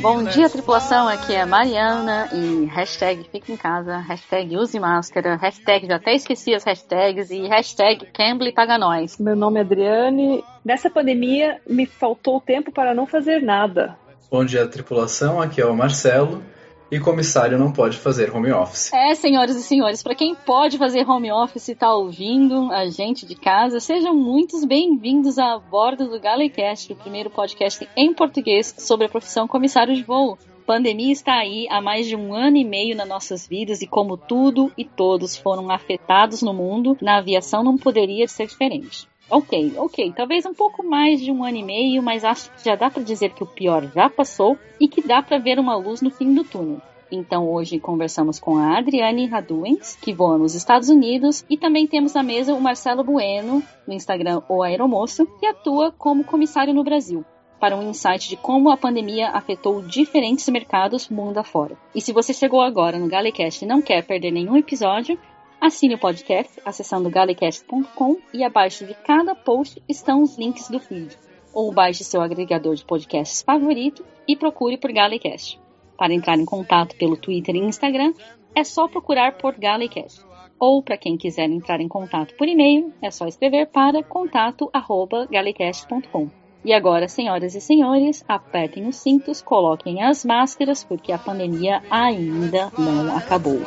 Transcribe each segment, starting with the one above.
Bom dia, tripulação. Aqui é a Mariana e hashtag fique em casa, hashtag use máscara, hashtag já até esqueci as hashtags e hashtag Cambly paga nós. Meu nome é Adriane. Nessa pandemia me faltou tempo para não fazer nada. Bom dia, tripulação. Aqui é o Marcelo e comissário não pode fazer home office. É, senhoras e senhores, para quem pode fazer home office e está ouvindo a gente de casa, sejam muitos bem-vindos a bordo do Galecast, o primeiro podcast em português sobre a profissão comissário de voo. Pandemia está aí há mais de um ano e meio nas nossas vidas e como tudo e todos foram afetados no mundo, na aviação não poderia ser diferente. Ok, ok, talvez um pouco mais de um ano e meio, mas acho que já dá para dizer que o pior já passou e que dá para ver uma luz no fim do túnel. Então hoje conversamos com a Adriane Raduens, que voa nos Estados Unidos, e também temos na mesa o Marcelo Bueno, no Instagram o Aeromoço, que atua como comissário no Brasil para um insight de como a pandemia afetou diferentes mercados mundo afora. E se você chegou agora no Galecast e não quer perder nenhum episódio, Assine o podcast acessando galecast.com e abaixo de cada post estão os links do feed. Ou baixe seu agregador de podcasts favorito e procure por Galecast. Para entrar em contato pelo Twitter e Instagram, é só procurar por Galecast. Ou para quem quiser entrar em contato por e-mail, é só escrever para contato@galecast.com. E agora, senhoras e senhores, apertem os cintos, coloquem as máscaras, porque a pandemia ainda não acabou.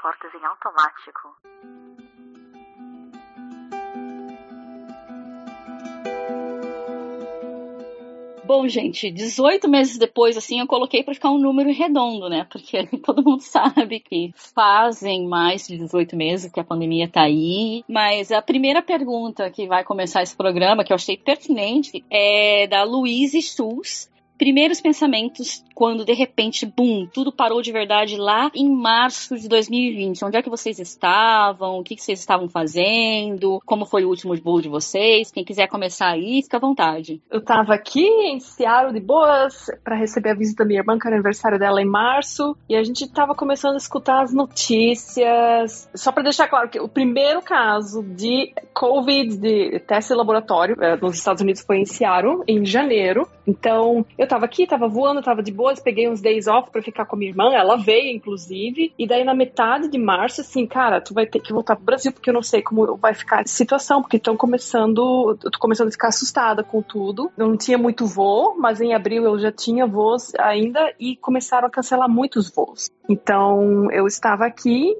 Portas em automático. Bom, gente, 18 meses depois, assim, eu coloquei para ficar um número redondo, né? Porque todo mundo sabe que fazem mais de 18 meses que a pandemia tá aí. Mas a primeira pergunta que vai começar esse programa, que eu achei pertinente, é da Louise Schultz, primeiros pensamentos quando de repente, bum, tudo parou de verdade lá em março de 2020? Onde é que vocês estavam? O que, que vocês estavam fazendo? Como foi o último voo de vocês? Quem quiser começar aí, fica à vontade. Eu tava aqui em Seattle de boas para receber a visita da minha irmã, que era aniversário dela em março, e a gente tava começando a escutar as notícias. Só para deixar claro que o primeiro caso de COVID, de teste laboratório eh, nos Estados Unidos foi em Seattle, em janeiro. Então, eu eu tava aqui, tava voando, tava de boas, peguei uns days off pra ficar com a minha irmã, ela veio, inclusive, e daí na metade de março, assim, cara, tu vai ter que voltar pro Brasil, porque eu não sei como vai ficar a situação, porque estão começando, eu tô começando a ficar assustada com tudo. Eu não tinha muito voo, mas em abril eu já tinha voos ainda, e começaram a cancelar muitos voos. Então, eu estava aqui,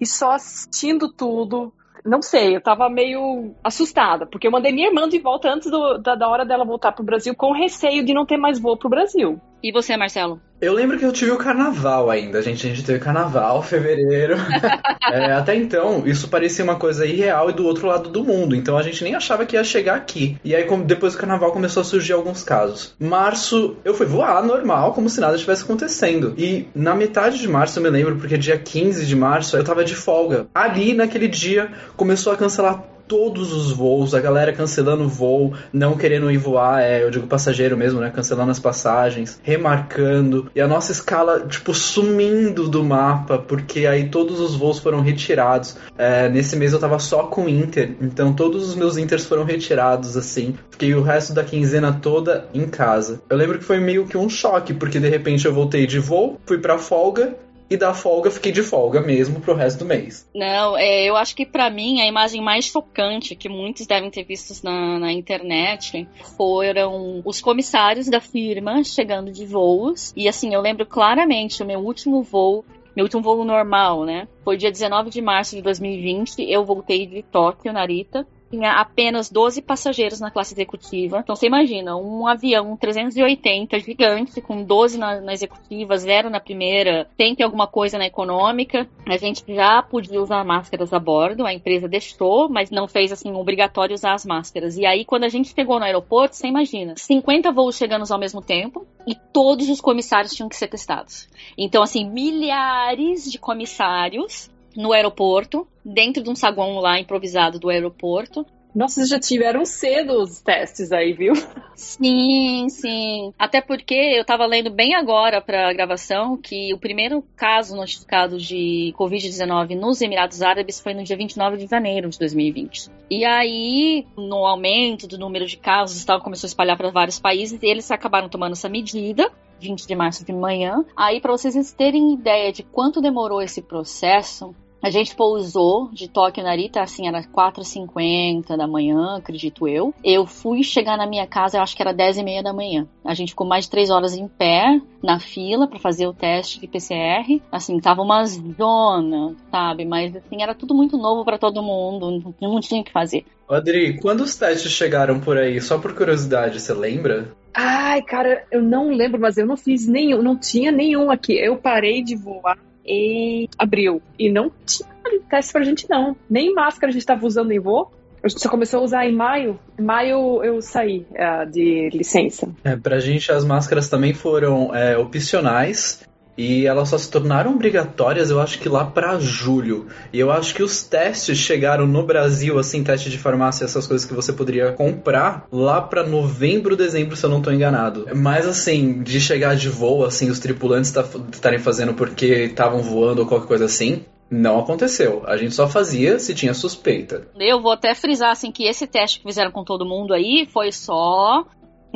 e só assistindo tudo, não sei, eu tava meio assustada, porque eu mandei minha irmã de volta antes do, da, da hora dela voltar pro Brasil, com receio de não ter mais voo pro Brasil. E você, Marcelo? Eu lembro que eu tive o carnaval ainda, gente. A gente teve carnaval, fevereiro. é, até então, isso parecia uma coisa irreal e do outro lado do mundo. Então a gente nem achava que ia chegar aqui. E aí, depois do carnaval, começou a surgir alguns casos. Março, eu fui voar normal, como se nada estivesse acontecendo. E na metade de março, eu me lembro, porque dia 15 de março eu tava de folga. Ali, naquele dia, começou a cancelar todos os voos, a galera cancelando voo, não querendo ir voar, é, eu digo passageiro mesmo, né? Cancelando as passagens, remarcando, e a nossa escala, tipo, sumindo do mapa, porque aí todos os voos foram retirados. É, nesse mês eu tava só com Inter, então todos os meus Inters foram retirados, assim. Fiquei o resto da quinzena toda em casa. Eu lembro que foi meio que um choque, porque de repente eu voltei de voo, fui pra folga, e da folga fiquei de folga mesmo pro resto do mês. Não, é, eu acho que para mim a imagem mais chocante que muitos devem ter visto na, na, internet foram os comissários da firma chegando de voos. E assim, eu lembro claramente o meu último voo. Meu último voo normal, né? Foi dia 19 de março de 2020. Eu voltei de Tóquio, Narita tinha apenas 12 passageiros na classe executiva. Então você imagina, um avião 380 gigante, com 12 na, na executiva, zero na primeira, tem que alguma coisa na econômica. A gente já podia usar máscaras a bordo, a empresa deixou, mas não fez assim obrigatório usar as máscaras. E aí, quando a gente chegou no aeroporto, você imagina, 50 voos chegando ao mesmo tempo e todos os comissários tinham que ser testados. Então, assim, milhares de comissários no aeroporto, dentro de um saguão lá improvisado do aeroporto, Nossa, já tiveram cedo os testes aí, viu? Sim, sim. Até porque eu tava lendo bem agora pra gravação que o primeiro caso notificado de Covid-19 nos Emirados Árabes foi no dia 29 de janeiro de 2020. E aí, no aumento do número de casos, tal, começou a espalhar para vários países e eles acabaram tomando essa medida 20 de março de manhã. Aí, para vocês terem ideia de quanto demorou esse processo, a gente pousou de Tóquio Narita, assim, era 4h50 da manhã, acredito eu. Eu fui chegar na minha casa, eu acho que era 10h30 da manhã. A gente ficou mais de 3 horas em pé, na fila, para fazer o teste de PCR. Assim, tava uma zona, sabe? Mas, assim, era tudo muito novo para todo mundo, não tinha o que fazer. Adri, quando os testes chegaram por aí, só por curiosidade, você lembra? Ai, cara, eu não lembro, mas eu não fiz nenhum, não tinha nenhum aqui. Eu parei de voar em abril e não tinha teste pra gente, não. Nem máscara a gente tava usando em voo. A gente só começou a usar em maio. Em maio eu saí uh, de licença. É, pra gente as máscaras também foram é, opcionais. E elas só se tornaram obrigatórias, eu acho que lá para julho. E eu acho que os testes chegaram no Brasil, assim, teste de farmácia, essas coisas que você poderia comprar, lá para novembro, dezembro, se eu não tô enganado. Mas assim, de chegar de voo, assim, os tripulantes estarem fazendo porque estavam voando ou qualquer coisa assim, não aconteceu. A gente só fazia se tinha suspeita. Eu vou até frisar assim que esse teste que fizeram com todo mundo aí foi só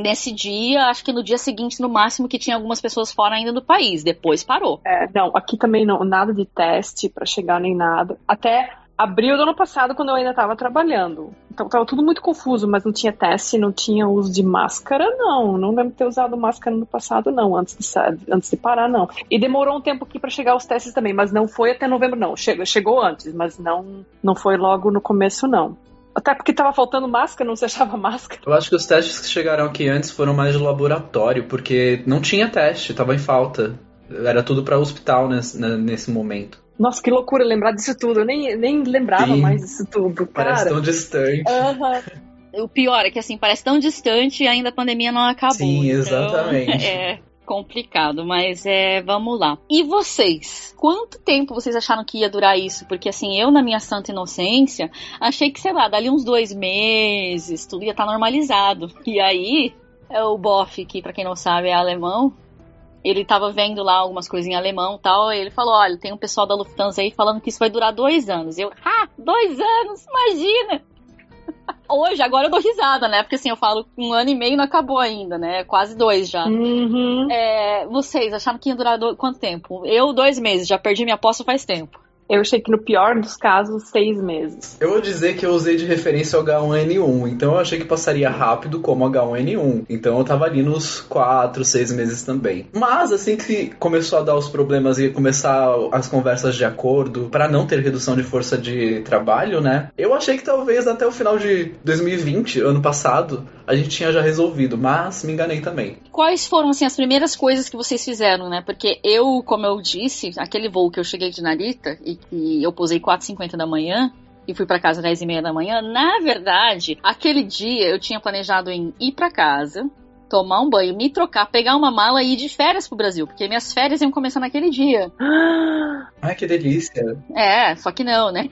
nesse dia, acho que no dia seguinte, no máximo, que tinha algumas pessoas fora ainda do país. Depois parou. É, não, aqui também não, nada de teste para chegar nem nada. Até abril do ano passado, quando eu ainda estava trabalhando. Então tava tudo muito confuso, mas não tinha teste, não tinha uso de máscara, não. Não lembro ter usado máscara no passado, não, antes de, antes de parar, não. E demorou um tempo aqui para chegar os testes também, mas não foi até novembro, não. Chegou, chegou antes, mas não, não foi logo no começo, não. Até porque tava faltando máscara, não se achava máscara. Eu acho que os testes que chegaram aqui antes foram mais de laboratório, porque não tinha teste, tava em falta. Era tudo para hospital nesse, nesse momento. Nossa, que loucura lembrar disso tudo. Eu nem, nem lembrava Sim. mais disso tudo. Cara. Parece tão distante. Uhum. O pior é que assim, parece tão distante e ainda a pandemia não acabou. Sim, então, exatamente. É, complicado, mas é, vamos lá. E vocês? Quanto tempo vocês acharam que ia durar isso? Porque assim, eu na minha santa inocência, achei que, sei lá, dali uns dois meses, tudo ia estar tá normalizado. E aí, é o Boff, que para quem não sabe é alemão, ele tava vendo lá algumas coisas em alemão tal, e ele falou, olha, tem um pessoal da Lufthansa aí falando que isso vai durar dois anos. Eu, ah, dois anos, imagina! Hoje, agora eu dou risada, né? Porque assim, eu falo um ano e meio não acabou ainda, né? Quase dois já. Uhum. É, vocês acharam que ia durar do... quanto tempo? Eu, dois meses, já perdi minha aposta faz tempo. Eu achei que no pior dos casos, seis meses. Eu vou dizer que eu usei de referência o H1N1, então eu achei que passaria rápido como H1N1. Então eu tava ali nos quatro, seis meses também. Mas assim que começou a dar os problemas e começar as conversas de acordo para não ter redução de força de trabalho, né? Eu achei que talvez até o final de 2020, ano passado, a gente tinha já resolvido, mas me enganei também. Quais foram assim as primeiras coisas que vocês fizeram, né? Porque eu, como eu disse, aquele voo que eu cheguei de Narita e que eu posei 4h50 da manhã, e fui para casa às 10 e meia da manhã. Na verdade, aquele dia eu tinha planejado em ir para casa, tomar um banho, me trocar, pegar uma mala e ir de férias pro Brasil, porque minhas férias iam começar naquele dia. Ai, que delícia. É, só que não, né?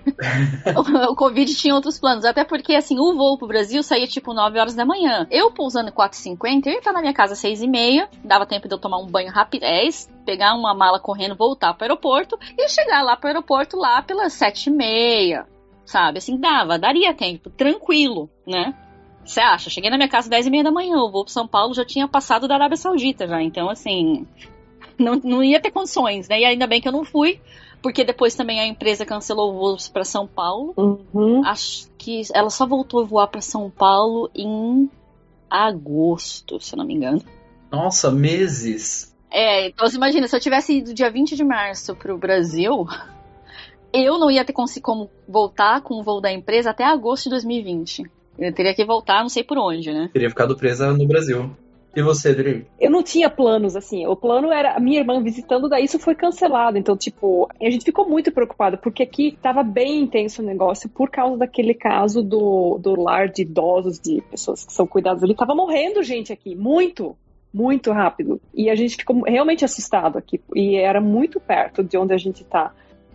o, o Covid tinha outros planos, até porque, assim, o voo pro Brasil saía tipo 9 horas da manhã. Eu pousando 4h50, eu ia estar na minha casa às 6 e meia, dava tempo de eu tomar um banho rapidez, pegar uma mala correndo, voltar pro aeroporto e chegar lá pro aeroporto lá pelas 7 e meia, sabe? Assim, dava, daria tempo, tranquilo, né? Você acha? Cheguei na minha casa às 10 e meia da manhã, o voo para São Paulo já tinha passado da Arábia Saudita já, então assim, não, não ia ter condições, né? E ainda bem que eu não fui, porque depois também a empresa cancelou voos para São Paulo. Uhum. Acho que ela só voltou a voar para São Paulo em agosto, se eu não me engano. Nossa, meses. É, então você imagina, se eu tivesse ido dia 20 de março pro Brasil, eu não ia ter como voltar com o voo da empresa até agosto de 2020. Eu teria que voltar, não sei por onde, né? Teria ficado presa no Brasil. E você, Dri? Eu não tinha planos, assim. O plano era a minha irmã visitando, daí isso foi cancelado. Então, tipo, a gente ficou muito preocupado, porque aqui tava bem intenso o negócio por causa daquele caso do, do lar de idosos, de pessoas que são cuidadas ali. Tava morrendo gente aqui, muito, muito rápido. E a gente ficou realmente assustado aqui. E era muito perto de onde a gente tá.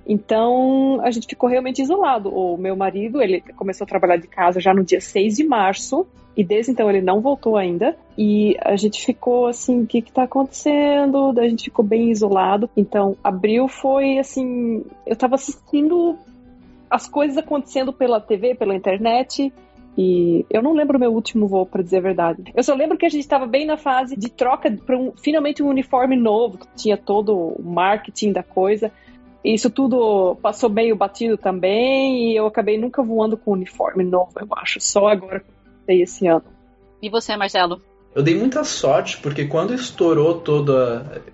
Então a gente ficou realmente isolado. O meu marido, ele começou a trabalhar de casa já no dia 6 de março. E desde então ele não voltou ainda. E a gente ficou assim, o que que tá acontecendo? Daí a gente ficou bem isolado. Então, abril foi assim, eu tava assistindo as coisas acontecendo pela TV, pela internet. E eu não lembro o meu último voo, para dizer a verdade. Eu só lembro que a gente estava bem na fase de troca para um, finalmente um uniforme novo, que tinha todo o marketing da coisa. Isso tudo passou meio batido também, e eu acabei nunca voando com uniforme novo, eu acho. Só agora esse ano. E você, Marcelo? Eu dei muita sorte porque quando estourou todo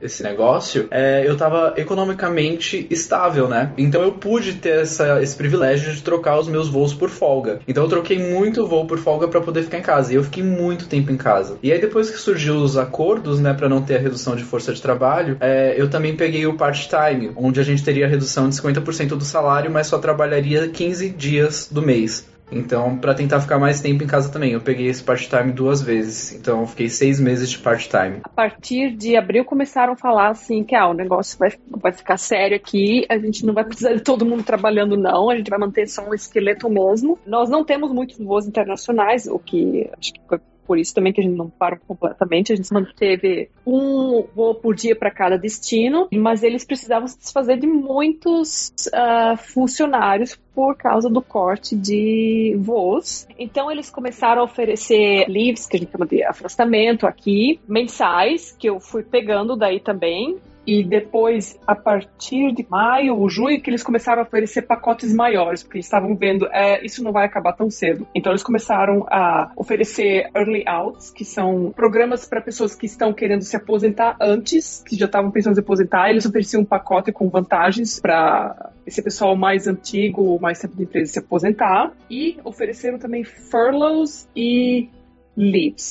esse negócio, é, eu tava economicamente estável, né? Então eu pude ter essa, esse privilégio de trocar os meus voos por folga. Então eu troquei muito voo por folga para poder ficar em casa. E eu fiquei muito tempo em casa. E aí depois que surgiu os acordos, né, para não ter a redução de força de trabalho, é, eu também peguei o part-time, onde a gente teria a redução de 50% do salário, mas só trabalharia 15 dias do mês. Então, para tentar ficar mais tempo em casa também, eu peguei esse part-time duas vezes. Então, fiquei seis meses de part-time. A partir de abril começaram a falar assim que ah, o negócio vai, vai ficar sério aqui, a gente não vai precisar de todo mundo trabalhando, não, a gente vai manter só um esqueleto mesmo. Nós não temos muitos voos internacionais, o que acho que foi por isso também que a gente não parou completamente. A gente manteve um voo por dia para cada destino, mas eles precisavam se desfazer de muitos uh, funcionários por causa do corte de voos. Então eles começaram a oferecer leaves, que a gente chama de afastamento aqui, mensais, que eu fui pegando daí também. E depois, a partir de maio ou junho, que eles começaram a oferecer pacotes maiores, porque eles estavam vendo, é, isso não vai acabar tão cedo. Então eles começaram a oferecer early outs, que são programas para pessoas que estão querendo se aposentar antes, que já estavam pensando em se aposentar. Eles ofereciam um pacote com vantagens para esse pessoal mais antigo, mais tempo de empresa se aposentar. E ofereceram também furloughs e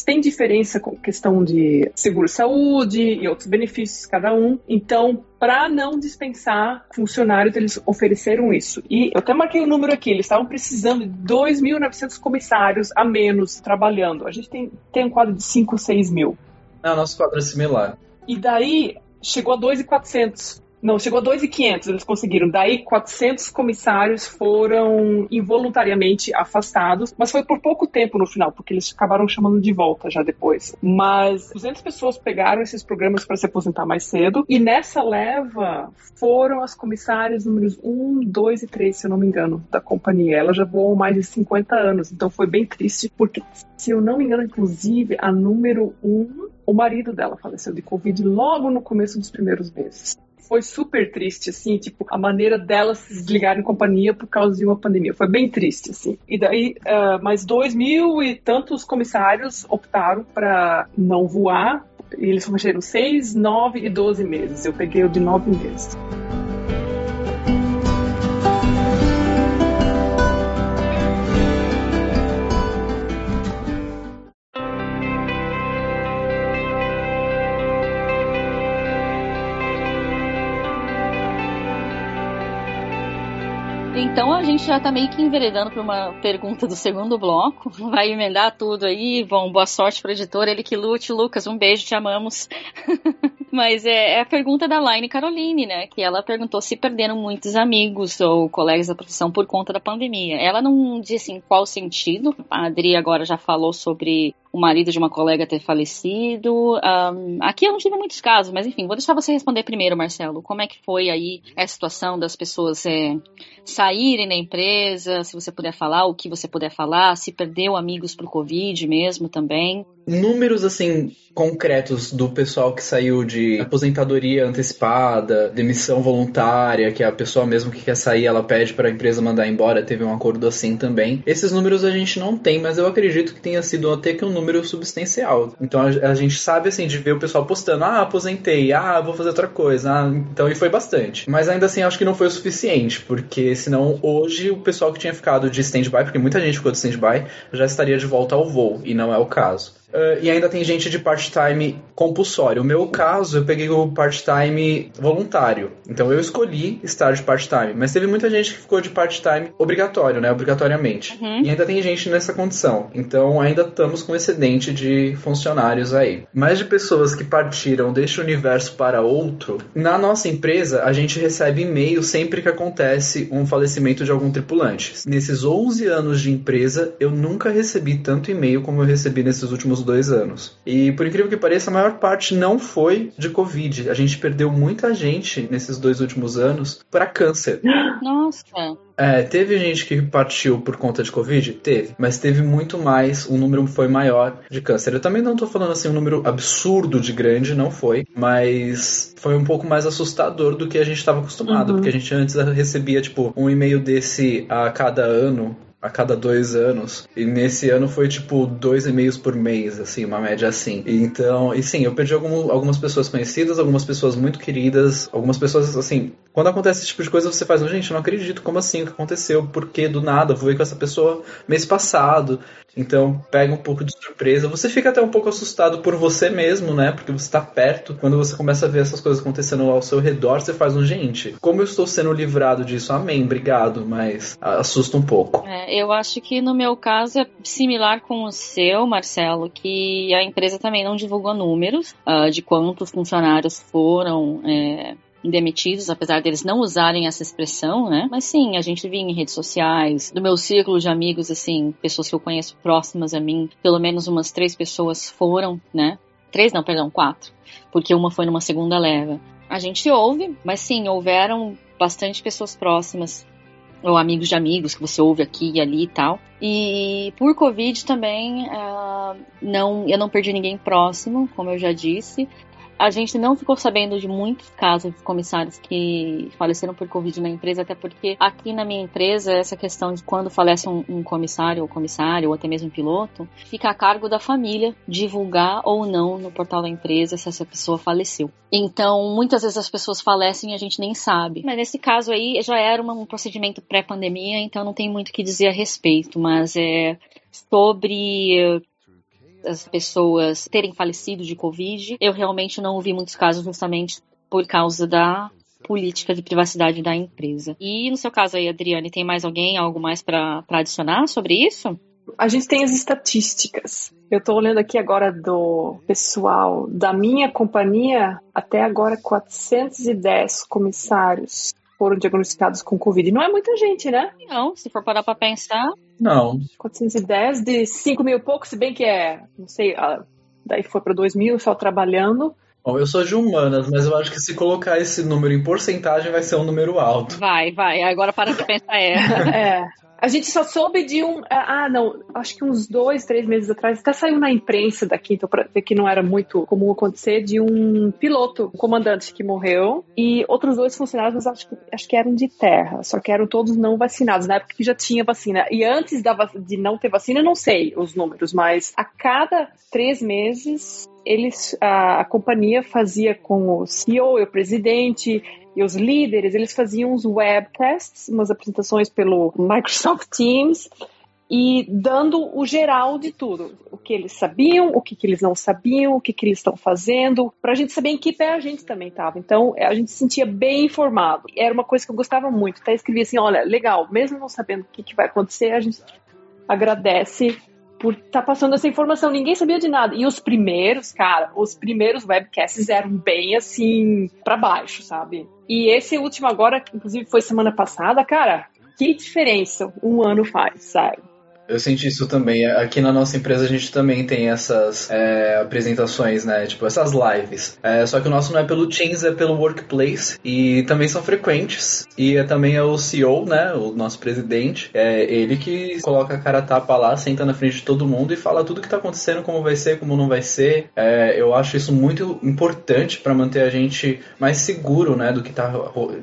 Tem diferença com questão de seguro-saúde e outros benefícios cada um. Então, para não dispensar funcionários, eles ofereceram isso. E eu até marquei o um número aqui, eles estavam precisando de 2.900 comissários a menos trabalhando. A gente tem, tem um quadro de 5, 6 mil. É, o nosso quadro é similar. E daí chegou a 2.400 não, chegou a 2.500, eles conseguiram. Daí, 400 comissários foram involuntariamente afastados, mas foi por pouco tempo no final, porque eles acabaram chamando de volta já depois. Mas 200 pessoas pegaram esses programas para se aposentar mais cedo, e nessa leva foram as comissárias números 1, 2 e 3, se eu não me engano, da companhia. Ela já voou mais de 50 anos, então foi bem triste, porque, se eu não me engano, inclusive, a número 1 o marido dela faleceu de Covid logo no começo dos primeiros meses foi super triste, assim, tipo, a maneira dela se desligar em companhia por causa de uma pandemia. Foi bem triste, assim. E daí, uh, mais dois mil e tantos comissários optaram para não voar. E eles ofereceram seis, nove e doze meses. Eu peguei o de nove meses. Então a gente já tá meio que enveredando para uma pergunta do segundo bloco. Vai emendar tudo aí. Bom, boa sorte pro editor, ele que lute. Lucas, um beijo, te amamos. Mas é, é, a pergunta da Laine Caroline, né? Que ela perguntou se perderam muitos amigos ou colegas da profissão por conta da pandemia. Ela não disse em qual sentido. A Adri agora já falou sobre o marido de uma colega ter falecido. Um, aqui eu não tive muitos casos, mas enfim, vou deixar você responder primeiro, Marcelo. Como é que foi aí a situação das pessoas é, saírem da empresa? Se você puder falar, o que você puder falar, se perdeu amigos pro Covid mesmo também números assim concretos do pessoal que saiu de aposentadoria antecipada, demissão voluntária, que a pessoa mesmo que quer sair, ela pede para a empresa mandar embora, teve um acordo assim também. Esses números a gente não tem, mas eu acredito que tenha sido até que um número substancial. Então a, a gente sabe assim de ver o pessoal postando, ah, aposentei, ah, vou fazer outra coisa. Ah, então e foi bastante. Mas ainda assim acho que não foi o suficiente, porque senão hoje o pessoal que tinha ficado de stand-by, porque muita gente ficou de stand-by, já estaria de volta ao voo, e não é o caso. Uh, e ainda tem gente de part-time compulsório. O meu caso, eu peguei o part-time voluntário. Então eu escolhi estar de part-time. Mas teve muita gente que ficou de part-time obrigatório, né? Obrigatoriamente. Uhum. E ainda tem gente nessa condição. Então ainda estamos com excedente de funcionários aí. Mas de pessoas que partiram deste universo para outro, na nossa empresa a gente recebe e-mail sempre que acontece um falecimento de algum tripulante. Nesses 11 anos de empresa, eu nunca recebi tanto e-mail como eu recebi nesses últimos dois anos. E por incrível que pareça, a maior parte não foi de Covid. A gente perdeu muita gente nesses dois últimos anos para câncer. Nossa. É, teve gente que partiu por conta de Covid? Teve. Mas teve muito mais, o número foi maior de câncer. Eu também não tô falando assim um número absurdo de grande, não foi. Mas foi um pouco mais assustador do que a gente estava acostumado. Uhum. Porque a gente antes recebia, tipo, um e-mail desse a cada ano a cada dois anos. E nesse ano foi tipo dois e-mails por mês, assim, uma média assim. Então, e sim, eu perdi algum, algumas pessoas conhecidas, algumas pessoas muito queridas, algumas pessoas assim. Quando acontece esse tipo de coisa, você faz, gente, eu não acredito, como assim? O que aconteceu? Por que do nada? Eu fui com essa pessoa mês passado. Então pega um pouco de surpresa. Você fica até um pouco assustado por você mesmo, né? Porque você está perto. Quando você começa a ver essas coisas acontecendo ao seu redor, você faz um, gente, como eu estou sendo livrado disso? Amém, obrigado, mas assusta um pouco. É, eu acho que no meu caso é similar com o seu, Marcelo, que a empresa também não divulgou números uh, de quantos funcionários foram. É, demitidos, apesar deles não usarem essa expressão, né? Mas sim, a gente via em redes sociais, do meu círculo de amigos, assim, pessoas que eu conheço próximas a mim, pelo menos umas três pessoas foram, né? Três não, perdão, quatro, porque uma foi numa segunda leva. A gente ouve, mas sim, houveram bastante pessoas próximas ou amigos de amigos que você ouve aqui e ali e tal. E por Covid também, uh, não, eu não perdi ninguém próximo, como eu já disse. A gente não ficou sabendo de muitos casos de comissários que faleceram por Covid na empresa, até porque aqui na minha empresa, essa questão de quando falece um, um comissário ou comissário, ou até mesmo um piloto, fica a cargo da família divulgar ou não no portal da empresa se essa pessoa faleceu. Então, muitas vezes as pessoas falecem e a gente nem sabe. Mas nesse caso aí já era um procedimento pré-pandemia, então não tem muito o que dizer a respeito, mas é sobre as pessoas terem falecido de Covid. Eu realmente não ouvi muitos casos justamente por causa da política de privacidade da empresa. E no seu caso aí, Adriane, tem mais alguém, algo mais para adicionar sobre isso? A gente tem as estatísticas. Eu estou olhando aqui agora do pessoal da minha companhia, até agora 410 comissários foram diagnosticados com Covid. Não é muita gente, né? Não, se for parar para pensar. Não. 410 de 5 mil e pouco, se bem que é, não sei, daí foi para 2 mil só trabalhando. Bom, eu sou de humanas, mas eu acho que se colocar esse número em porcentagem vai ser um número alto. Vai, vai. Agora para de pensar é. é. A gente só soube de um. Ah, não. Acho que uns dois, três meses atrás, até saiu na imprensa daqui, então pra ver que não era muito comum acontecer, de um piloto, um comandante que morreu, e outros dois funcionários, acho, acho que eram de terra, só que eram todos não vacinados, na época que já tinha vacina. E antes da, de não ter vacina, eu não sei os números, mas a cada três meses eles a, a, companhia fazia com o CEO o presidente e os líderes, eles faziam uns webcasts, umas apresentações pelo Microsoft Teams e dando o geral de tudo, o que eles sabiam, o que, que eles não sabiam, o que, que eles estão fazendo, para a gente saber em que pé a gente também estava. Então a gente se sentia bem informado. Era uma coisa que eu gostava muito. Até escrevia assim, olha, legal, mesmo não sabendo o que, que vai acontecer, a gente agradece por estar tá passando essa informação. Ninguém sabia de nada. E os primeiros, cara, os primeiros webcasts eram bem assim, para baixo, sabe? E esse último agora, que inclusive foi semana passada, cara, que diferença um ano faz, sabe? Eu senti isso também. Aqui na nossa empresa a gente também tem essas é, apresentações, né? Tipo, essas lives. É, só que o nosso não é pelo Teams, é pelo Workplace. E também são frequentes. E é, também é o CEO, né? O nosso presidente. É ele que coloca a cara tapa lá, senta na frente de todo mundo e fala tudo que tá acontecendo, como vai ser, como não vai ser. É, eu acho isso muito importante para manter a gente mais seguro, né? Do que tá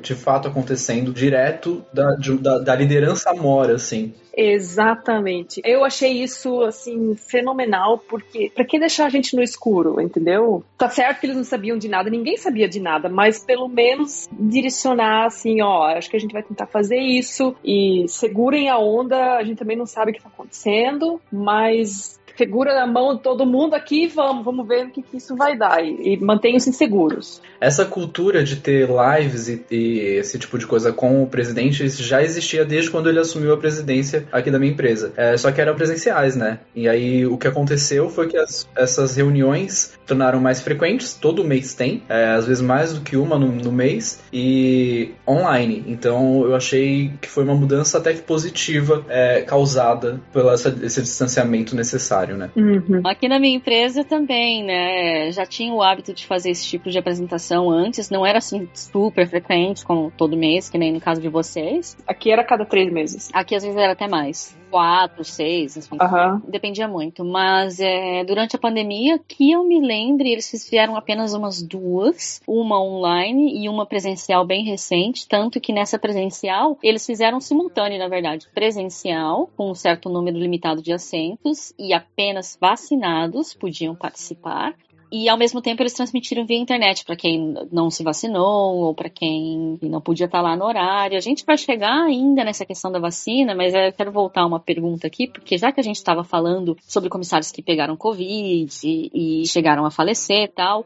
de fato acontecendo direto da, de, da, da liderança mora, assim. Exatamente. Eu achei isso, assim, fenomenal, porque pra que deixar a gente no escuro, entendeu? Tá certo que eles não sabiam de nada, ninguém sabia de nada, mas pelo menos direcionar, assim, ó, acho que a gente vai tentar fazer isso e segurem a onda, a gente também não sabe o que tá acontecendo, mas segura na mão de todo mundo aqui e vamos, vamos ver o que, que isso vai dar. E, e mantenham-se seguros. Essa cultura de ter lives e, e, esse tipo de coisa com o presidente já existia desde quando ele assumiu a presidência aqui da minha empresa. É, só que eram presenciais, né? E aí o que aconteceu foi que as, essas reuniões tornaram mais frequentes, todo mês tem, é, às vezes mais do que uma no, no mês, e online. Então eu achei que foi uma mudança até que positiva é, causada pelo essa, esse distanciamento necessário né? Uhum. Aqui na minha empresa também, né? Já tinha o hábito de fazer esse tipo de apresentação antes, não era assim super frequente, como todo mês, que nem no caso de vocês. Aqui era cada três meses. Aqui às vezes era até mais quatro, seis, enfim, uhum. dependia muito. Mas é, durante a pandemia, que eu me lembre, eles fizeram apenas umas duas, uma online e uma presencial bem recente, tanto que nessa presencial eles fizeram simultâneo, na verdade, presencial, com um certo número limitado de assentos e apenas vacinados podiam participar. E ao mesmo tempo eles transmitiram via internet para quem não se vacinou ou para quem não podia estar lá no horário. A gente vai chegar ainda nessa questão da vacina, mas eu quero voltar uma pergunta aqui, porque já que a gente estava falando sobre comissários que pegaram Covid e, e chegaram a falecer e tal,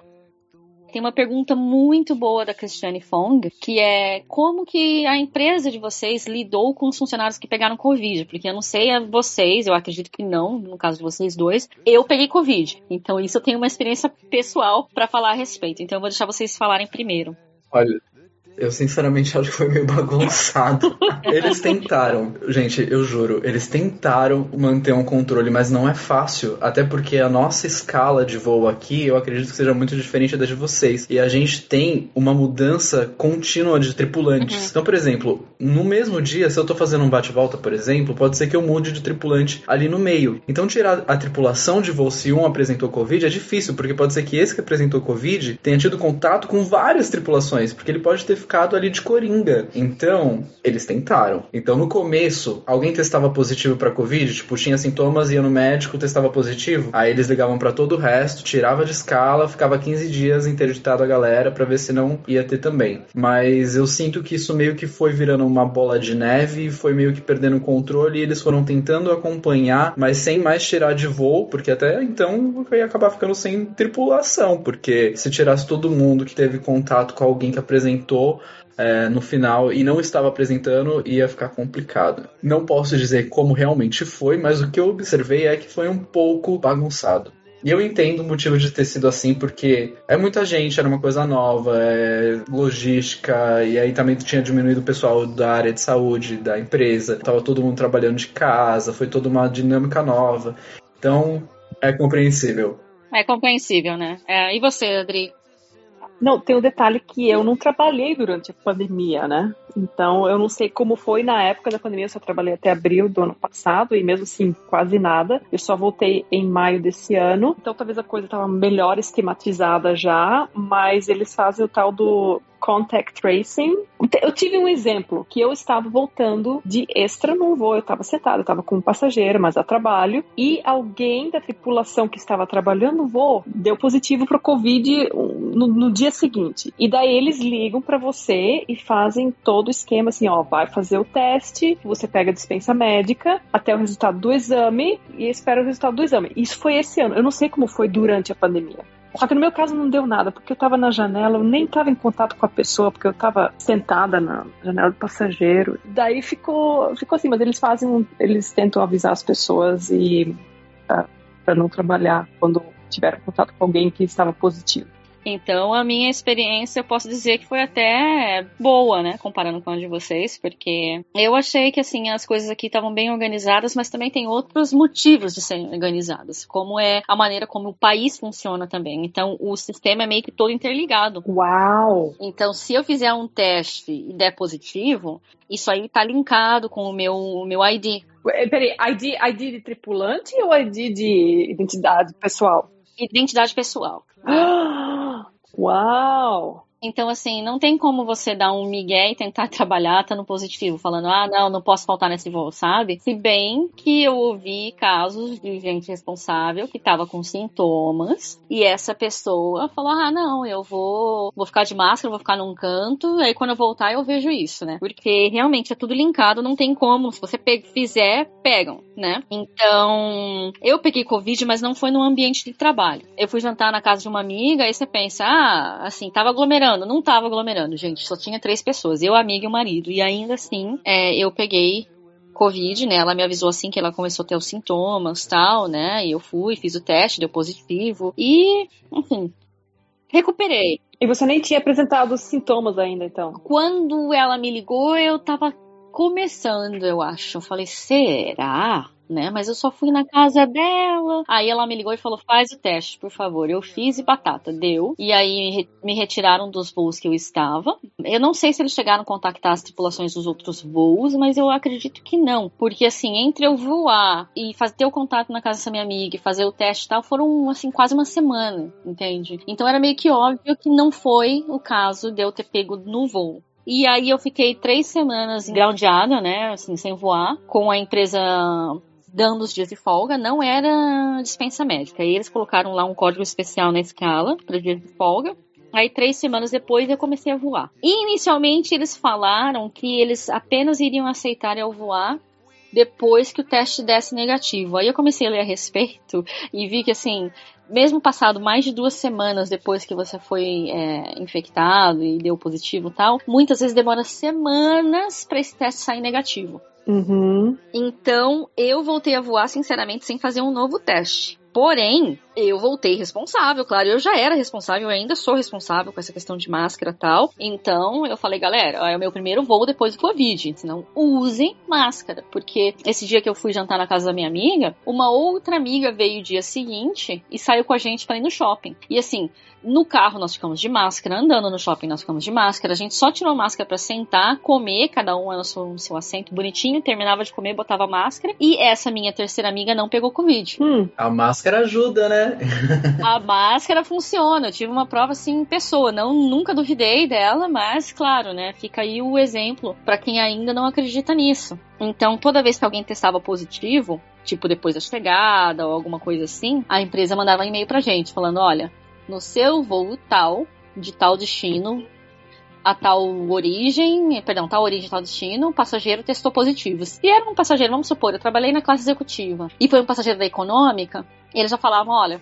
tem uma pergunta muito boa da Cristiane Fong, que é como que a empresa de vocês lidou com os funcionários que pegaram Covid? Porque eu não sei a vocês, eu acredito que não, no caso de vocês dois, eu peguei Covid. Então isso eu tenho uma experiência pessoal para falar a respeito. Então eu vou deixar vocês falarem primeiro. Olha, eu sinceramente acho que foi meio bagunçado. eles tentaram, gente, eu juro, eles tentaram manter um controle, mas não é fácil. Até porque a nossa escala de voo aqui, eu acredito que seja muito diferente da de vocês. E a gente tem uma mudança contínua de tripulantes. Uhum. Então, por exemplo, no mesmo dia, se eu tô fazendo um bate-volta, por exemplo, pode ser que eu mude de tripulante ali no meio. Então, tirar a tripulação de voo se um apresentou Covid é difícil, porque pode ser que esse que apresentou Covid tenha tido contato com várias tripulações, porque ele pode ter ficado ali de coringa. Então, eles tentaram. Então, no começo, alguém testava positivo para Covid, tipo, tinha sintomas, ia no médico, testava positivo. Aí eles ligavam para todo o resto, tirava de escala, ficava 15 dias interditado a galera para ver se não ia ter também. Mas eu sinto que isso meio que foi virando uma bola de neve, foi meio que perdendo o controle e eles foram tentando acompanhar, mas sem mais tirar de voo, porque até então ia acabar ficando sem tripulação, porque se tirasse todo mundo que teve contato com alguém que apresentou, é, no final e não estava apresentando, ia ficar complicado. Não posso dizer como realmente foi, mas o que eu observei é que foi um pouco bagunçado. E eu entendo o motivo de ter sido assim, porque é muita gente, era uma coisa nova, é logística, e aí também tinha diminuído o pessoal da área de saúde, da empresa, tava todo mundo trabalhando de casa, foi toda uma dinâmica nova. Então, é compreensível. É compreensível, né? É, e você, Adri? Não, tem um detalhe que eu não trabalhei durante a pandemia, né? Então, eu não sei como foi na época da pandemia, eu só trabalhei até abril do ano passado e mesmo assim, quase nada. Eu só voltei em maio desse ano, então talvez a coisa estava melhor esquematizada já, mas eles fazem o tal do contact tracing. Eu tive um exemplo que eu estava voltando de extra num voo, eu estava sentada, eu estava com um passageiro, mas a trabalho, e alguém da tripulação que estava trabalhando no voo deu positivo para Covid no, no, dia seguinte. E daí eles ligam para você e fazem todo o esquema assim, ó, vai fazer o teste, você pega a dispensa médica até o resultado do exame e espera o resultado do exame. Isso foi esse ano. Eu não sei como foi durante a pandemia. Só que no meu caso não deu nada, porque eu tava na janela, eu nem tava em contato com a pessoa, porque eu tava sentada na janela do passageiro. Daí ficou, ficou assim, mas eles fazem, eles tentam avisar as pessoas e uh, para não trabalhar quando tiveram contato com alguém que estava positivo. Então, a minha experiência, eu posso dizer que foi até boa, né, comparando com a de vocês, porque eu achei que, assim, as coisas aqui estavam bem organizadas, mas também tem outros motivos de serem organizadas, como é a maneira como o país funciona também. Então, o sistema é meio que todo interligado. Uau! Então, se eu fizer um teste e der positivo, isso aí tá linkado com o meu, o meu ID. Peraí, ID, ID de tripulante ou ID de identidade pessoal? Identidade pessoal. Uau! Então, assim, não tem como você dar um migué e tentar trabalhar estando positivo, falando, ah, não, não posso faltar nesse voo, sabe? Se bem que eu ouvi casos de gente responsável que tava com sintomas e essa pessoa falou, ah, não, eu vou, vou ficar de máscara, vou ficar num canto, aí quando eu voltar eu vejo isso, né? Porque realmente é tudo linkado, não tem como, se você fizer, pegam, né? Então, eu peguei Covid, mas não foi no ambiente de trabalho. Eu fui jantar na casa de uma amiga, aí você pensa, ah, assim, tava aglomerando. Não tava aglomerando, gente, só tinha três pessoas, eu, a amiga e o marido. E ainda assim, é, eu peguei Covid, né? Ela me avisou assim que ela começou a ter os sintomas tal, né? E eu fui, fiz o teste, deu positivo. E, enfim, recuperei. E você nem tinha apresentado os sintomas ainda, então? Quando ela me ligou, eu tava começando, eu acho. Eu falei, será? né? Mas eu só fui na casa dela. Aí ela me ligou e falou: faz o teste, por favor. Eu fiz e batata, deu. E aí me retiraram dos voos que eu estava. Eu não sei se eles chegaram a contactar as tripulações dos outros voos, mas eu acredito que não. Porque assim, entre eu voar e fazer ter o contato na casa dessa minha amiga e fazer o teste e tal, foram assim, quase uma semana, entende? Então era meio que óbvio que não foi o caso de eu ter pego no voo. E aí eu fiquei três semanas groundeada, né, assim, sem voar, com a empresa dando os dias de folga, não era dispensa médica. E eles colocaram lá um código especial na escala para dias de folga. Aí, três semanas depois, eu comecei a voar. E, inicialmente, eles falaram que eles apenas iriam aceitar eu voar depois que o teste desse negativo. Aí eu comecei a ler a respeito e vi que, assim, mesmo passado mais de duas semanas depois que você foi é, infectado e deu positivo e tal, muitas vezes demora semanas para esse teste sair negativo. Uhum. Então, eu voltei a voar, sinceramente, sem fazer um novo teste. Porém, eu voltei responsável, claro, eu já era responsável, eu ainda sou responsável com essa questão de máscara e tal. Então, eu falei, galera, é o meu primeiro voo depois do Covid, então usem máscara. Porque esse dia que eu fui jantar na casa da minha amiga, uma outra amiga veio o dia seguinte e saiu com a gente para ir no shopping. E assim, no carro nós ficamos de máscara, andando no shopping nós ficamos de máscara. A gente só tirou máscara para sentar, comer, cada um no seu, no seu assento bonitinho, terminava de comer, botava máscara. E essa minha terceira amiga não pegou Covid. Hum. A máscara ajuda, né? a máscara funciona. Eu tive uma prova assim em pessoa, não nunca duvidei dela, mas claro, né? Fica aí o exemplo para quem ainda não acredita nisso. Então, toda vez que alguém testava positivo, tipo depois da chegada ou alguma coisa assim, a empresa mandava um e-mail pra gente falando: olha, no seu voo tal, de tal destino, a tal origem, perdão, tal origem, tal destino, o passageiro testou positivo. Se era um passageiro, vamos supor, eu trabalhei na classe executiva e foi um passageiro da econômica, eles já falavam, olha,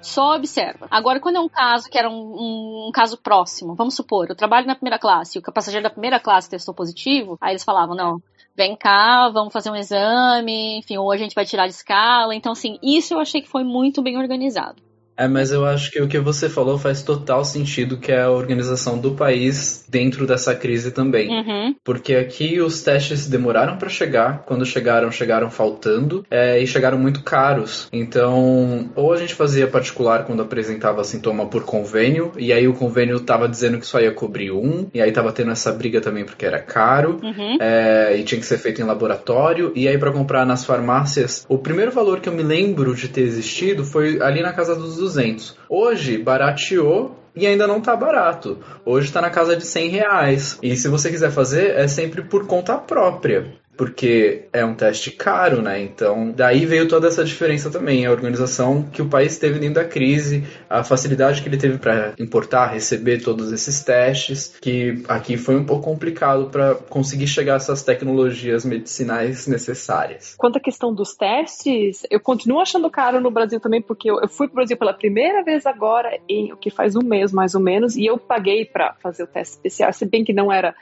só observa. Agora, quando é um caso que era um, um, um, caso próximo, vamos supor, eu trabalho na primeira classe e o passageiro da primeira classe testou positivo, aí eles falavam, não, vem cá, vamos fazer um exame, enfim, ou a gente vai tirar de escala. Então, assim, isso eu achei que foi muito bem organizado. É, mas eu acho que o que você falou faz total sentido, que é a organização do país dentro dessa crise também. Uhum. Porque aqui os testes demoraram para chegar, quando chegaram, chegaram faltando é, e chegaram muito caros. Então, ou a gente fazia particular quando apresentava sintoma por convênio, e aí o convênio tava dizendo que só ia cobrir um, e aí tava tendo essa briga também porque era caro, uhum. é, e tinha que ser feito em laboratório, e aí para comprar nas farmácias, o primeiro valor que eu me lembro de ter existido foi ali na casa dos 200. Hoje, barateou e ainda não tá barato. Hoje está na casa de 100 reais. E se você quiser fazer, é sempre por conta própria porque é um teste caro, né? Então, daí veio toda essa diferença também, a organização que o país teve dentro da crise, a facilidade que ele teve para importar, receber todos esses testes, que aqui foi um pouco complicado para conseguir chegar a essas tecnologias medicinais necessárias. Quanto à questão dos testes, eu continuo achando caro no Brasil também, porque eu, fui para o Brasil pela primeira vez agora, em o que faz um mês mais ou menos, e eu paguei para fazer o teste especial, se bem que não era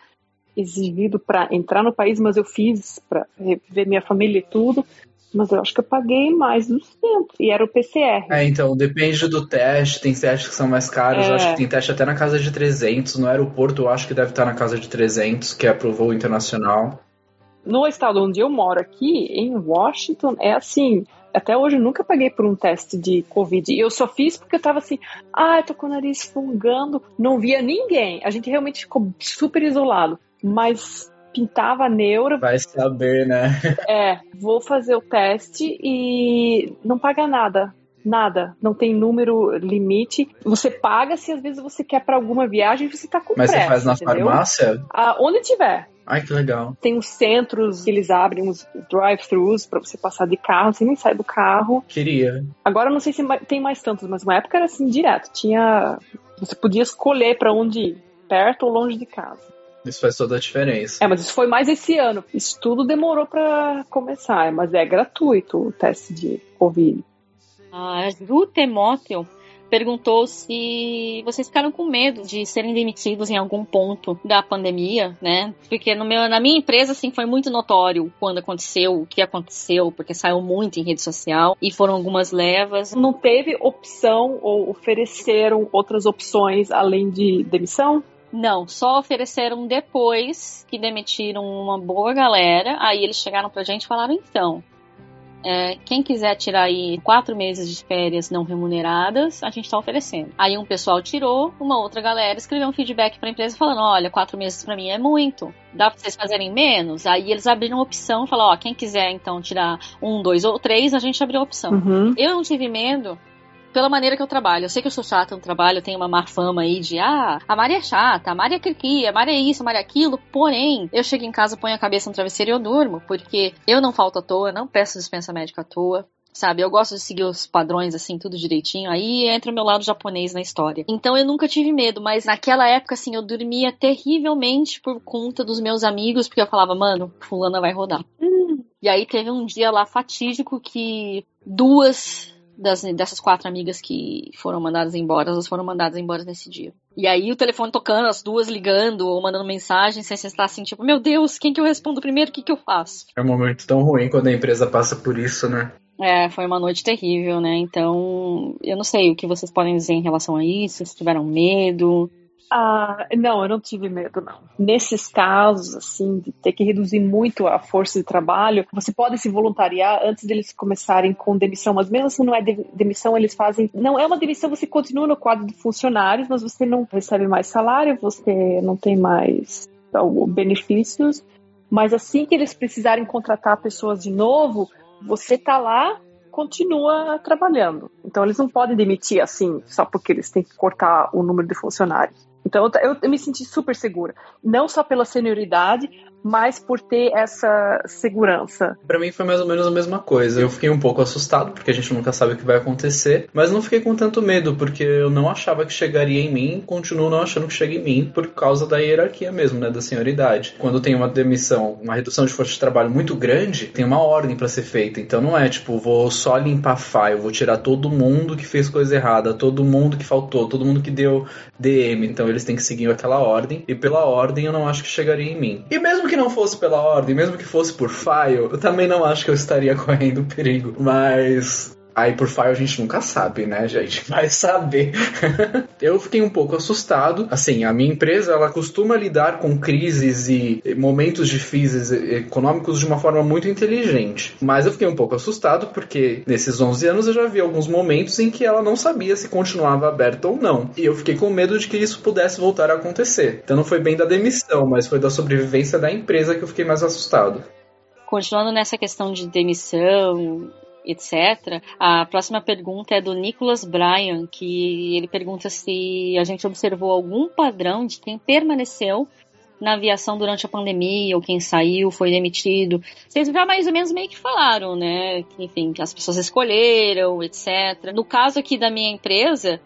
exigido para entrar no país, mas eu fiz para ver minha família e tudo. Mas eu acho que eu paguei mais dos 100 e era o PCR. É, então, depende do teste. Tem testes que são mais caros. É. Eu acho que tem teste até na casa de 300. No aeroporto, eu acho que deve estar na casa de 300, que é pro voo internacional. No estado onde eu moro aqui, em Washington, é assim. Até hoje eu nunca paguei por um teste de Covid. E eu só fiz porque eu tava assim, ah, eu tô com o nariz fungando, não via ninguém. A gente realmente ficou super isolado mas pintava a neura. Vai saber, né? É, vou fazer o teste e não paga nada. Nada. Não tem número limite. Você paga se às vezes você quer para alguma viagem você tá com Mas pressa, você faz na entendeu? farmácia? Ah, onde tiver. Ai, que legal. Tem os centros que eles abrem os drive-thrus para você passar de carro, você nem sai do carro. Queria. Agora eu não sei se tem mais tantos, mas uma época era assim direto. Tinha. Você podia escolher para onde ir, perto ou longe de casa. Isso faz toda a diferença. É, mas isso foi mais esse ano. Isso tudo demorou para começar, mas é gratuito o teste de Covid. A Ju Temóteo perguntou se vocês ficaram com medo de serem demitidos em algum ponto da pandemia, né? Porque no meu, na minha empresa, assim, foi muito notório quando aconteceu, o que aconteceu, porque saiu muito em rede social e foram algumas levas. Não teve opção ou ofereceram outras opções além de demissão? Não, só ofereceram depois que demitiram uma boa galera. Aí eles chegaram pra gente e falaram: então, é, quem quiser tirar aí quatro meses de férias não remuneradas, a gente tá oferecendo. Aí um pessoal tirou, uma outra galera escreveu um feedback pra empresa falando: olha, quatro meses pra mim é muito. Dá pra vocês fazerem menos? Aí eles abriram a opção e falaram: ó, quem quiser então tirar um, dois ou três, a gente abriu a opção. Uhum. Eu não tive medo pela maneira que eu trabalho. Eu sei que eu sou chata no trabalho, eu tenho uma má fama aí de ah, a Maria é chata, a Maria é criqui, a Maria é isso, a Maria é aquilo. Porém, eu chego em casa, ponho a cabeça no travesseiro e eu durmo, porque eu não falto à toa, não peço dispensa médica à toa. Sabe, eu gosto de seguir os padrões, assim, tudo direitinho. Aí entra o meu lado japonês na história. Então eu nunca tive medo, mas naquela época, assim, eu dormia terrivelmente por conta dos meus amigos, porque eu falava, mano, fulana vai rodar. E aí teve um dia lá fatídico que duas das, dessas quatro amigas que foram mandadas embora, elas foram mandadas embora nesse dia. E aí o telefone tocando, as duas ligando ou mandando mensagem, sem você estar assim, tipo, meu Deus, quem que eu respondo primeiro? O que que eu faço? É um momento tão ruim quando a empresa passa por isso, né? É, foi uma noite terrível, né? Então, eu não sei o que vocês podem dizer em relação a isso, se tiveram medo. Ah, não, eu não tive medo, não. Nesses casos, assim, de ter que reduzir muito a força de trabalho, você pode se voluntariar antes deles começarem com demissão, mas mesmo se não é de- demissão, eles fazem. Não é uma demissão, você continua no quadro de funcionários, mas você não recebe mais salário, você não tem mais ó, benefícios. Mas assim que eles precisarem contratar pessoas de novo, você tá lá, continua trabalhando. Então eles não podem demitir assim, só porque eles têm que cortar o número de funcionários. Então eu, eu- me senti super segura. Não só pela senioridade, mas por ter essa segurança. Pra mim foi mais ou menos a mesma coisa. Eu fiquei um pouco assustado, porque a gente nunca sabe o que vai acontecer, mas não fiquei com tanto medo, porque eu não achava que chegaria em mim, continuo não achando que chega em mim, por causa da hierarquia mesmo, né, da senioridade. Quando tem uma demissão, uma redução de força de trabalho muito grande, tem uma ordem pra ser feita. Então não é tipo, vou só limpar file, vou tirar todo mundo que fez coisa errada, todo mundo que faltou, todo mundo que deu DM. Então eles têm que seguir aquela ordem, e pela ordem eu não acho que chegaria em mim. E mesmo que não fosse pela ordem, mesmo que fosse por file, eu também não acho que eu estaria correndo perigo. Mas. Aí por file a gente nunca sabe, né, gente? Vai saber. eu fiquei um pouco assustado. Assim, a minha empresa, ela costuma lidar com crises e momentos difíceis econômicos de uma forma muito inteligente. Mas eu fiquei um pouco assustado porque nesses 11 anos eu já vi alguns momentos em que ela não sabia se continuava aberta ou não. E eu fiquei com medo de que isso pudesse voltar a acontecer. Então não foi bem da demissão, mas foi da sobrevivência da empresa que eu fiquei mais assustado. Continuando nessa questão de demissão, etc., a próxima pergunta é do Nicholas Bryan, que ele pergunta se a gente observou algum padrão de quem permaneceu na aviação durante a pandemia, ou quem saiu, foi demitido. Vocês já mais ou menos meio que falaram, né? Que, enfim, que as pessoas escolheram, etc. No caso aqui da minha empresa,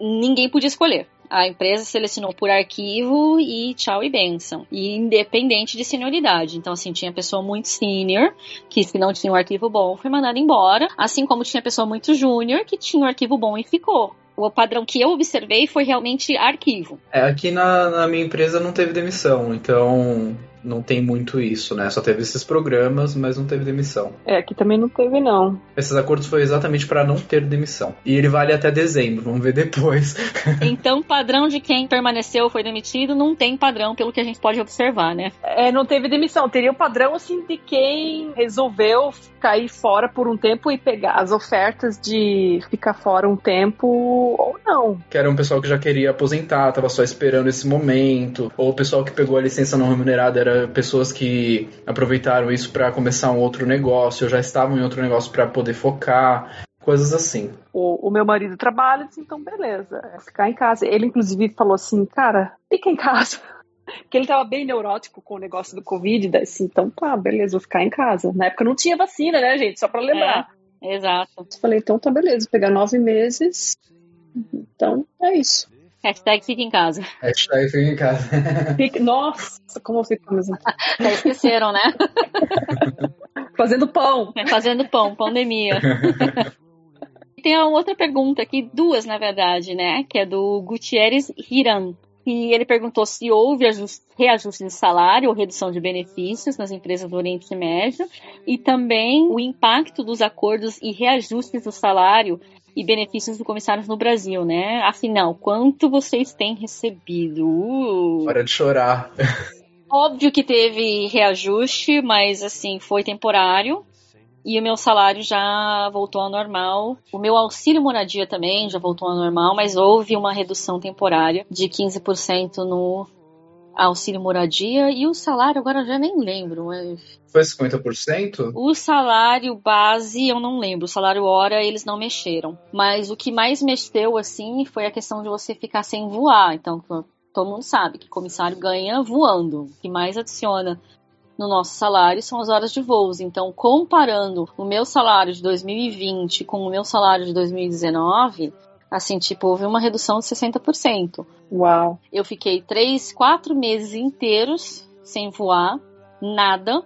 ninguém podia escolher. A empresa selecionou por arquivo e tchau e benção. E independente de senioridade. Então, assim, tinha pessoa muito senior, que se não tinha um arquivo bom, foi mandada embora. Assim como tinha pessoa muito júnior, que tinha um arquivo bom e ficou. O padrão que eu observei foi realmente arquivo. É, aqui na, na minha empresa não teve demissão, então não tem muito isso, né? Só teve esses programas, mas não teve demissão. É, aqui também não teve, não. Esses acordos foi exatamente para não ter demissão. E ele vale até dezembro, vamos ver depois. Então, padrão de quem permaneceu ou foi demitido não tem padrão, pelo que a gente pode observar, né? É, não teve demissão. Teria o padrão, assim, de quem resolveu cair fora por um tempo e pegar as ofertas de ficar fora um tempo ou não. Que era um pessoal que já queria aposentar, tava só esperando esse momento. Ou o pessoal que pegou a licença não remunerada era pessoas que aproveitaram isso para começar um outro negócio, já estavam em outro negócio para poder focar. Coisas assim. O, o meu marido trabalha, disse, então beleza, é ficar em casa. Ele, inclusive, falou assim, cara, fica em casa. Porque ele tava bem neurótico com o negócio do Covid, daí assim, então tá, beleza, vou ficar em casa. Na época não tinha vacina, né, gente? Só pra lembrar. É, exato. Eu falei, então tá, beleza, vou pegar nove meses. Então, é isso. Hashtag fica em casa. Hashtag fica em casa. Fica- Nossa, como ficamos Já esqueceram, né? fazendo pão. Fazendo pão, pandemia. E Tem uma outra pergunta aqui, duas na verdade, né? Que é do Gutierrez Hiran. E ele perguntou se houve ajus- reajuste de salário ou redução de benefícios nas empresas do Oriente Médio e também o impacto dos acordos e reajustes do salário e benefícios do comissário no Brasil, né? Afinal, quanto vocês têm recebido? Uh. Hora de chorar. Óbvio que teve reajuste, mas assim, foi temporário. E o meu salário já voltou ao normal. O meu auxílio moradia também já voltou ao normal, mas houve uma redução temporária de 15% no auxílio moradia. E o salário, agora eu já nem lembro, mas. Foi 50%? O salário base, eu não lembro. O salário hora, eles não mexeram. Mas o que mais mexeu, assim, foi a questão de você ficar sem voar. Então, todo mundo sabe que comissário ganha voando. O que mais adiciona no nosso salário são as horas de voos. Então, comparando o meu salário de 2020 com o meu salário de 2019, assim, tipo, houve uma redução de 60%. Uau. Eu fiquei três, quatro meses inteiros sem voar, nada.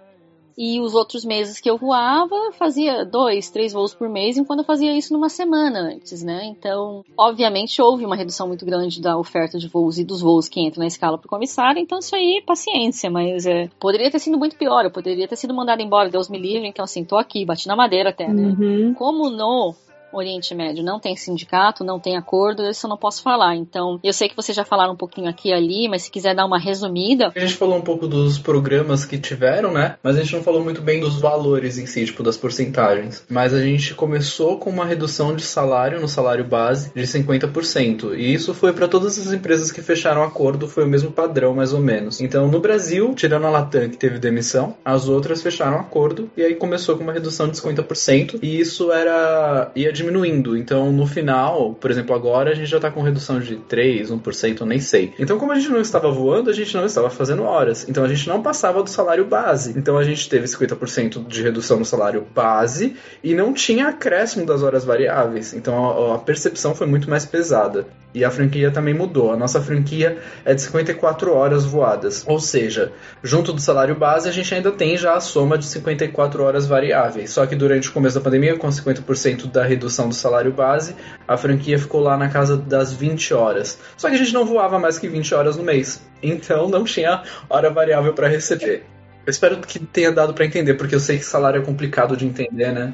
E os outros meses que eu voava, fazia dois, três voos por mês, enquanto eu fazia isso numa semana antes, né? Então, obviamente, houve uma redução muito grande da oferta de voos e dos voos que entram na escala para o comissário, então isso aí, paciência, mas é, poderia ter sido muito pior, eu poderia ter sido mandado embora, Deus me livre, então assim, tô aqui, bati na madeira até, né? Uhum. Como no Oriente Médio não tem sindicato, não tem acordo, isso eu não posso falar. Então, eu sei que vocês já falaram um pouquinho aqui e ali, mas se quiser dar uma resumida, A gente falou um pouco dos programas que tiveram, né? Mas a gente não falou muito bem dos valores em si, tipo, das porcentagens. Mas a gente começou com uma redução de salário no salário base de 50%. E isso foi para todas as empresas que fecharam acordo, foi o mesmo padrão, mais ou menos. Então, no Brasil, tirando a Latam, que teve demissão, as outras fecharam acordo e aí começou com uma redução de 50%. E isso era ia diminuindo. Então, no final, por exemplo, agora a gente já tá com redução de 3, 1%, eu nem sei. Então, como a gente não estava voando, a gente não estava fazendo horas. Então, a gente não passava do salário base. Então, a gente teve 50% de redução no salário base e não tinha acréscimo das horas variáveis. Então, a, a percepção foi muito mais pesada. E a franquia também mudou. A nossa franquia é de 54 horas voadas. Ou seja, junto do salário base, a gente ainda tem já a soma de 54 horas variáveis. Só que durante o começo da pandemia, com 50% da redução do salário base, a franquia ficou lá na casa das 20 horas. Só que a gente não voava mais que 20 horas no mês. Então não tinha hora variável para receber. Eu espero que tenha dado para entender, porque eu sei que salário é complicado de entender, né?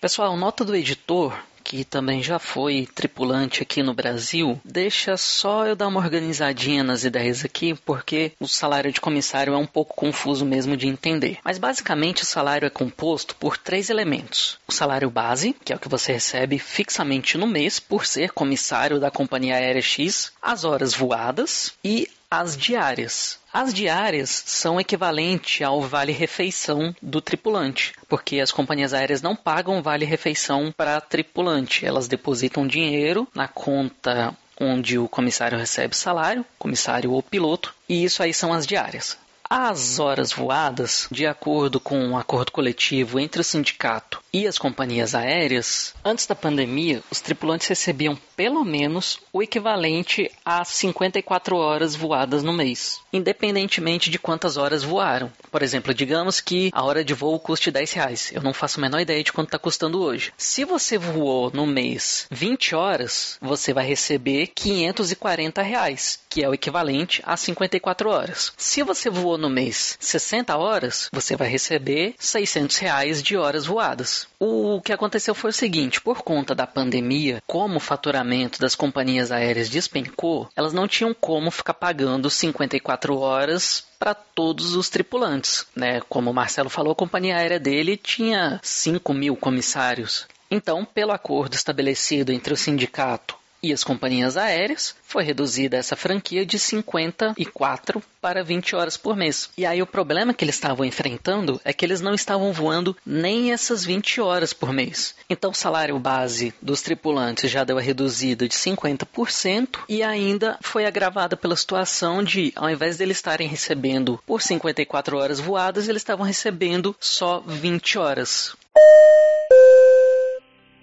Pessoal, nota do editor que também já foi tripulante aqui no Brasil, deixa só eu dar uma organizadinha nas ideias aqui, porque o salário de comissário é um pouco confuso mesmo de entender. Mas basicamente o salário é composto por três elementos: o salário base, que é o que você recebe fixamente no mês por ser comissário da companhia aérea X, as horas voadas e as diárias. As diárias são equivalente ao vale-refeição do tripulante, porque as companhias aéreas não pagam vale-refeição para tripulante, elas depositam dinheiro na conta onde o comissário recebe salário, comissário ou piloto, e isso aí são as diárias. As horas voadas, de acordo com um acordo coletivo entre o sindicato e as companhias aéreas, antes da pandemia, os tripulantes recebiam pelo menos o equivalente a 54 horas voadas no mês, independentemente de quantas horas voaram. Por exemplo, digamos que a hora de voo custe 10 reais. Eu não faço a menor ideia de quanto está custando hoje. Se você voou no mês 20 horas, você vai receber 540 reais, que é o equivalente a 54 horas. Se você voou no mês 60 horas, você vai receber 600 reais de horas voadas. O que aconteceu foi o seguinte: por conta da pandemia, como o faturamento das companhias aéreas despencou, elas não tinham como ficar pagando 54 horas para todos os tripulantes. Né? Como o Marcelo falou, a companhia aérea dele tinha 5 mil comissários. Então, pelo acordo estabelecido entre o sindicato e as companhias aéreas, foi reduzida essa franquia de 54 para 20 horas por mês. E aí o problema que eles estavam enfrentando é que eles não estavam voando nem essas 20 horas por mês. Então o salário base dos tripulantes já deu a reduzida de 50% e ainda foi agravada pela situação de, ao invés de eles estarem recebendo por 54 horas voadas, eles estavam recebendo só 20 horas.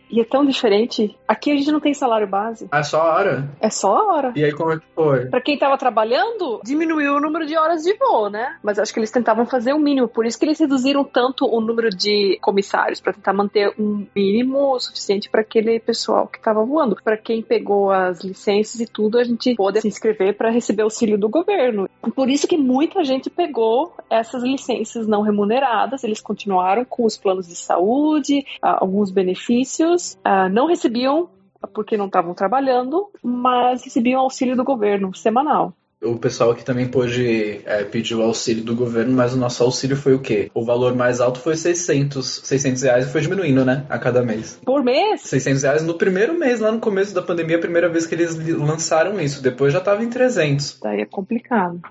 E é tão diferente. Aqui a gente não tem salário base. É só a hora? É só a hora. E aí como é que foi? Pra quem tava trabalhando, diminuiu o número de horas de voo, né? Mas acho que eles tentavam fazer o mínimo. Por isso que eles reduziram tanto o número de comissários, para tentar manter um mínimo suficiente para aquele pessoal que tava voando. Para quem pegou as licenças e tudo, a gente pôde se inscrever para receber auxílio do governo. Por isso que muita gente pegou essas licenças não remuneradas. Eles continuaram com os planos de saúde, ah, alguns benefícios uh, não recebiam porque não estavam trabalhando, mas recebiam auxílio do governo semanal. O pessoal aqui também pôde é, pedir o auxílio do governo, mas o nosso auxílio foi o quê? O valor mais alto foi 600, 600 reais e foi diminuindo, né? A cada mês. Por mês? 600 reais no primeiro mês, lá no começo da pandemia, a primeira vez que eles lançaram isso. Depois já tava em 300. Daí é complicado.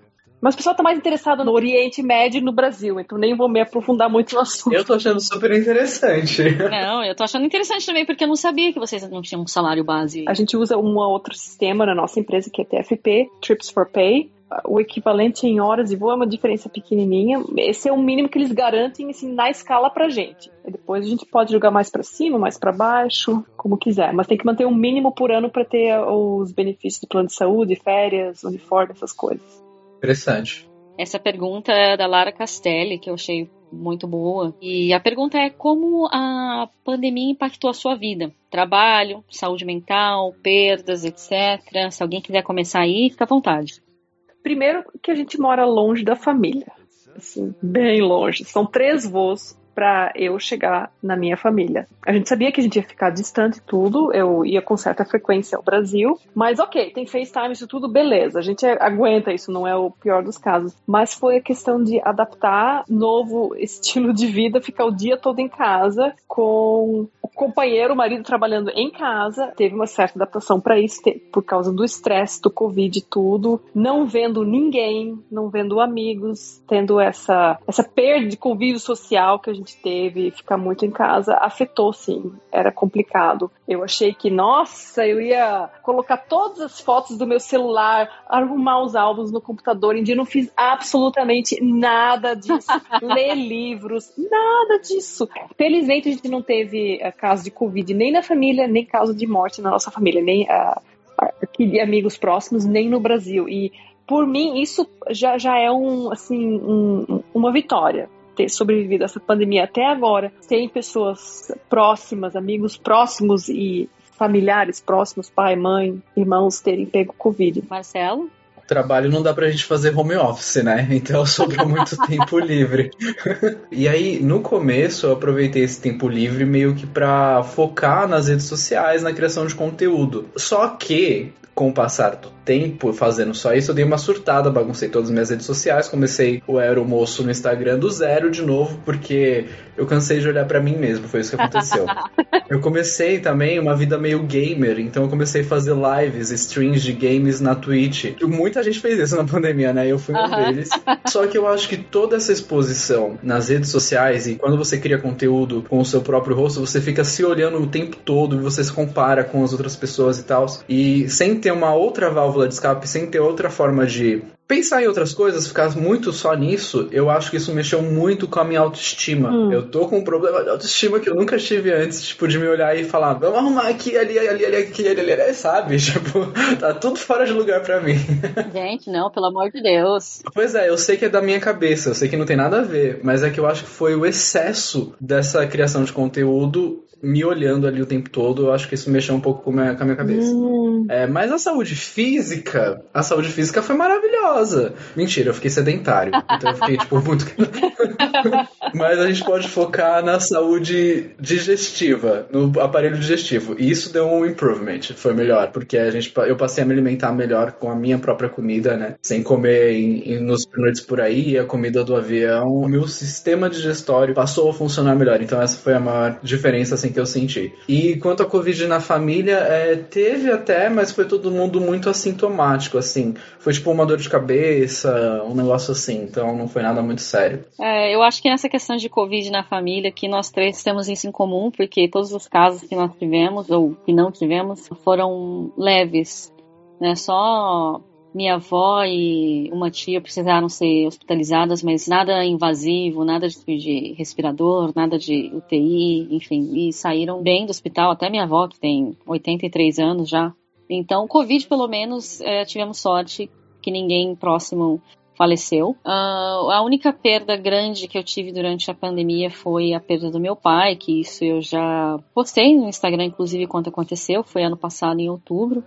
Mas o pessoal está mais interessado no Oriente Médio e no Brasil, então nem vou me aprofundar muito no assunto. Eu tô achando super interessante. Não, eu tô achando interessante também, porque eu não sabia que vocês não tinham um salário base. A gente usa um outro sistema na nossa empresa, que é TFP, Trips for Pay. O equivalente em horas de voo é uma diferença pequenininha. Esse é o mínimo que eles garantem assim, na escala pra gente. E depois a gente pode jogar mais para cima, mais para baixo, como quiser. Mas tem que manter um mínimo por ano para ter os benefícios do plano de saúde, férias, uniforme, essas coisas. Interessante. Essa pergunta é da Lara Castelli, que eu achei muito boa. E a pergunta é como a pandemia impactou a sua vida? Trabalho, saúde mental, perdas, etc. Se alguém quiser começar aí, fica à vontade. Primeiro que a gente mora longe da família. Assim, bem longe. São três voos para eu chegar na minha família. A gente sabia que a gente ia ficar distante tudo, eu ia com certa frequência ao Brasil, mas ok, tem FaceTime, isso tudo, beleza, a gente aguenta isso, não é o pior dos casos. Mas foi a questão de adaptar novo estilo de vida, ficar o dia todo em casa com o companheiro, o marido trabalhando em casa, teve uma certa adaptação para isso, por causa do estresse, do Covid e tudo, não vendo ninguém, não vendo amigos, tendo essa, essa perda de convívio social que a gente gente teve, ficar muito em casa, afetou sim, era complicado. Eu achei que, nossa, eu ia colocar todas as fotos do meu celular, arrumar os álbuns no computador, dia não fiz absolutamente nada disso. Ler livros, nada disso. Felizmente a gente não teve uh, caso de Covid nem na família, nem caso de morte na nossa família, nem uh, aqui de amigos próximos, nem no Brasil. E por mim, isso já, já é um, assim, um, uma vitória ter sobrevivido a essa pandemia até agora, sem pessoas próximas, amigos próximos e familiares próximos, pai, mãe, irmãos, terem pego Covid. Marcelo? trabalho não dá pra gente fazer home office, né? Então sobrou muito tempo livre. e aí, no começo, eu aproveitei esse tempo livre meio que pra focar nas redes sociais, na criação de conteúdo. Só que, com o passar do tempo fazendo só isso, eu dei uma surtada, baguncei todas as minhas redes sociais, comecei o Aeromoço no Instagram do zero de novo, porque eu cansei de olhar para mim mesmo, foi isso que aconteceu. eu comecei também uma vida meio gamer, então eu comecei a fazer lives, streams de games na Twitch. Muita gente fez isso na pandemia, né? Eu fui um deles. Só que eu acho que toda essa exposição nas redes sociais e quando você cria conteúdo com o seu próprio rosto, você fica se olhando o tempo todo e você se compara com as outras pessoas e tal. E sem ter uma outra válvula válvula de escape sem ter outra forma de pensar em outras coisas, ficar muito só nisso, eu acho que isso mexeu muito com a minha autoestima. Hum. Eu tô com um problema de autoestima que eu nunca tive antes, tipo, de me olhar e falar, vamos arrumar aqui, ali, ali, ali, aqui, ali, ali, ali, sabe? Tipo, tá tudo fora de lugar para mim. Gente, não, pelo amor de Deus. Pois é, eu sei que é da minha cabeça, eu sei que não tem nada a ver, mas é que eu acho que foi o excesso dessa criação de conteúdo me olhando ali o tempo todo, eu acho que isso mexeu um pouco com, minha, com a minha cabeça. Hum. É, mas a saúde física, a saúde física foi maravilhosa. Mentira, eu fiquei sedentário. Então eu fiquei, tipo, muito. mas a gente pode focar na saúde digestiva, no aparelho digestivo. E isso deu um improvement, foi melhor, porque a gente, eu passei a me alimentar melhor com a minha própria comida, né? Sem comer em, em, nos noites por aí, e a comida do avião. O meu sistema digestório passou a funcionar melhor. Então essa foi a maior diferença, assim, assim, que eu senti. E quanto a Covid na família, é, teve até, mas foi todo mundo muito assintomático, assim. Foi tipo uma dor de cabeça, um negócio assim, então não foi nada muito sério. É, eu acho que nessa questão de Covid na família, que nós três temos isso em comum, porque todos os casos que nós tivemos, ou que não tivemos, foram leves. Né? Só minha avó e uma tia precisaram ser hospitalizadas, mas nada invasivo, nada de respirador, nada de UTI, enfim, e saíram bem do hospital, até minha avó, que tem 83 anos já. Então, Covid, pelo menos, é, tivemos sorte que ninguém próximo faleceu. Uh, a única perda grande que eu tive durante a pandemia foi a perda do meu pai, que isso eu já postei no Instagram, inclusive, quando aconteceu, foi ano passado, em outubro.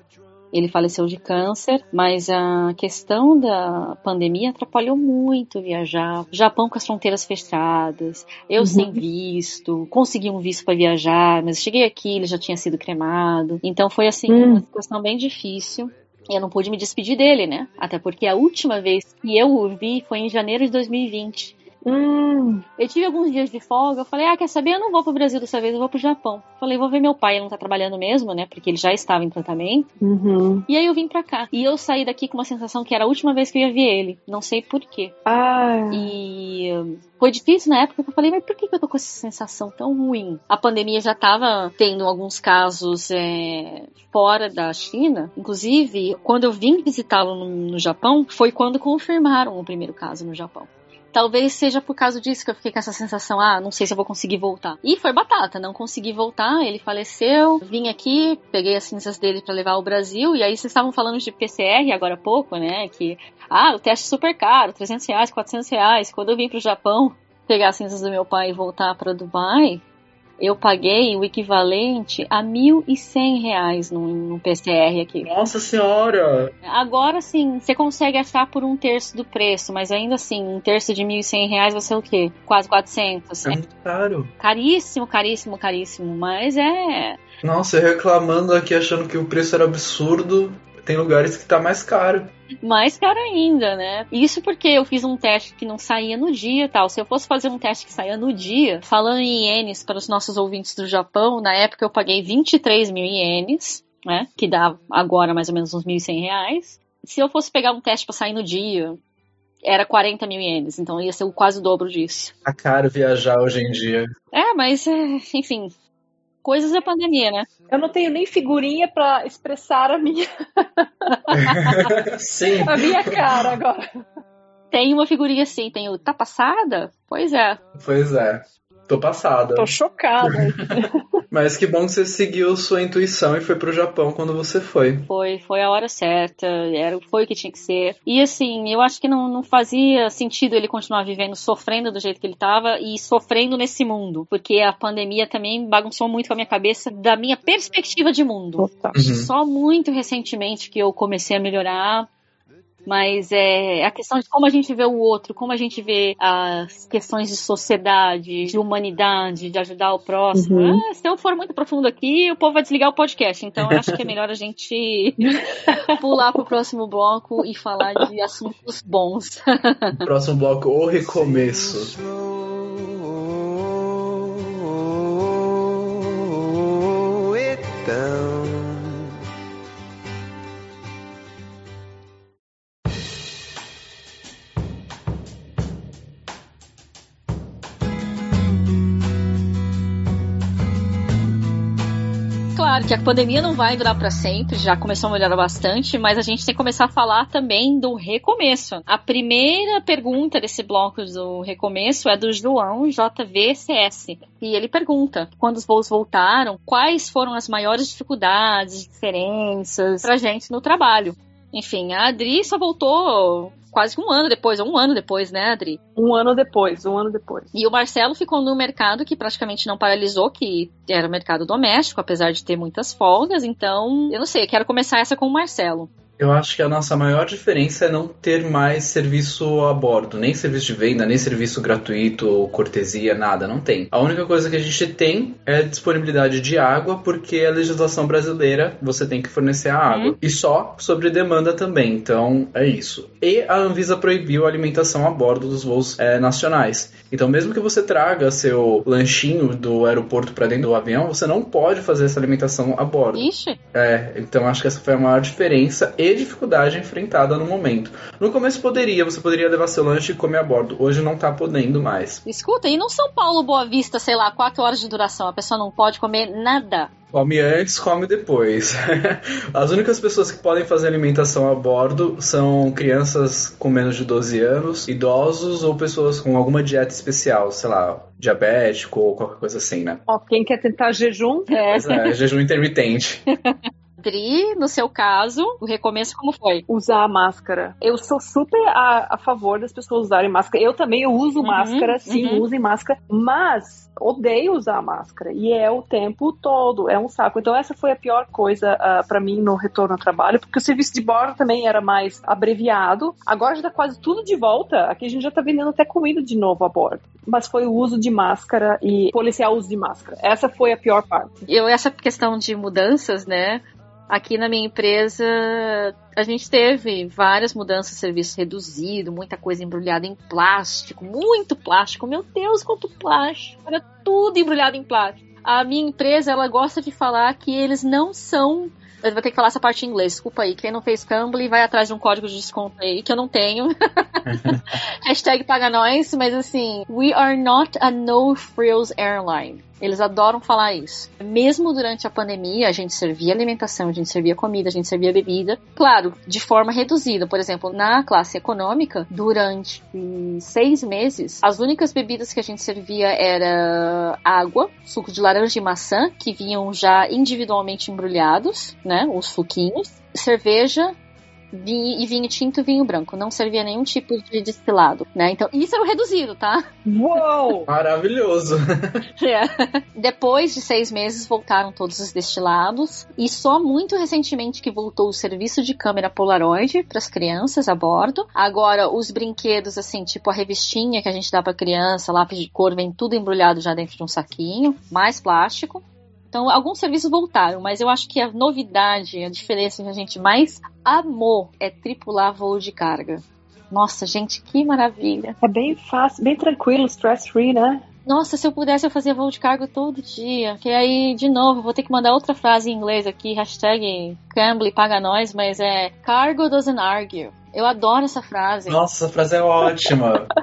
Ele faleceu de câncer, mas a questão da pandemia atrapalhou muito viajar. Japão com as fronteiras fechadas, eu uhum. sem visto, consegui um visto para viajar, mas cheguei aqui, ele já tinha sido cremado. Então foi assim, uhum. uma situação bem difícil. E eu não pude me despedir dele, né? Até porque a última vez que eu o vi foi em janeiro de 2020. Hum. Eu tive alguns dias de folga, eu falei, ah, quer saber? Eu não vou pro Brasil dessa vez, eu vou pro Japão. Falei, vou ver meu pai, ele não tá trabalhando mesmo, né? Porque ele já estava em tratamento. Uhum. E aí eu vim pra cá. E eu saí daqui com uma sensação que era a última vez que eu ia ver ele. Não sei porquê. Ah. E foi difícil na época que eu falei, mas por que eu tô com essa sensação tão ruim? A pandemia já tava tendo alguns casos é, fora da China. Inclusive, quando eu vim visitá-lo no, no Japão, foi quando confirmaram o primeiro caso no Japão. Talvez seja por causa disso que eu fiquei com essa sensação, ah, não sei se eu vou conseguir voltar. E foi batata, não consegui voltar, ele faleceu, vim aqui, peguei as cinzas dele para levar ao Brasil, e aí vocês estavam falando de PCR agora há pouco, né, que, ah, o teste é super caro, 300 reais, 400 reais. Quando eu vim pro Japão, pegar as cinzas do meu pai e voltar para Dubai, eu paguei o equivalente a 1.100 reais no, no PCR aqui. Nossa senhora! Agora sim, você consegue achar por um terço do preço, mas ainda assim, um terço de 1.100 reais vai ser o quê? Quase 400. É muito caro. Caríssimo, caríssimo, caríssimo, mas é... Nossa, reclamando aqui achando que o preço era absurdo, tem lugares que tá mais caro mais caro ainda, né? Isso porque eu fiz um teste que não saía no dia e tal. Se eu fosse fazer um teste que saía no dia, falando em ienes para os nossos ouvintes do Japão, na época eu paguei 23 mil ienes, né? Que dá agora mais ou menos uns 1.100 reais. Se eu fosse pegar um teste para sair no dia, era 40 mil ienes, então ia ser quase o dobro disso. Tá caro viajar hoje em dia. É, mas, é, enfim, coisas da pandemia, né? Eu não tenho nem figurinha para expressar a minha. Sim. a minha cara agora. Tem uma figurinha assim, tem o tá passada? Pois é. Pois é. Tô passada. Tô chocada. Mas que bom que você seguiu sua intuição e foi pro Japão quando você foi. Foi, foi a hora certa, era, foi o que tinha que ser. E assim, eu acho que não, não fazia sentido ele continuar vivendo sofrendo do jeito que ele tava e sofrendo nesse mundo. Porque a pandemia também bagunçou muito com a minha cabeça da minha perspectiva de mundo. Uhum. Só muito recentemente que eu comecei a melhorar mas é a questão de como a gente vê o outro, como a gente vê as questões de sociedade, de humanidade, de ajudar o próximo. Uhum. Ah, se eu for muito profundo aqui, o povo vai desligar o podcast. Então eu acho que é melhor a gente pular pro próximo bloco e falar de assuntos bons. próximo bloco, o recomeço. Claro que a pandemia não vai durar para sempre, já começou a melhorar bastante, mas a gente tem que começar a falar também do recomeço. A primeira pergunta desse bloco do recomeço é do João JVCS. E ele pergunta: quando os voos voltaram, quais foram as maiores dificuldades, diferenças pra gente no trabalho? Enfim, a Adri só voltou quase um ano depois, ou um ano depois, né, Adri? Um ano depois, um ano depois. E o Marcelo ficou no mercado que praticamente não paralisou, que era o mercado doméstico, apesar de ter muitas folgas, então, eu não sei, quero começar essa com o Marcelo. Eu acho que a nossa maior diferença é não ter mais serviço a bordo, nem serviço de venda, nem serviço gratuito, cortesia, nada, não tem. A única coisa que a gente tem é disponibilidade de água, porque a legislação brasileira você tem que fornecer a água. Uhum. E só sobre demanda também, então é isso. E a Anvisa proibiu a alimentação a bordo dos voos é, nacionais. Então, mesmo que você traga seu lanchinho do aeroporto para dentro do avião, você não pode fazer essa alimentação a bordo. Ixi. É, então acho que essa foi a maior diferença e dificuldade enfrentada no momento. No começo poderia, você poderia levar seu lanche e comer a bordo. Hoje não tá podendo mais. Escuta, e no São Paulo Boa Vista, sei lá, 4 horas de duração, a pessoa não pode comer nada. Come antes, come depois. As únicas pessoas que podem fazer alimentação a bordo são crianças com menos de 12 anos, idosos ou pessoas com alguma dieta especial, sei lá, diabético ou qualquer coisa assim, né? Ó, quem quer tentar jejum, É. É, jejum intermitente. Dri, no seu caso, o recomeço como foi? usar a máscara. Eu sou super a, a favor das pessoas usarem máscara. Eu também eu uso Uhum, máscara, sim, uhum. usem máscara, mas odeio usar máscara e é o tempo todo, é um saco. Então essa foi a pior coisa ah, pra mim no retorno ao trabalho, porque o serviço de bordo também era mais abreviado. Agora já tá quase tudo de volta. Aqui a gente já tá vendendo até comida de novo a bordo. Mas foi o uso de máscara e policial uso de máscara. Essa foi a pior parte. Eu, essa questão de mudanças, né? Aqui na minha empresa, a gente teve várias mudanças, serviço reduzido, muita coisa embrulhada em plástico, muito plástico. Meu Deus, quanto plástico! Era tudo embrulhado em plástico. A minha empresa, ela gosta de falar que eles não são. Eu vou ter que falar essa parte em inglês, desculpa aí. Quem não fez Cambly, vai atrás de um código de desconto aí, que eu não tenho. Hashtag paga nós, mas assim, we are not a no frills airline. Eles adoram falar isso. Mesmo durante a pandemia, a gente servia alimentação, a gente servia comida, a gente servia bebida. Claro, de forma reduzida. Por exemplo, na classe econômica, durante seis meses, as únicas bebidas que a gente servia era água, suco de laranja e maçã, que vinham já individualmente embrulhados, né? Os suquinhos. Cerveja, vinho, e vinho tinto e vinho branco. Não servia nenhum tipo de destilado, né? Então, isso era o reduzido, tá? Uou! Maravilhoso. É. Depois de seis meses, voltaram todos os destilados. E só muito recentemente que voltou o serviço de câmera Polaroid para as crianças a bordo. Agora, os brinquedos, assim, tipo a revistinha que a gente dá para criança, lápis de cor, vem tudo embrulhado já dentro de um saquinho, mais plástico. Então, alguns serviços voltaram, mas eu acho que a novidade, a diferença que a gente mais amou é tripular voo de carga. Nossa, gente, que maravilha! É bem fácil, bem tranquilo, stress free, né? Nossa, se eu pudesse eu fazia voo de cargo todo dia. Que aí, de novo, vou ter que mandar outra frase em inglês aqui, hashtag Cambly paga nós, mas é Cargo doesn't argue. Eu adoro essa frase. Nossa, essa frase é ótima.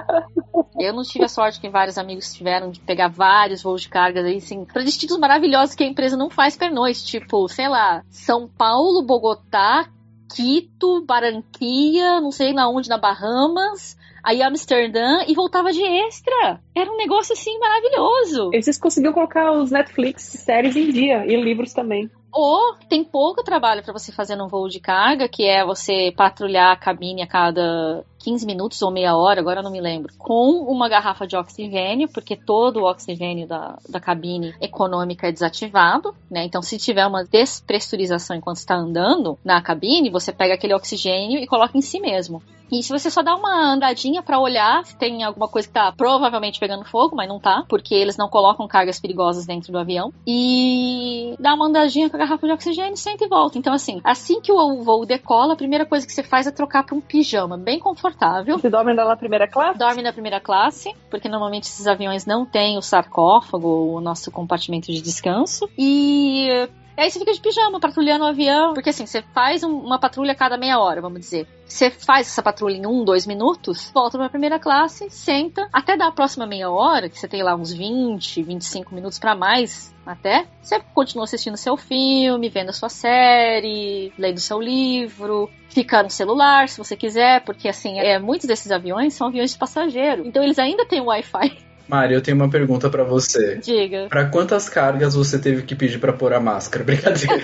Eu não tive a sorte que vários amigos tiveram de pegar vários voos de carga aí, assim, para destinos maravilhosos que a empresa não faz pernoite, tipo, sei lá, São Paulo, Bogotá, Quito, Barranquilla, não sei lá onde, na Bahamas, aí Amsterdã e voltava de extra. Era um negócio assim maravilhoso. Eles conseguiam colocar os Netflix séries em dia e livros também. Ou tem pouco trabalho para você fazer num voo de carga, que é você patrulhar a cabine a cada 15 minutos ou meia hora, agora eu não me lembro, com uma garrafa de oxigênio, porque todo o oxigênio da, da cabine econômica é desativado, né? Então, se tiver uma despressurização enquanto está andando na cabine, você pega aquele oxigênio e coloca em si mesmo. E se você só dá uma andadinha para olhar se tem alguma coisa que tá provavelmente pegando fogo, mas não tá, porque eles não colocam cargas perigosas dentro do avião, e dá uma andadinha com a garrafa de oxigênio, senta e volta. Então, assim, assim que o voo decola, a primeira coisa que você faz é trocar para um pijama bem confortável. Você dorme na primeira classe? Dorme na primeira classe, porque normalmente esses aviões não têm o sarcófago, o nosso compartimento de descanso. E e aí você fica de pijama, patrulhando o avião. Porque assim, você faz um- uma patrulha a cada meia hora, vamos dizer. Você faz essa patrulha em um, dois minutos, volta pra primeira classe, senta, até dar a próxima meia hora, que você tem lá uns 20, 25 minutos pra mais até. Você continua assistindo seu filme, vendo a sua série, lendo seu livro, fica no celular se você quiser, porque assim, é, muitos desses aviões são aviões de passageiro. Então eles ainda têm Wi-Fi. Mari, eu tenho uma pergunta pra você. Diga. Pra quantas cargas você teve que pedir pra pôr a máscara? Brincadeira.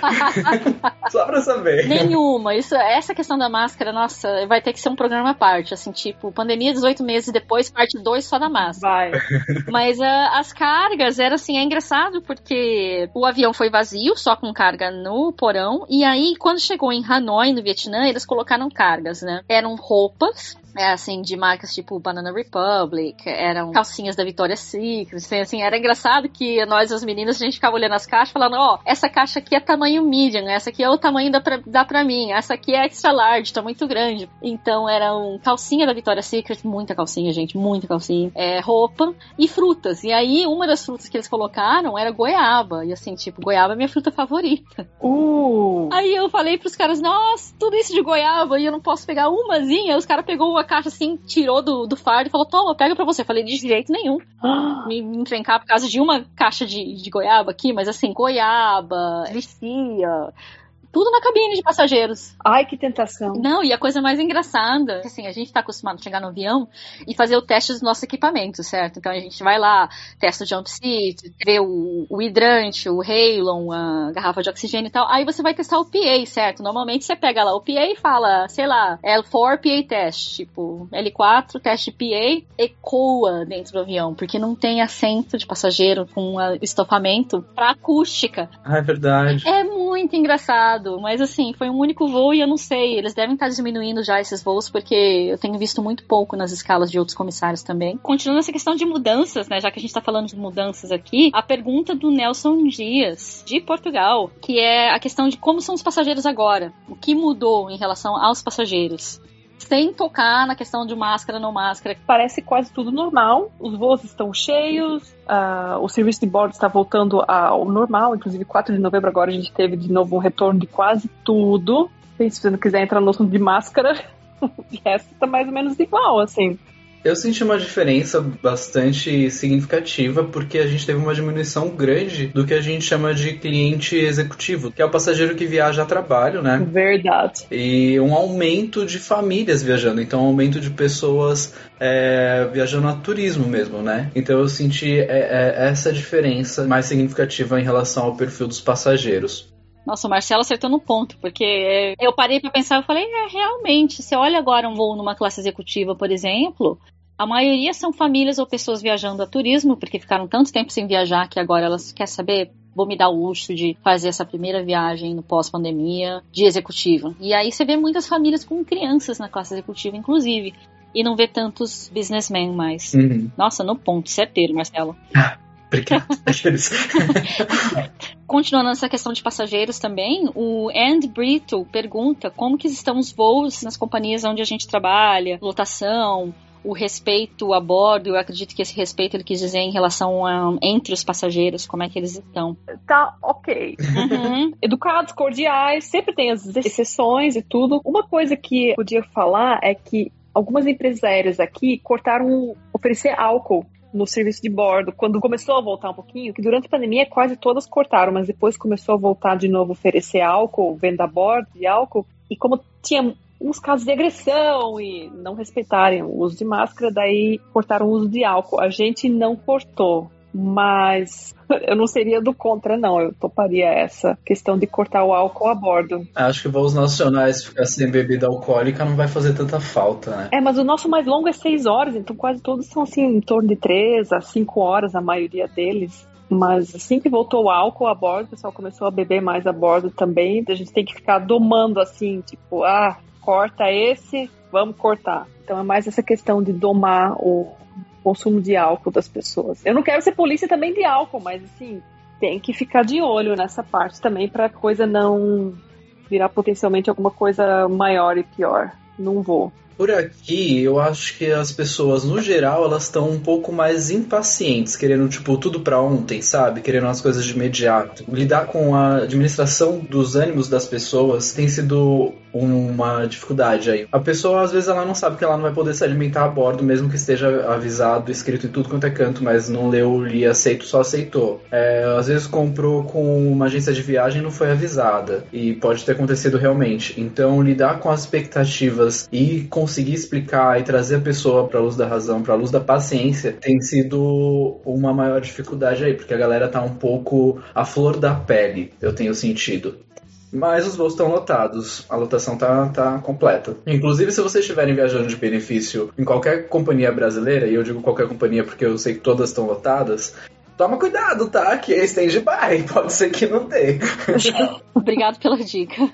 Só pra saber. Nenhuma. Isso, essa questão da máscara, nossa, vai ter que ser um programa à parte. Assim, tipo, pandemia 18 meses depois, parte 2 só da máscara. Vai. Mas ah, as cargas era assim, é engraçado porque o avião foi vazio, só com carga no porão. E aí, quando chegou em Hanoi, no Vietnã, eles colocaram cargas, né? Eram roupas é, assim, de marcas tipo Banana Republic, eram calcinhas da Victoria's Secret, assim, assim, era engraçado que nós, as meninas, a gente ficava olhando as caixas falando, ó, oh, essa caixa aqui é tamanho medium, essa aqui é o tamanho da pra, dá pra mim, essa aqui é extra large, tá muito grande. Então eram calcinha da Victoria's Secret, muita calcinha, gente, muita calcinha, é, roupa e frutas. E aí, uma das frutas que eles colocaram era goiaba, e assim, tipo, goiaba é minha fruta favorita. Uh! Aí eu falei pros caras, nossa, tudo isso de goiaba, e eu não posso pegar umazinha, os caras pegou uma caixa assim, tirou do, do fardo e falou: Toma, pega pra você. Eu falei: De jeito nenhum. me, me encrencar por causa de uma caixa de, de goiaba aqui, mas assim, goiaba, licia, tudo na cabine de passageiros. Ai, que tentação. Não, e a coisa mais engraçada, assim, a gente tá acostumado a chegar no avião e fazer o teste dos nossos equipamentos, certo? Então a gente vai lá, testa o jump seat, vê o, o hidrante, o halon, a garrafa de oxigênio e tal. Aí você vai testar o PA, certo? Normalmente você pega lá o PA e fala, sei lá, L4 PA test, tipo, L4 teste PA, ecoa dentro do avião, porque não tem assento de passageiro com estofamento pra acústica. Ah, é verdade. É muito engraçado mas assim, foi um único voo e eu não sei, eles devem estar diminuindo já esses voos, porque eu tenho visto muito pouco nas escalas de outros comissários também. Continuando essa questão de mudanças, né, já que a gente tá falando de mudanças aqui, a pergunta do Nelson Dias, de Portugal, que é a questão de como são os passageiros agora, o que mudou em relação aos passageiros sem tocar na questão de máscara não máscara. Parece quase tudo normal, os voos estão cheios, uh, o serviço de bordo está voltando ao normal, inclusive 4 de novembro agora a gente teve de novo um retorno de quase tudo. Se você não quiser entrar no assunto de máscara, o resto está mais ou menos igual, assim. Eu senti uma diferença bastante significativa porque a gente teve uma diminuição grande do que a gente chama de cliente executivo, que é o passageiro que viaja a trabalho, né? Verdade. E um aumento de famílias viajando, então um aumento de pessoas é, viajando a turismo mesmo, né? Então eu senti é, é, essa diferença mais significativa em relação ao perfil dos passageiros. Nossa, o Marcelo acertou no ponto, porque eu parei para pensar e falei, é, realmente, você olha agora um voo numa classe executiva, por exemplo, a maioria são famílias ou pessoas viajando a turismo, porque ficaram tanto tempo sem viajar que agora elas querem saber, vou me dar o luxo de fazer essa primeira viagem no pós-pandemia de executiva. E aí você vê muitas famílias com crianças na classe executiva, inclusive. E não vê tantos businessmen mais. Uhum. Nossa, no ponto, certeiro, Marcelo. Obrigado. Continuando essa questão de passageiros também, o Andy Brito pergunta como que estão os voos nas companhias onde a gente trabalha, lotação, o respeito a bordo, eu acredito que esse respeito ele quis dizer em relação a entre os passageiros, como é que eles estão. Tá, ok. Uhum. Educados, cordiais, sempre tem as exceções e tudo. Uma coisa que eu podia falar é que algumas empresas aéreas aqui cortaram oferecer álcool no serviço de bordo, quando começou a voltar um pouquinho, que durante a pandemia quase todas cortaram, mas depois começou a voltar de novo oferecer álcool, venda a bordo de álcool, e como tinha uns casos de agressão e não respeitarem o uso de máscara, daí cortaram o uso de álcool. A gente não cortou, mas eu não seria do contra, não. Eu toparia essa questão de cortar o álcool a bordo. Acho que voos nacionais ficar sem bebida alcoólica não vai fazer tanta falta, né? É, mas o nosso mais longo é seis horas, então quase todos são assim em torno de três a cinco horas, a maioria deles. Mas assim que voltou o álcool a bordo, o pessoal começou a beber mais a bordo também. A gente tem que ficar domando assim, tipo, ah, corta esse, vamos cortar. Então é mais essa questão de domar o consumo de álcool das pessoas. Eu não quero ser polícia também de álcool, mas assim, tem que ficar de olho nessa parte também para a coisa não virar potencialmente alguma coisa maior e pior. Não vou. Por aqui, eu acho que as pessoas, no geral, elas estão um pouco mais impacientes, querendo, tipo, tudo para ontem, sabe? Querendo as coisas de imediato. Lidar com a administração dos ânimos das pessoas tem sido uma dificuldade aí. A pessoa, às vezes, ela não sabe que ela não vai poder se alimentar a bordo, mesmo que esteja avisado, escrito em tudo quanto é canto, mas não leu e aceito, só aceitou. É, às vezes comprou com uma agência de viagem e não foi avisada. E pode ter acontecido realmente. Então, lidar com as expectativas e conseguir explicar e trazer a pessoa para a luz da razão, para a luz da paciência, tem sido uma maior dificuldade aí, porque a galera tá um pouco à flor da pele, eu tenho sentido. Mas os voos estão lotados, a lotação tá, tá completa. Inclusive, se vocês estiverem viajando de benefício em qualquer companhia brasileira, e eu digo qualquer companhia porque eu sei que todas estão lotadas, toma cuidado, tá? Que é stand-by, pode ser que não dê. Obrigado pela dica.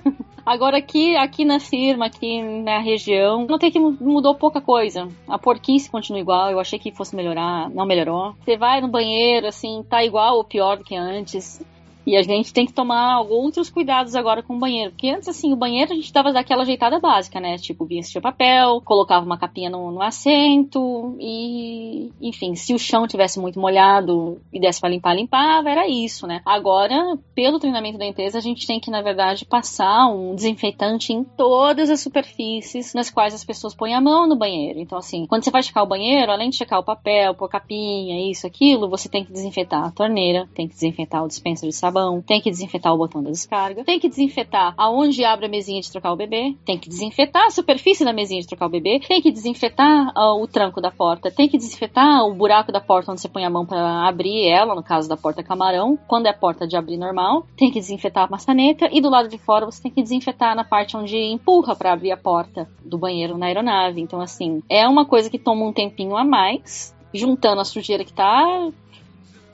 Agora aqui, aqui na firma, aqui na região, notei que mudou pouca coisa. A porquice continua igual, eu achei que fosse melhorar, não melhorou. Você vai no banheiro, assim, tá igual ou pior do que antes. E a gente tem que tomar outros cuidados agora com o banheiro. Porque antes, assim, o banheiro a gente dava daquela ajeitada básica, né? Tipo, vestia papel, colocava uma capinha no, no, assento e, enfim, se o chão tivesse muito molhado e desse para limpar, limpava, era isso, né? Agora, pelo treinamento da empresa, a gente tem que, na verdade, passar um desinfetante em todas as superfícies nas quais as pessoas põem a mão no banheiro. Então, assim, quando você vai checar o banheiro, além de checar o papel, pôr capinha, isso, aquilo, você tem que desinfetar a torneira, tem que desinfetar o dispenser de sabão sabão, tem que desinfetar o botão da descarga, tem que desinfetar aonde abre a mesinha de trocar o bebê, tem que desinfetar a superfície da mesinha de trocar o bebê, tem que desinfetar uh, o tranco da porta, tem que desinfetar o buraco da porta onde você põe a mão para abrir ela, no caso da porta camarão, quando é a porta de abrir normal, tem que desinfetar a maçaneta e do lado de fora você tem que desinfetar na parte onde empurra para abrir a porta do banheiro na aeronave. Então assim, é uma coisa que toma um tempinho a mais, juntando a sujeira que tá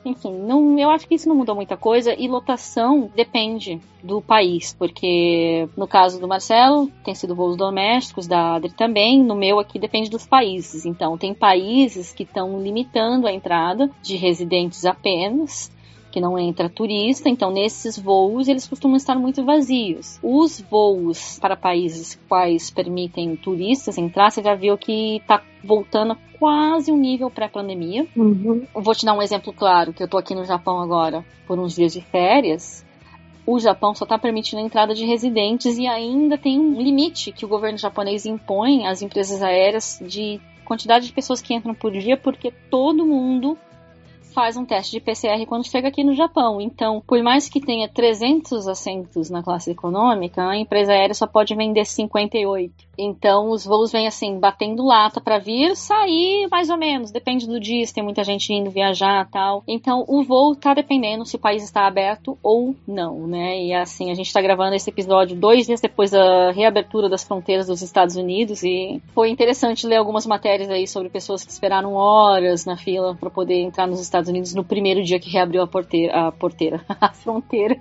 enfim, não, eu acho que isso não mudou muita coisa e lotação depende do país, porque no caso do Marcelo tem sido voos domésticos, da Adri também, no meu aqui depende dos países. Então, tem países que estão limitando a entrada de residentes apenas que não entra turista, então nesses voos eles costumam estar muito vazios. Os voos para países quais permitem turistas entrar, você já viu que está voltando quase um nível pré-pandemia. Uhum. Vou te dar um exemplo claro, que eu tô aqui no Japão agora por uns dias de férias. O Japão só está permitindo a entrada de residentes e ainda tem um limite que o governo japonês impõe às empresas aéreas de quantidade de pessoas que entram por dia, porque todo mundo faz um teste de PCR quando chega aqui no Japão. Então, por mais que tenha 300 assentos na classe econômica, a empresa aérea só pode vender 58. Então, os voos vêm assim, batendo lata para vir, sair mais ou menos, depende do dia, se tem muita gente indo viajar tal. Então, o voo tá dependendo se o país está aberto ou não, né? E assim, a gente tá gravando esse episódio dois dias depois da reabertura das fronteiras dos Estados Unidos e foi interessante ler algumas matérias aí sobre pessoas que esperaram horas na fila para poder entrar nos Estados Unidos no primeiro dia que reabriu a porteira, a porteira, a fronteira.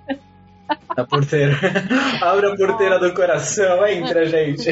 A porteira. Abre a porteira do coração, entra, gente.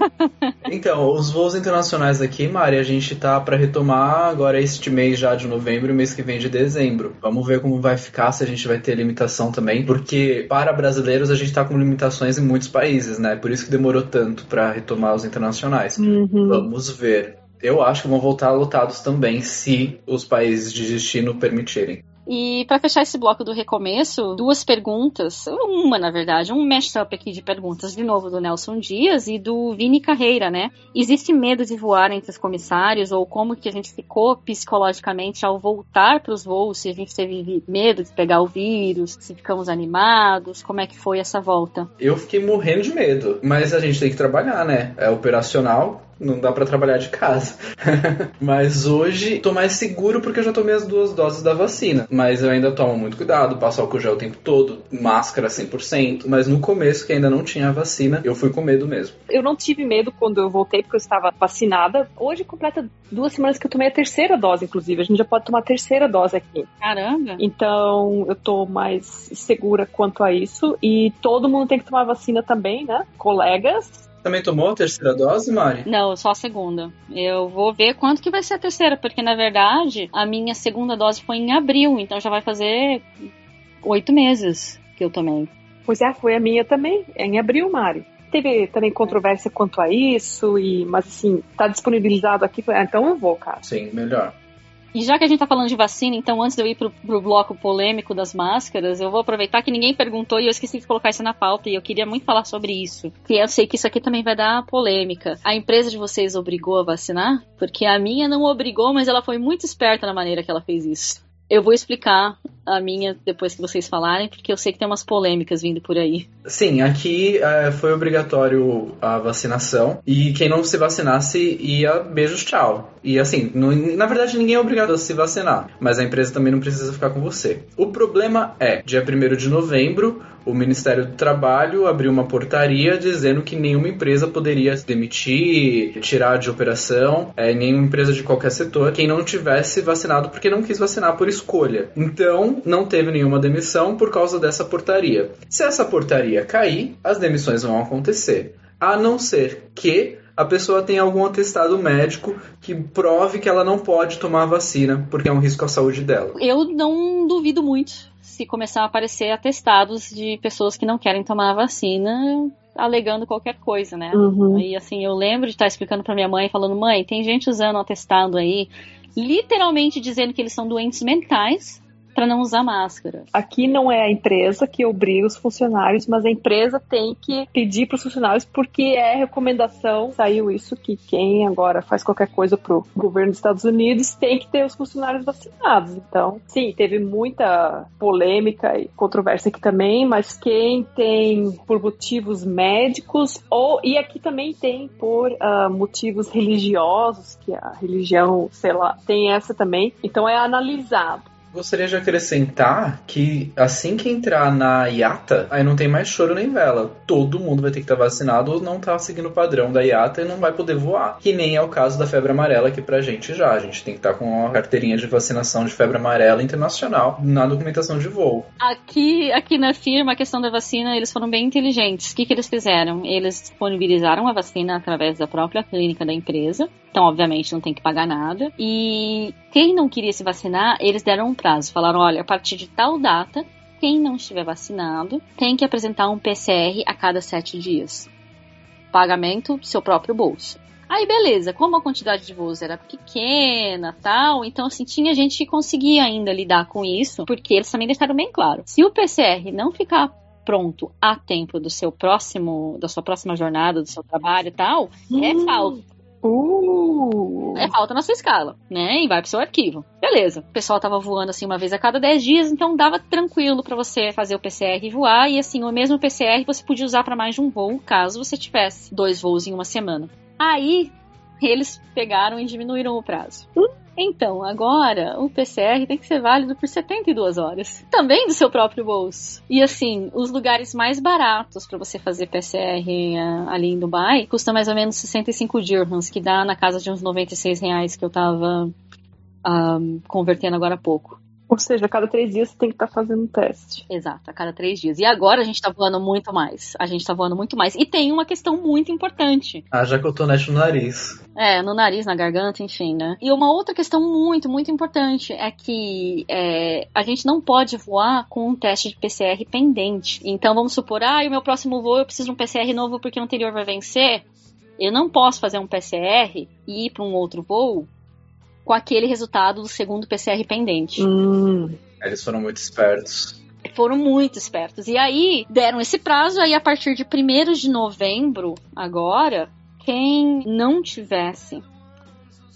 então, os voos internacionais aqui, Mari, a gente tá para retomar agora este mês já de novembro e mês que vem de dezembro. Vamos ver como vai ficar, se a gente vai ter limitação também, porque para brasileiros a gente tá com limitações em muitos países, né? Por isso que demorou tanto para retomar os internacionais. Uhum. Vamos ver. Eu acho que vão voltar lotados também, se os países de destino permitirem. E para fechar esse bloco do recomeço, duas perguntas, uma na verdade, um mashup aqui de perguntas de novo do Nelson Dias e do Vini Carreira, né? Existe medo de voar entre os comissários ou como que a gente ficou psicologicamente ao voltar para os voos? Se a gente teve medo de pegar o vírus, se ficamos animados, como é que foi essa volta? Eu fiquei morrendo de medo, mas a gente tem que trabalhar, né? É operacional, não dá para trabalhar de casa. Mas hoje tô mais seguro porque eu já tomei as duas doses da vacina. Mas eu ainda tomo muito cuidado, passo álcool gel o tempo todo, máscara 100%. Mas no começo, que ainda não tinha a vacina, eu fui com medo mesmo. Eu não tive medo quando eu voltei porque eu estava vacinada. Hoje completa duas semanas que eu tomei a terceira dose, inclusive. A gente já pode tomar a terceira dose aqui. Caramba! Então eu tô mais segura quanto a isso. E todo mundo tem que tomar vacina também, né? Colegas também tomou a terceira dose, Mari? Não, só a segunda. Eu vou ver quanto que vai ser a terceira, porque na verdade a minha segunda dose foi em abril, então já vai fazer oito meses que eu tomei. Pois é, foi a minha também, em abril, Mari. Teve também controvérsia quanto a isso, e mas assim, tá disponibilizado aqui, então eu vou, cara. Sim, melhor. E já que a gente tá falando de vacina, então antes de eu ir pro, pro bloco polêmico das máscaras, eu vou aproveitar que ninguém perguntou e eu esqueci de colocar isso na pauta e eu queria muito falar sobre isso. Que eu sei que isso aqui também vai dar polêmica. A empresa de vocês obrigou a vacinar? Porque a minha não obrigou, mas ela foi muito esperta na maneira que ela fez isso. Eu vou explicar a minha depois que vocês falarem, porque eu sei que tem umas polêmicas vindo por aí. Sim, aqui é, foi obrigatório a vacinação e quem não se vacinasse ia beijos tchau. E assim, na verdade ninguém é obrigado a se vacinar, mas a empresa também não precisa ficar com você. O problema é, dia 1 de novembro, o Ministério do Trabalho abriu uma portaria dizendo que nenhuma empresa poderia demitir, tirar de operação, é, nenhuma empresa de qualquer setor, quem não tivesse vacinado porque não quis vacinar por escolha. Então, não teve nenhuma demissão por causa dessa portaria. Se essa portaria cair, as demissões vão acontecer. A não ser que a pessoa tenha algum atestado médico que prove que ela não pode tomar a vacina porque é um risco à saúde dela. Eu não duvido muito se começar a aparecer atestados de pessoas que não querem tomar a vacina alegando qualquer coisa, né? Uhum. E assim, eu lembro de estar explicando pra minha mãe, falando, mãe, tem gente usando atestado aí, literalmente dizendo que eles são doentes mentais pra não usar máscara. Aqui não é a empresa que obriga os funcionários, mas a empresa tem que pedir para os funcionários porque é recomendação. Saiu isso que quem agora faz qualquer coisa pro governo dos Estados Unidos tem que ter os funcionários vacinados. Então, sim, teve muita polêmica e controvérsia aqui também, mas quem tem por motivos médicos ou e aqui também tem por ah, motivos religiosos, que a religião, sei lá, tem essa também. Então é analisado. Gostaria de acrescentar que assim que entrar na IATA, aí não tem mais choro nem vela. Todo mundo vai ter que estar vacinado ou não tá seguindo o padrão da IATA e não vai poder voar. Que nem é o caso da febre amarela aqui pra gente já. A gente tem que estar com a carteirinha de vacinação de febre amarela internacional na documentação de voo. Aqui, aqui na firma, a questão da vacina, eles foram bem inteligentes. O que, que eles fizeram? Eles disponibilizaram a vacina através da própria clínica da empresa. Então, obviamente, não tem que pagar nada. E quem não queria se vacinar, eles deram um prazo. Falaram: olha, a partir de tal data, quem não estiver vacinado tem que apresentar um PCR a cada sete dias. Pagamento do seu próprio bolso. Aí, beleza, como a quantidade de voos era pequena tal, então, assim, tinha gente que conseguia ainda lidar com isso, porque eles também deixaram bem claro: se o PCR não ficar pronto a tempo do seu próximo, da sua próxima jornada, do seu trabalho e tal, é Hum. falta. Uh, É falta na sua escala, né? E vai pro seu arquivo. Beleza. O pessoal tava voando assim uma vez a cada 10 dias, então dava tranquilo pra você fazer o PCR e voar. E assim, o mesmo PCR você podia usar pra mais de um voo, caso você tivesse dois voos em uma semana. Aí eles pegaram e diminuíram o prazo. Então, agora o PCR tem que ser válido por 72 horas. Também do seu próprio bolso. E assim, os lugares mais baratos pra você fazer PCR ah, ali em Dubai custa mais ou menos 65 dirhams, que dá na casa de uns 96 reais que eu tava ah, convertendo agora há pouco. Ou seja, a cada três dias você tem que estar fazendo um teste. Exato, a cada três dias. E agora a gente tá voando muito mais. A gente tá voando muito mais. E tem uma questão muito importante. Haja cotonete no nariz. É, no nariz, na garganta, enfim, né? E uma outra questão muito, muito importante é que é, a gente não pode voar com um teste de PCR pendente. Então vamos supor, ah, e o meu próximo voo eu preciso de um PCR novo porque o anterior vai vencer. Eu não posso fazer um PCR e ir para um outro voo com aquele resultado do segundo PCR pendente. Hum, Eles foram muito espertos. foram muito espertos. E aí deram esse prazo, aí a partir de 1 de novembro, agora, quem não tivesse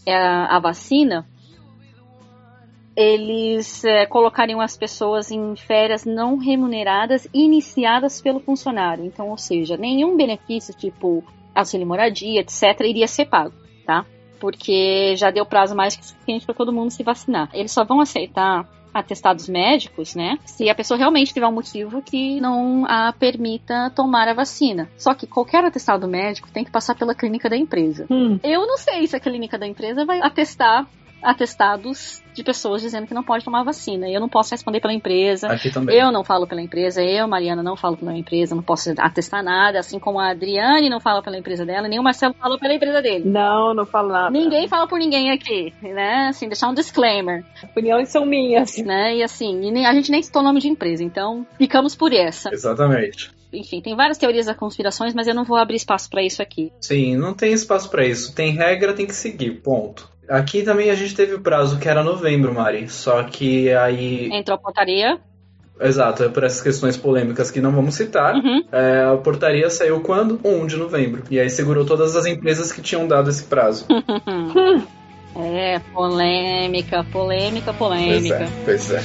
é, a vacina, eles é, colocariam as pessoas em férias não remuneradas iniciadas pelo funcionário. Então, ou seja, nenhum benefício tipo auxílio moradia, etc., iria ser pago, tá? Porque já deu prazo mais que suficiente para todo mundo se vacinar. Eles só vão aceitar atestados médicos, né? Se a pessoa realmente tiver um motivo que não a permita tomar a vacina. Só que qualquer atestado médico tem que passar pela clínica da empresa. hum. Eu não sei se a clínica da empresa vai atestar atestados de pessoas dizendo que não pode tomar vacina. E eu não posso responder pela empresa. Aqui também. Eu não falo pela empresa, eu, Mariana, não falo pela empresa, não posso atestar nada, assim como a Adriane não fala pela empresa dela, nem o Marcelo fala pela empresa dele. Não, não falo nada. Ninguém fala por ninguém aqui, né? Assim, deixar um disclaimer, Opiniões são minhas. né? E assim, e nem- a gente nem citou o nome de empresa, então ficamos por essa. Exatamente. Enfim, tem várias teorias da conspirações, mas eu não vou abrir espaço pra isso aqui. Sim, não tem espaço pra isso. Tem regra, tem que seguir. Ponto. Aqui também a gente teve o prazo que era novembro, Mari. Só que aí. Entrou a portaria. Exato, é por essas questões polêmicas que não vamos citar. Uhum. é, a portaria saiu quando? 1 de novembro. E aí segurou todas as empresas que tinham dado esse prazo. É, polêmica, polêmica, pois polêmica. é, pois é.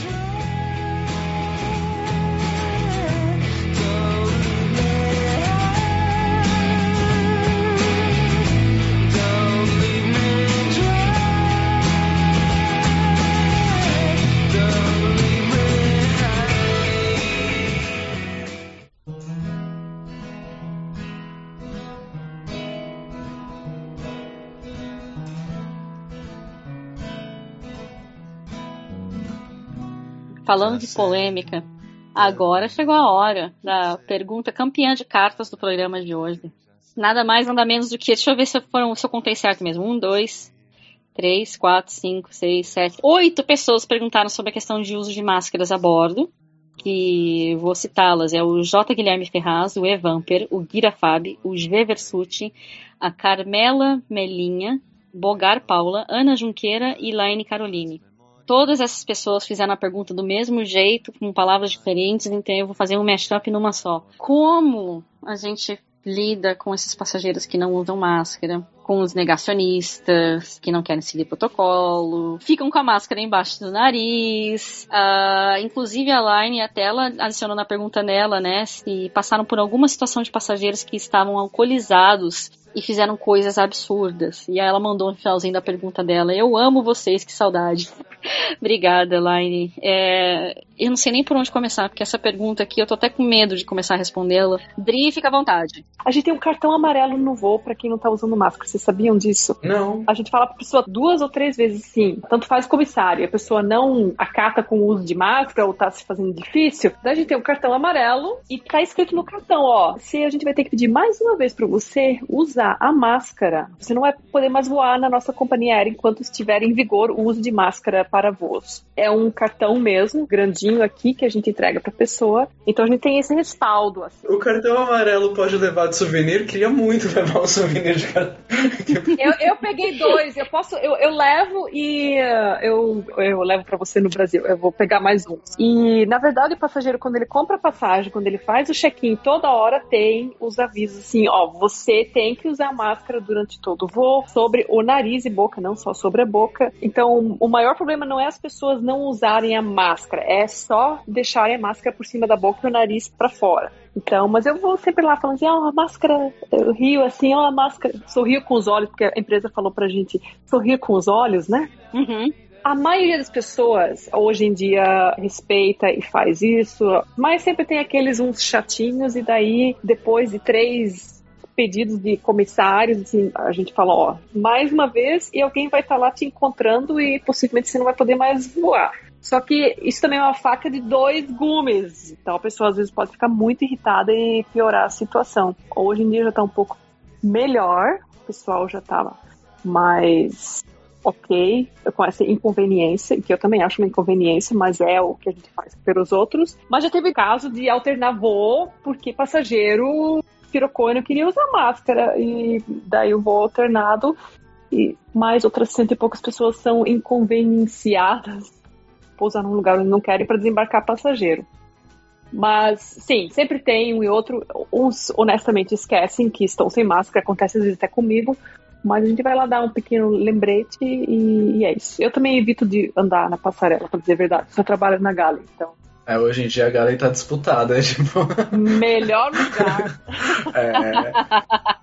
Falando de polêmica, agora chegou a hora da pergunta campeã de cartas do programa de hoje. Nada mais, nada menos do que. Deixa eu ver se eu, foram, se eu contei certo mesmo. Um, dois, três, quatro, cinco, seis, sete, oito pessoas perguntaram sobre a questão de uso de máscaras a bordo. Que vou citá-las: é o J. Guilherme Ferraz, o Evamper, o Gira Fabi, o G. Versuti, a Carmela Melinha, Bogar Paula, Ana Junqueira e Laine Caroline. Todas essas pessoas fizeram a pergunta do mesmo jeito, com palavras diferentes, então eu vou fazer um mashup numa só. Como a gente lida com esses passageiros que não usam máscara, com os negacionistas que não querem seguir protocolo, ficam com a máscara embaixo do nariz. Uh, inclusive a Line até ela adicionou na pergunta nela, né, se passaram por alguma situação de passageiros que estavam alcoolizados e fizeram coisas absurdas. E aí ela mandou no finalzinho da pergunta dela: Eu amo vocês, que saudade. Obrigada, Elaine. É, eu não sei nem por onde começar, porque essa pergunta aqui eu tô até com medo de começar a respondê-la. Dri, fica à vontade. A gente tem um cartão amarelo no voo para quem não tá usando máscara. Vocês sabiam disso? Não. A gente fala pra pessoa duas ou três vezes sim. Tanto faz comissário. A pessoa não acata com o uso de máscara ou tá se fazendo difícil. Daí a gente tem um cartão amarelo e tá escrito no cartão, ó. Se a gente vai ter que pedir mais uma vez para você usar usar a máscara. Você não vai poder mais voar na nossa companhia aérea enquanto estiver em vigor o uso de máscara para voos. É um cartão mesmo, grandinho aqui, que a gente entrega para a pessoa. Então a gente tem esse respaldo. Assim. O cartão amarelo pode levar de souvenir? Queria muito levar um souvenir de cartão. eu, eu peguei dois. Eu posso, eu, eu levo e uh, eu, eu levo para você no Brasil. Eu vou pegar mais um. E na verdade o passageiro quando ele compra a passagem, quando ele faz o check-in, toda hora tem os avisos assim, ó, você tem que usar máscara durante todo o voo, sobre o nariz e boca, não só sobre a boca. Então, o maior problema não é as pessoas não usarem a máscara, é só deixarem a máscara por cima da boca e o nariz para fora. Então, mas eu vou sempre lá falando assim, ó, oh, a máscara, eu rio assim, ó, oh, a máscara, sorrio com os olhos, porque a empresa falou pra gente sorrir com os olhos, né? Uhum a maioria das pessoas hoje em dia respeita e faz isso, mas sempre tem aqueles uns chatinhos e daí depois de três pedidos de comissários, assim, a gente fala, ó, mais uma vez e alguém vai estar tá lá te encontrando e possivelmente você não vai poder mais voar. Só que isso também é uma faca de dois gumes. Então a pessoa às vezes pode ficar muito irritada e piorar a situação. Hoje em dia já está um pouco melhor, o pessoal já tá mais ok com essa inconveniência, que eu também acho uma inconveniência, mas é o que a gente faz pelos outros. Mas já teve caso de alternar voo porque passageiro pirocou e não queria usar máscara. E daí o voo alternado. E mais outras cento e poucas pessoas são inconvenienciadas pousar num lugar onde não querem para desembarcar passageiro. Mas, sim, sempre tem um e outro. Uns, honestamente, esquecem que estão sem máscara. Acontece às vezes até comigo. Mas a gente vai lá dar um pequeno lembrete e, e é isso. Eu também evito de andar na passarela, para dizer a verdade. Só trabalho na Gale, então é, hoje em dia a Galen tá disputada, tipo. Melhor lugar. é.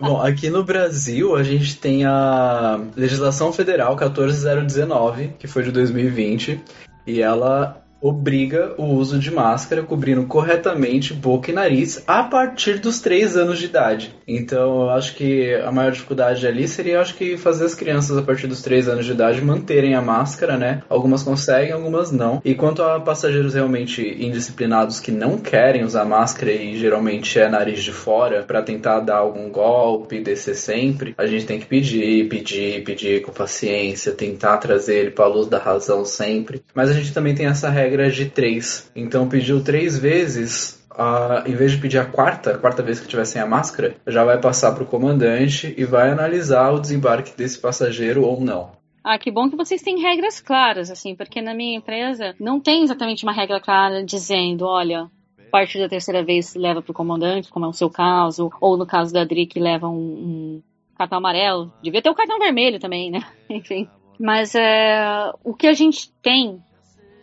Bom, aqui no Brasil a gente tem a legislação federal 14019, que foi de 2020, e ela obriga o uso de máscara cobrindo corretamente boca e nariz a partir dos 3 anos de idade. Então, eu acho que a maior dificuldade ali seria, acho que fazer as crianças a partir dos 3 anos de idade manterem a máscara, né? Algumas conseguem, algumas não. E quanto a passageiros realmente indisciplinados que não querem usar máscara e geralmente é nariz de fora para tentar dar algum golpe, descer sempre, a gente tem que pedir, pedir, pedir com paciência, tentar trazer ele para a luz da razão sempre. Mas a gente também tem essa regra regra de três. Então pediu três vezes, uh, em vez de pedir a quarta, a quarta vez que tiver sem a máscara, já vai passar para o comandante e vai analisar o desembarque desse passageiro ou não. Ah, que bom que vocês têm regras claras, assim, porque na minha empresa não tem exatamente uma regra clara dizendo, olha, a partir da terceira vez leva para o comandante, como é o seu caso, ou no caso da Adri que leva um, um cartão amarelo. Devia ter o um cartão vermelho também, né? Enfim. Mas é, o que a gente tem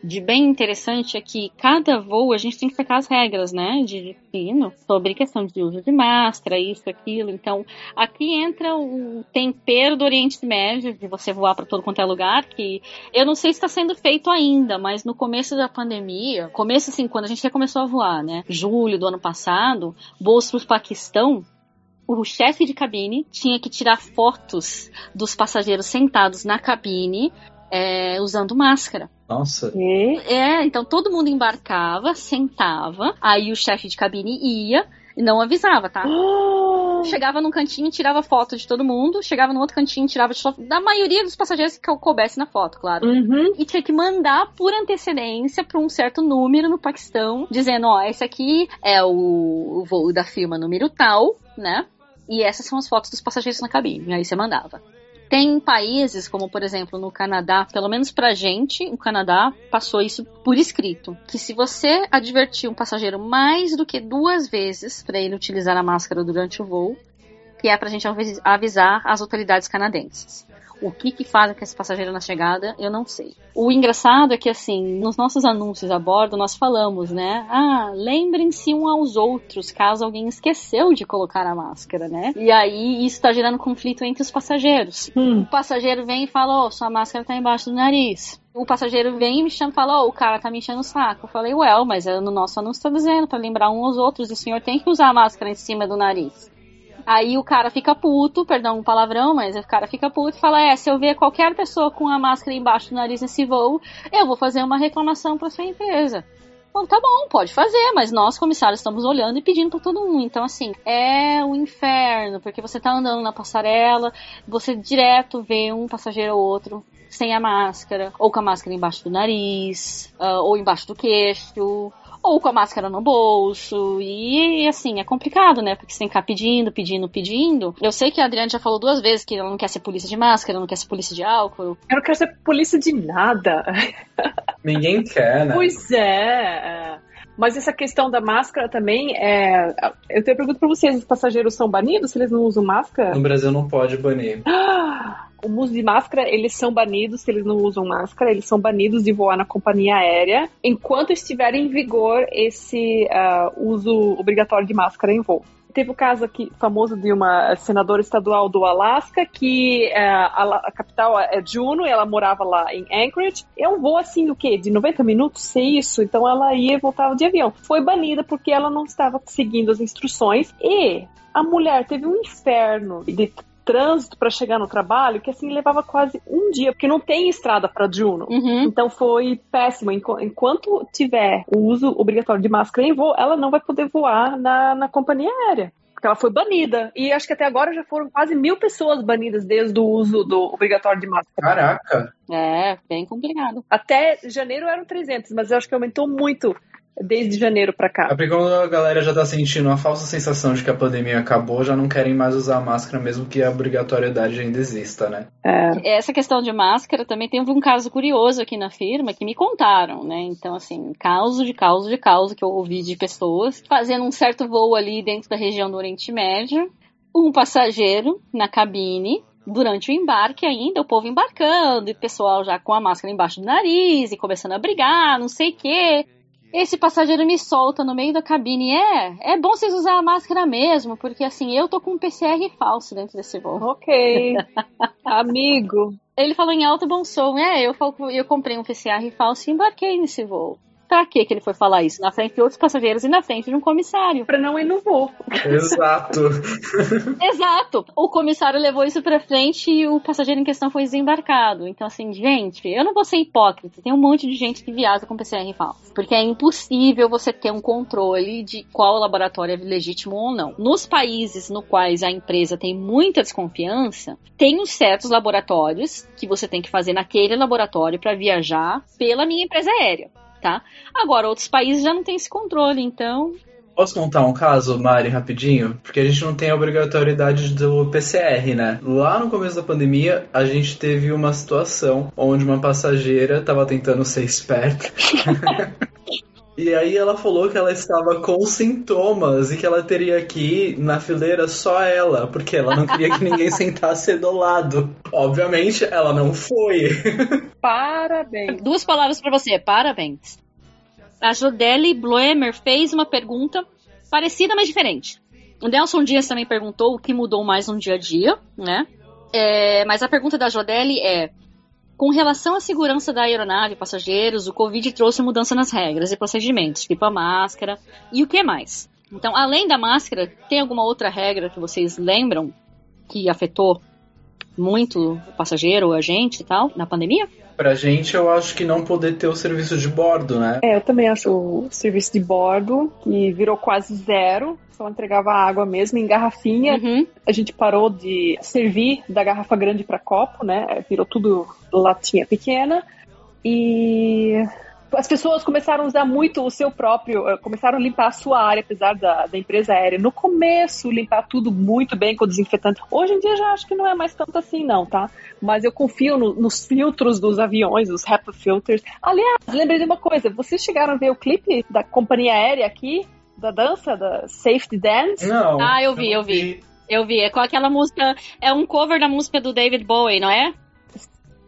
de bem interessante é que cada voo a gente tem que pegar as regras, né, de destino sobre questão de uso de máscara, isso, aquilo. Então, aqui entra o tempero do Oriente Médio, de você voar para todo quanto é lugar, que eu não sei se está sendo feito ainda, mas no começo da pandemia, começo assim, quando a gente já começou a voar, né, julho do ano passado, voos para o Paquistão, o chefe de cabine tinha que tirar fotos dos passageiros sentados na cabine é, usando máscara. Nossa. E? É, então todo mundo embarcava, sentava, aí o chefe de cabine ia e não avisava, tá? Chegava num cantinho, tirava foto de todo mundo, chegava no outro cantinho, tirava de foto da maioria dos passageiros que coubesse na foto, claro. Uhum. E tinha que mandar por antecedência para um certo número no Paquistão, dizendo, ó, esse aqui é o, o voo da firma número tal, né? E essas são as fotos dos passageiros na cabine. Aí você mandava. Tem países, como por exemplo no Canadá, pelo menos pra gente, o Canadá passou isso por escrito, que se você advertir um passageiro mais do que duas vezes para ele utilizar a máscara durante o voo, que é pra gente avis- avisar as autoridades canadenses. O que que faz com esse passageiro na chegada, eu não sei. O engraçado é que, assim, nos nossos anúncios a bordo, nós falamos, né? Ah, lembrem-se um aos outros, caso alguém esqueceu de colocar a máscara, né? E aí, isso tá gerando conflito entre os passageiros. Hum. O passageiro vem e fala, ó, sua máscara tá embaixo do nariz. O passageiro vem e me chama e fala, ó, o cara tá me enchendo o saco. Eu falei, well, mas é no nosso anúncio tá dizendo, pra lembrar um aos outros, o senhor tem que usar a máscara em cima do nariz. Aí o cara fica puto, perdão o palavrão, mas o cara fica puto e fala: É, se eu ver qualquer pessoa com a máscara embaixo do nariz nesse voo, eu vou fazer uma reclamação pra sua empresa. Bom, tá bom, pode fazer, mas nós, comissários, estamos olhando e pedindo pra todo mundo. Então, assim, é o inferno, porque você tá andando na passarela, você direto vê um passageiro ou outro sem a máscara, ou com a máscara embaixo do nariz, ah, ou embaixo do queixo, ou com a máscara no bolso. E assim, é complicado, né? Porque você tem que ficar pedindo, pedindo, pedindo. Eu sei que a Adriane já falou duas vezes que ela não quer ser polícia de máscara, não quer ser polícia de álcool. Eu não quero ser polícia de nada. Ninguém quer, né? Pois é. Mas essa questão da máscara também é. Eu tenho pergunta pra vocês: os passageiros são banidos se eles não usam máscara? No Brasil não pode banir. O uso de máscara, eles são banidos se eles não usam máscara, eles são banidos de voar na companhia aérea enquanto estiver em vigor esse ah, uso obrigatório de máscara em voo. Teve o caso aqui famoso de uma senadora estadual do Alasca que ah, a, a capital é Juneau, ela morava lá em Anchorage. É um voo assim, o quê? De 90 minutos, se isso. Então ela ia e voltava de avião. Foi banida porque ela não estava seguindo as instruções e a mulher teve um inferno de trânsito para chegar no trabalho que assim levava quase um dia, porque não tem estrada para Juno. Uhum. Então foi péssimo. Enqu- Enquanto tiver o uso obrigatório de máscara em voo, ela não vai poder voar na, na companhia aérea. Porque ela foi banida. E acho que até agora já foram quase mil pessoas banidas desde o uso do obrigatório de máscara. Caraca. É, bem complicado. Até janeiro eram 300, mas eu acho que aumentou muito desde janeiro para É cá. porque quando a galera já tá sentindo a falsa sensação de que a pandemia acabou, já não querem mais usar máscara, mesmo que a obrigatoriedade ainda exista, né? É. Essa questão de máscara também teve um caso curioso aqui na firma que me contaram, né? Então, assim, caso de caso de caso que eu ouvi de pessoas fazendo um certo voo ali dentro da região do Oriente Médio, um passageiro na cabine. Durante o embarque ainda, o povo embarcando, e o pessoal já com a máscara embaixo do nariz e começando a brigar, não sei o quê. Esse passageiro me solta no meio da cabine. É, é bom vocês usar a máscara mesmo, porque assim, eu tô com um PCR falso dentro desse voo. Ok. Amigo. Ele falou em alto bom som. É, eu, eu comprei um PCR falso e embarquei nesse voo. Pra que que ele foi falar isso? Na frente de outros passageiros e na frente de um comissário. Pra não ir no voo. Exato. Exato! O comissário levou isso pra frente e o passageiro em questão foi desembarcado. Então, assim, gente, eu não vou ser hipócrita. Tem um monte de gente que viaja com PCR falso. Porque é impossível você ter um controle de qual laboratório é legítimo ou não. Nos países no quais a empresa tem muita desconfiança, tem uns certos laboratórios que você tem que fazer naquele laboratório para viajar pela minha empresa aérea. Tá? Agora, outros países já não tem esse controle, então Posso contar um caso, Mari, rapidinho? Porque a gente não tem a obrigatoriedade do PCR, né? Lá no começo da pandemia, a gente teve uma situação onde uma passageira tava tentando ser esperta. E aí ela falou que ela estava com sintomas e que ela teria que ir na fileira só ela, porque ela não queria que ninguém sentasse do lado. Obviamente, ela não foi. Parabéns. Duas palavras pra você, parabéns. A Jodelle Bloemer fez uma pergunta parecida, mas diferente. O Nelson Dias também perguntou o que mudou mais no dia a dia, né? É, mas a pergunta da Jodelle é: com relação à segurança da aeronave, passageiros, o Covid trouxe mudança nas regras e procedimentos, tipo a máscara e o que mais? Então, além da máscara, tem alguma outra regra que vocês lembram que afetou muito o passageiro, o agente e tal, na pandemia? Pra gente, eu acho que não poder ter o serviço de bordo, né? É, eu também acho o serviço de bordo que virou quase zero. Só entregava água mesmo em garrafinha. Uhum. A gente parou de servir da garrafa grande para copo, né? Virou tudo latinha pequena. E as pessoas começaram a usar muito o seu próprio, eh, começaram a limpar a sua área, apesar da, da empresa aérea. No começo, limpar tudo muito bem com desinfetante. Hoje em dia já acho que não é mais tanto assim, não, tá? Mas eu confio no- nos filtros dos aviões, os HEPA filters. Aliás, lembrei de uma coisa: vocês chegaram a ver o clipe da companhia aérea aqui? Da dança, da Safety Dance? Não. Ah, eu vi, eu vi. Eu vi, é com aquela música, é um cover da música do David Bowie, não é?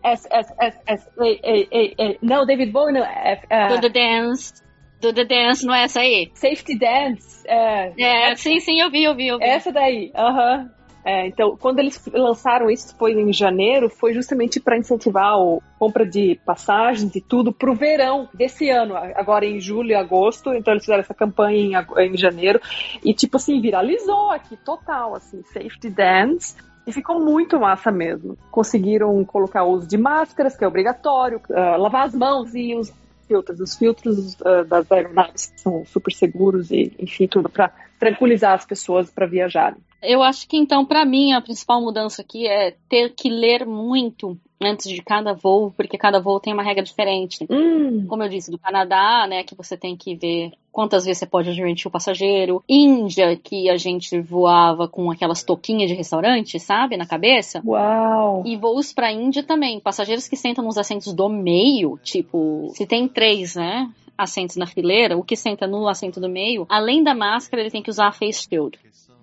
S, S, S, S, ei, ei, ei, ei. Não, David Bowie não. É, Do The Dance, do The Dance, não é essa aí? Safety Dance. É, É, sim, sim, eu vi, eu vi, eu vi. Essa daí, aham. É, então, quando eles lançaram isso, foi em janeiro, foi justamente para incentivar a compra de passagens e tudo para o verão desse ano, agora em julho e agosto. Então, eles fizeram essa campanha em, em janeiro e, tipo assim, viralizou aqui total, assim, Safety Dance. E ficou muito massa mesmo. Conseguiram colocar o uso de máscaras, que é obrigatório, ah, lavar as mãos e os filtros. Os filtros ah, das aeronaves são super seguros e, enfim, tudo para tranquilizar as pessoas para viajarem. Eu acho que então, pra mim, a principal mudança aqui é ter que ler muito antes de cada voo, porque cada voo tem uma regra diferente. Hum, Como eu disse, do Canadá, né, que você tem que ver quantas vezes você pode admitir o passageiro. Índia, que a gente voava com aquelas toquinhas de restaurante, sabe, na cabeça. uau! E voos pra Índia também. Passageiros que sentam nos assentos do meio, tipo, se tem três, né? Assentos na fileira, o que senta no assento do meio, além da máscara, ele tem que usar a face shield.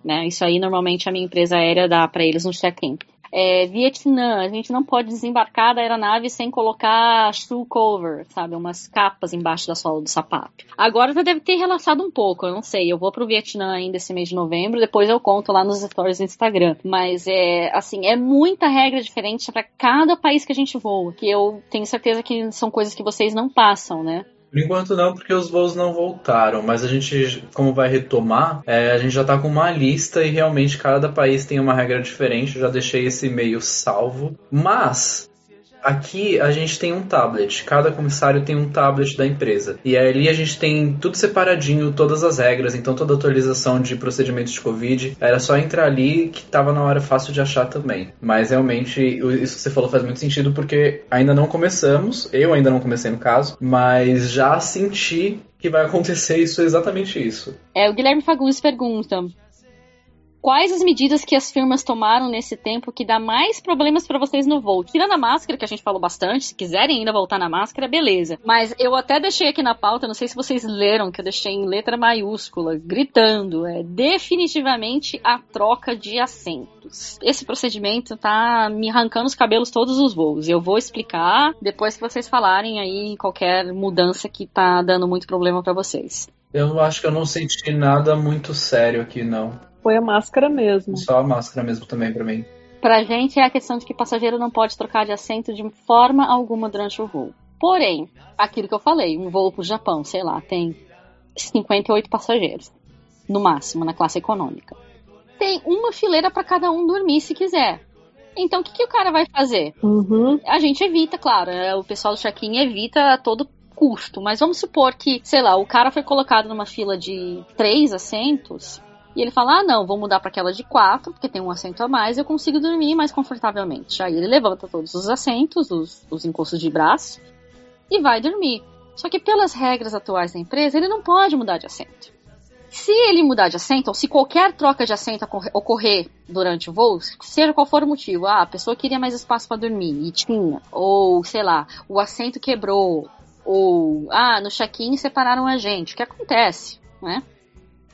Né? Isso aí normalmente a minha empresa aérea dá pra eles no check-in. É, Vietnã, a gente não pode desembarcar da aeronave sem colocar shoe cover, sabe? Umas capas embaixo da sola do sapato. Agora já deve ter relaxado um pouco, eu não sei. Eu vou pro Vietnã ainda esse mês de novembro, depois eu conto lá nos stories do Instagram. Mas é, assim, é muita regra diferente para cada país que a gente voa. Que eu tenho certeza que são coisas que vocês não passam, né? Por enquanto não, porque os voos não voltaram, mas a gente, como vai retomar, é, a gente já tá com uma lista e realmente cada país tem uma regra diferente. Eu já deixei esse e-mail salvo. Mas aqui a gente tem um tablet, cada comissário tem um tablet da empresa. E ali a gente tem tudo separadinho, todas as regras, então toda atualização de procedimentos de Covid era só entrar ali que tava na hora fácil de achar também. Mas realmente, isso que você falou faz muito sentido porque ainda não começamos, eu ainda não comecei no caso, mas já senti que vai acontecer isso, exatamente isso. É, o Guilherme Fagundes pergunta: Quais as medidas que as firmas tomaram nesse tempo que dá mais problemas para vocês no voo? Tirando a máscara, que a gente falou bastante, se quiserem ainda voltar na máscara, beleza. Mas eu até deixei aqui na pauta, não sei se vocês leram, que eu deixei em letra maiúscula, gritando, é definitivamente a troca de assentos. Esse procedimento tá me arrancando os cabelos todos os voos. Eu vou explicar depois que vocês falarem aí qualquer mudança que tá dando muito problema para vocês. Eu acho que eu não senti nada muito sério aqui, não. Foi a máscara mesmo. Só a máscara mesmo também pra mim. Pra gente é a questão de que passageiro não pode trocar de assento de forma alguma durante o voo. Porém, aquilo que eu falei, um voo pro Japão, sei lá, tem 58 passageiros, no máximo, na classe econômica. Tem uma fileira para cada um dormir se quiser. Então, o que, que o cara vai fazer? Uhum. A gente evita, claro, né? o pessoal do check-in evita a todo custo, mas vamos supor que, sei lá, o cara foi colocado numa fila de três assentos e ele fala: ah, não, vou mudar para aquela de quatro, porque tem um assento a mais eu consigo dormir mais confortavelmente. Aí ele levanta todos os assentos, os, os encostos de braço e vai dormir. Só que pelas regras atuais da empresa, ele não pode mudar de assento. Se ele mudar de assento, ou se qualquer troca de assento ocorrer- durante o voo, seja qual for o motivo, ah, a pessoa queria mais espaço para dormir e tinha, ou sei lá, o assento quebrou, ou ah, no check-in separaram a gente, o que acontece, né?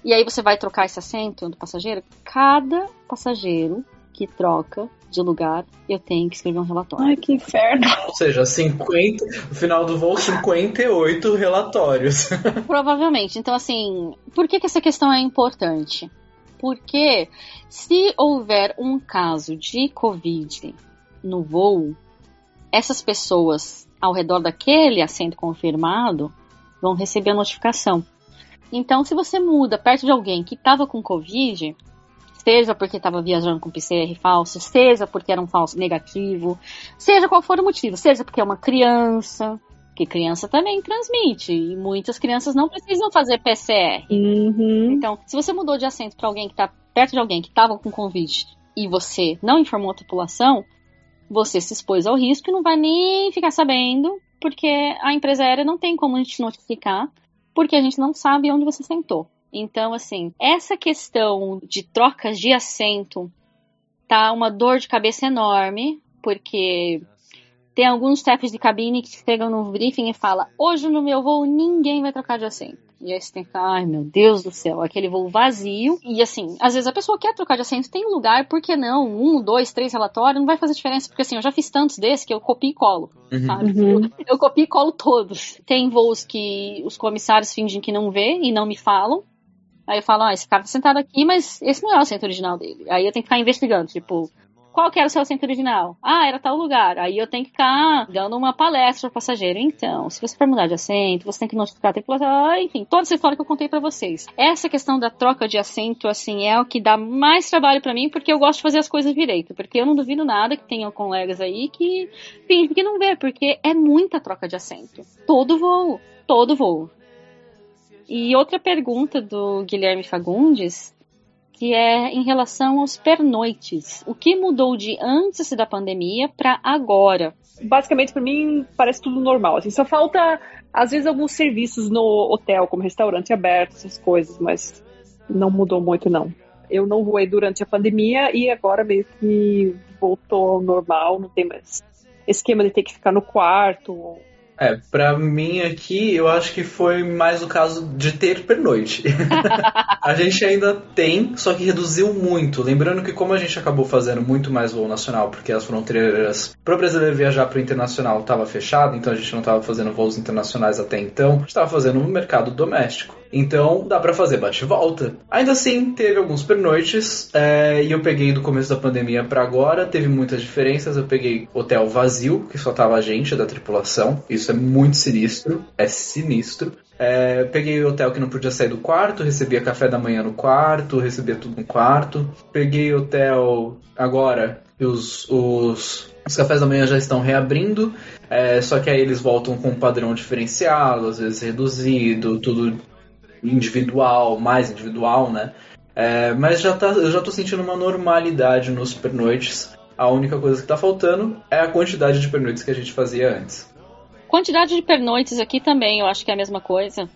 E aí você vai trocar esse assento do passageiro, cada passageiro que troca de lugar, eu tenho que escrever um relatório. Ai, que inferno. Ou seja, 50, no final do voo, 58 relatórios. Provavelmente. Então, assim, por que, que essa questão é importante? Porque se houver um caso de Covid no voo, essas pessoas ao redor daquele assento confirmado vão receber a notificação. Então, se você muda perto de alguém que estava com Covid, seja porque estava viajando com PCR falso, seja porque era um falso negativo, seja qual for o motivo, seja porque é uma criança, que criança também transmite e muitas crianças não precisam fazer PCR. Uhum. Então, se você mudou de assento para alguém que está perto de alguém que estava com Covid e você não informou a tripulação, você se expôs ao risco e não vai nem ficar sabendo, porque a empresa aérea não tem como a gente notificar, porque a gente não sabe onde você sentou. Então, assim, essa questão de trocas de assento tá uma dor de cabeça enorme, porque tem alguns chefes de cabine que chegam no briefing e falam: hoje no meu voo ninguém vai trocar de assento. E aí você tem que ficar, ai meu Deus do céu, aquele voo vazio. E assim, às vezes a pessoa quer trocar de assento, tem lugar, por que não? Um, dois, três relatórios, não vai fazer diferença, porque assim, eu já fiz tantos desses que eu copio e colo. Uhum. Sabe? Uhum. Eu copio e colo todos. Tem voos que os comissários fingem que não vê e não me falam. Aí eu falo, ah, esse cara tá sentado aqui, mas esse não é o assento original dele. Aí eu tenho que ficar investigando, tipo, qual que era o seu assento original? Ah, era tal lugar. Aí eu tenho que ficar dando uma palestra ao passageiro. Então, se você for mudar de assento, você tem que notificar a tripulação. Ah, Enfim, toda essa história que eu contei pra vocês. Essa questão da troca de assento, assim, é o que dá mais trabalho pra mim, porque eu gosto de fazer as coisas direito. Porque eu não duvido nada que tenham colegas aí que fingem que não vê, porque é muita troca de assento. Todo voo. Todo voo. E outra pergunta do Guilherme Fagundes, que é em relação aos pernoites. O que mudou de antes da pandemia para agora? Basicamente, pra mim, parece tudo normal. Assim, só falta, às vezes, alguns serviços no hotel, como restaurante aberto, essas coisas, mas não mudou muito, não. Eu não voei durante a pandemia e agora meio que voltou ao normal, não tem mais esquema de ter que ficar no quarto. É, pra mim aqui, eu acho que foi mais o caso de ter pernoite. a gente ainda tem, só que reduziu muito. Lembrando que como a gente acabou fazendo muito mais voo nacional, porque as fronteiras para o brasileiro viajar para o internacional estava fechado, então a gente não estava fazendo voos internacionais até então, a gente estava fazendo no mercado doméstico. Então dá pra fazer bate-volta. Ainda assim, teve alguns pernoites é, e eu peguei do começo da pandemia pra agora. Teve muitas diferenças. Eu peguei hotel vazio, que só tava a gente da tripulação. Isso é muito sinistro. É sinistro. É, peguei hotel que não podia sair do quarto, recebia café da manhã no quarto, recebia tudo no quarto. Peguei hotel agora que os, os, os cafés da manhã já estão reabrindo, é, só que aí eles voltam com um padrão diferenciado, às vezes reduzido, tudo individual, mais individual, né? É, mas já tá, eu já tô sentindo uma normalidade nos pernoites. A única coisa que tá faltando é a quantidade de pernoites que a gente fazia antes. Quantidade de pernoites aqui também, eu acho que é a mesma coisa.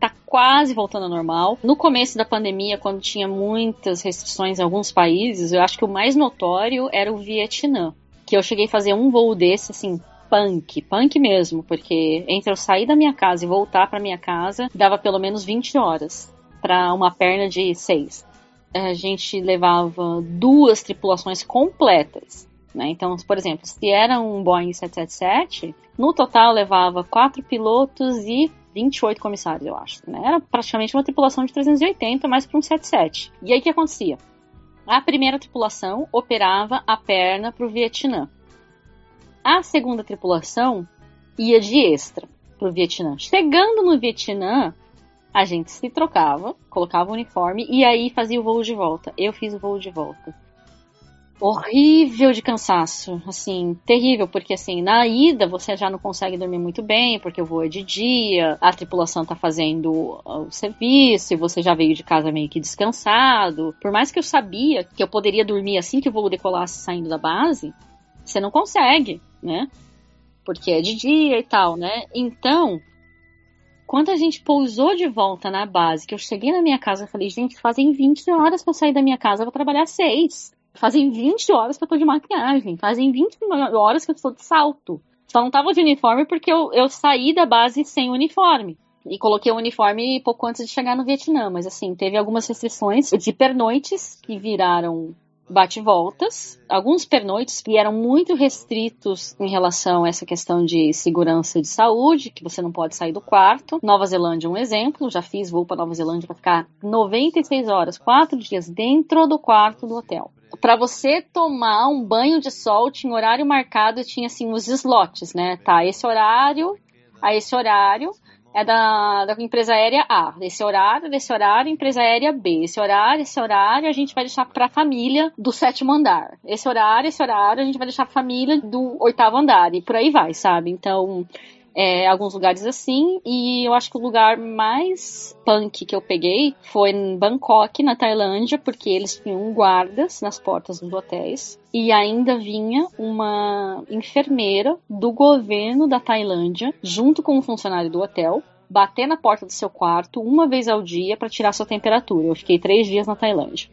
Tá quase voltando ao normal. No começo da pandemia, quando tinha muitas restrições em alguns países, eu acho que o mais notório era o Vietnã. Que eu cheguei a fazer um voo desse, assim, punk, punk mesmo, porque entre eu sair da minha casa e voltar para minha casa, dava pelo menos 20 horas para uma perna de seis. A gente levava duas tripulações completas. Né? Então, por exemplo, se era um Boeing 777, no total levava quatro pilotos e 28 comissários, eu acho. Né? Era praticamente uma tripulação de 380, mais para um 77. E aí o que acontecia? A primeira tripulação operava a perna para o Vietnã. A segunda tripulação ia de extra pro Vietnã. Chegando no Vietnã, a gente se trocava, colocava o uniforme e aí fazia o voo de volta. Eu fiz o voo de volta. Horrível de cansaço, assim, terrível, porque assim, na ida você já não consegue dormir muito bem, porque o voo é de dia, a tripulação tá fazendo o serviço, e você já veio de casa meio que descansado. Por mais que eu sabia que eu poderia dormir assim que o voo decolasse saindo da base, você não consegue, né? Porque é de dia e tal, né? Então, quando a gente pousou de volta na base, que eu cheguei na minha casa, eu falei, gente, fazem 20 horas pra eu sair da minha casa, eu vou trabalhar 6. Fazem 20 horas que eu tô de maquiagem. Fazem 20 horas que eu estou de salto. Só não tava de uniforme porque eu, eu saí da base sem uniforme. E coloquei o uniforme pouco antes de chegar no Vietnã. Mas assim, teve algumas restrições de pernoites que viraram bate-voltas, alguns pernoites que eram muito restritos em relação a essa questão de segurança de saúde, que você não pode sair do quarto. Nova Zelândia é um exemplo, já fiz voo para Nova Zelândia para ficar 96 horas, 4 dias dentro do quarto do hotel. Para você tomar um banho de sol, tinha horário marcado, tinha assim os slots, né? Tá, esse horário, a esse horário, é da, da empresa aérea A. Esse horário, desse horário, empresa aérea B. Esse horário, esse horário, a gente vai deixar pra família do sétimo andar. Esse horário, esse horário, a gente vai deixar pra família do oitavo andar. E por aí vai, sabe? Então, é, alguns lugares assim, e eu acho que o lugar mais punk que eu peguei foi em Bangkok, na Tailândia, porque eles tinham guardas nas portas dos hotéis, e ainda vinha uma enfermeira do governo da Tailândia, junto com um funcionário do hotel, bater na porta do seu quarto uma vez ao dia para tirar sua temperatura. Eu fiquei três dias na Tailândia.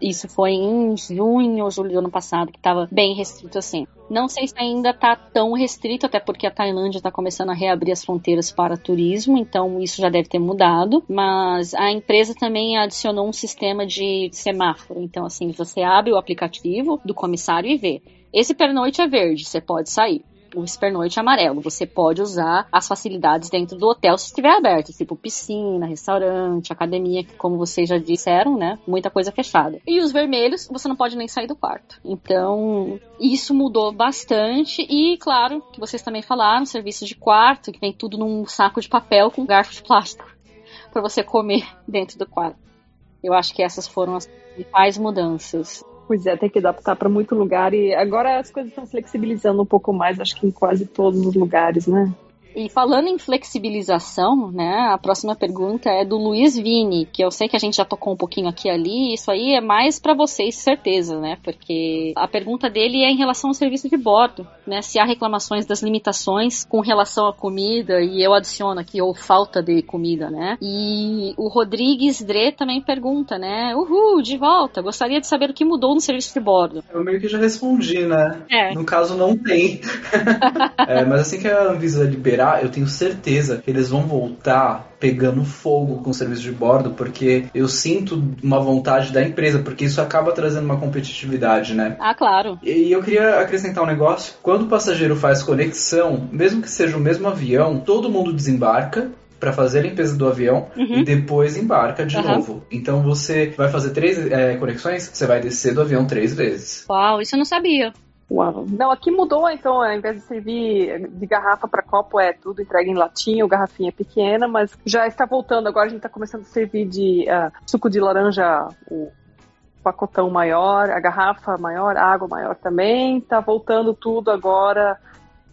Isso foi em junho ou julho do ano passado, que estava bem restrito assim. Não sei se ainda está tão restrito, até porque a Tailândia está começando a reabrir as fronteiras para turismo, então isso já deve ter mudado. Mas a empresa também adicionou um sistema de semáforo. Então, assim, você abre o aplicativo do comissário e vê. Esse pernoite é verde, você pode sair o espernoite amarelo. Você pode usar as facilidades dentro do hotel se estiver aberto, tipo piscina, restaurante, academia, que como vocês já disseram, né, muita coisa fechada. E os vermelhos, você não pode nem sair do quarto. Então, isso mudou bastante e, claro, que vocês também falaram, serviço de quarto, que vem tudo num saco de papel com garfo de plástico para você comer dentro do quarto. Eu acho que essas foram as principais mudanças. Pois é, tem que adaptar para muito lugar e agora as coisas estão flexibilizando um pouco mais, acho que em quase todos os lugares, né? E falando em flexibilização, né, a próxima pergunta é do Luiz Vini, que eu sei que a gente já tocou um pouquinho aqui e ali, isso aí é mais para vocês, certeza, né, porque a pergunta dele é em relação ao serviço de bordo, né, se há reclamações das limitações com relação à comida, e eu adiciono aqui, ou falta de comida, né, e o Rodrigues Dre também pergunta, né, uhul, de volta, gostaria de saber o que mudou no serviço de bordo. Eu meio que já respondi, né, é. no caso não tem, é, mas assim que a Anvisa liberar eu tenho certeza que eles vão voltar pegando fogo com o serviço de bordo, porque eu sinto uma vontade da empresa, porque isso acaba trazendo uma competitividade, né? Ah, claro. E eu queria acrescentar um negócio. Quando o passageiro faz conexão, mesmo que seja o mesmo avião, todo mundo desembarca para fazer a limpeza do avião uhum. e depois embarca de uhum. novo. Então você vai fazer três é, conexões, você vai descer do avião três vezes. Uau, isso eu não sabia. Uau. Não, aqui mudou, então, ao invés de servir de garrafa para copo, é tudo entregue em latinha, garrafinha pequena, mas já está voltando. Agora a gente está começando a servir de uh, suco de laranja, o pacotão maior, a garrafa maior, a água maior também. Tá voltando tudo agora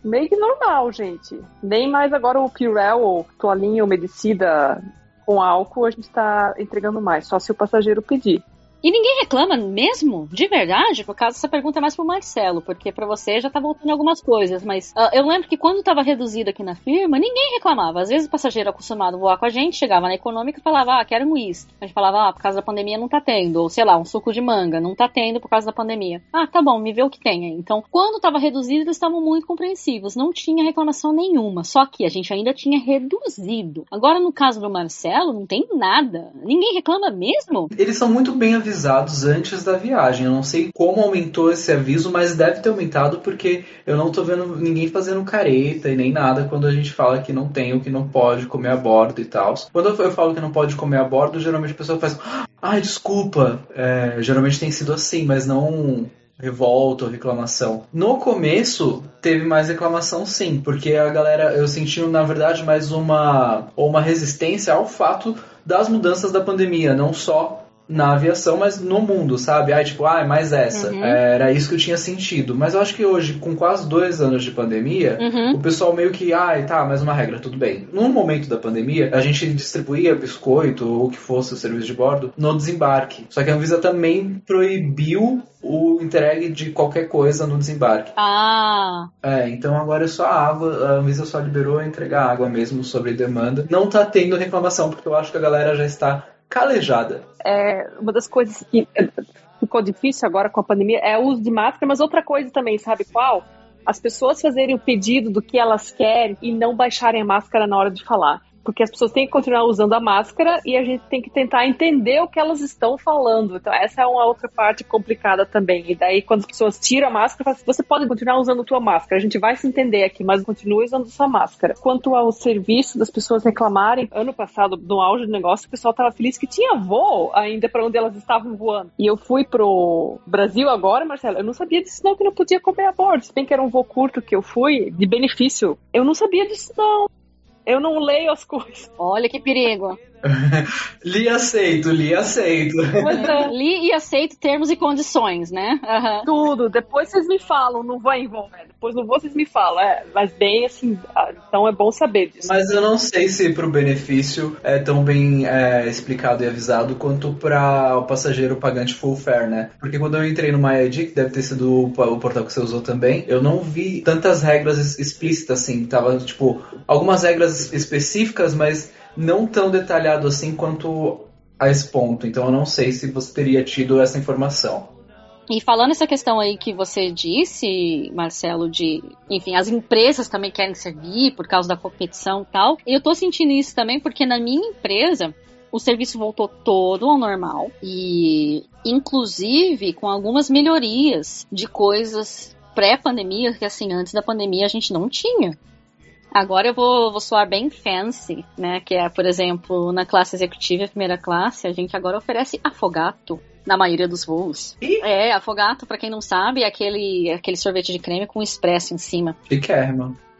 meio que normal, gente. Nem mais agora o Purell, ou toalhinha umedecida com álcool, a gente está entregando mais, só se o passageiro pedir. E ninguém reclama mesmo? De verdade? Por causa essa pergunta é mais pro Marcelo, porque para você já tá voltando algumas coisas, mas uh, eu lembro que quando tava reduzido aqui na firma, ninguém reclamava. Às vezes o passageiro acostumado a voar com a gente chegava na econômica e falava, ah, quero um. A gente falava, ah, por causa da pandemia não tá tendo. Ou sei lá, um suco de manga, não tá tendo por causa da pandemia. Ah, tá bom, me vê o que tem aí. Então, quando tava reduzido, eles estavam muito compreensivos. Não tinha reclamação nenhuma. Só que a gente ainda tinha reduzido. Agora, no caso do Marcelo, não tem nada. Ninguém reclama mesmo. Eles são muito bem avisados avisados antes da viagem. Eu não sei como aumentou esse aviso, mas deve ter aumentado porque eu não tô vendo ninguém fazendo careta e nem nada quando a gente fala que não tem ou que não pode comer a bordo e tal. Quando eu falo que não pode comer a bordo, geralmente a pessoa faz, ah, desculpa. É, geralmente tem sido assim, mas não revolta ou reclamação. No começo teve mais reclamação sim, porque a galera eu senti na verdade mais uma uma resistência ao fato das mudanças da pandemia, não só na aviação, mas no mundo, sabe? Ai, tipo, ah, é mais essa. Uhum. É, era isso que eu tinha sentido. Mas eu acho que hoje, com quase dois anos de pandemia, uhum. o pessoal meio que, ai, tá, mais uma regra, tudo bem. No momento da pandemia, a gente distribuía biscoito ou o que fosse o serviço de bordo no desembarque. Só que a Anvisa também proibiu o entregue de qualquer coisa no desembarque. Ah. É, então agora é só água, a Anvisa só liberou entregar água mesmo sobre demanda. Não tá tendo reclamação, porque eu acho que a galera já está calejada. É, uma das coisas que ficou difícil agora com a pandemia é o uso de máscara, mas outra coisa também, sabe qual? As pessoas fazerem o pedido do que elas querem e não baixarem a máscara na hora de falar porque as pessoas têm que continuar usando a máscara e a gente tem que tentar entender o que elas estão falando. Então, essa é uma outra parte complicada também. E daí, quando as pessoas tiram a máscara, assim, você pode continuar usando a tua máscara, a gente vai se entender aqui, mas continue usando sua máscara. Quanto ao serviço das pessoas reclamarem, ano passado, no auge do negócio, o pessoal estava feliz que tinha voo ainda para onde elas estavam voando. E eu fui pro Brasil agora, Marcelo, eu não sabia disso não, que não podia comer a bordo. Se bem que era um voo curto que eu fui, de benefício, eu não sabia disso não. Eu não leio as coisas. Olha que perigo. li aceito, li aceito. é. Li e aceito termos e condições, né? Uhum. Tudo. Depois vocês me falam, não vou envolver. Depois não vou, vocês me falam. É, mas bem assim, ah, então é bom saber disso. Mas eu não sei se pro benefício é tão bem é, explicado e avisado quanto para o passageiro pagante full fare, né? Porque quando eu entrei no MyID, que deve ter sido o portal que você usou também, eu não vi tantas regras explícitas assim. Tava, tipo, algumas regras específicas, mas não tão detalhado assim quanto a esse ponto. Então eu não sei se você teria tido essa informação. E falando essa questão aí que você disse, Marcelo, de, enfim, as empresas também querem servir por causa da competição e tal. Eu tô sentindo isso também porque na minha empresa o serviço voltou todo ao normal e inclusive com algumas melhorias de coisas pré-pandemia que assim antes da pandemia a gente não tinha. Agora eu vou, vou soar bem fancy, né? Que é, por exemplo, na classe executiva, primeira classe, a gente agora oferece afogato na maioria dos voos. Ih? É, afogato, para quem não sabe, é aquele, aquele sorvete de creme com expresso em cima. Chiquérrima. É,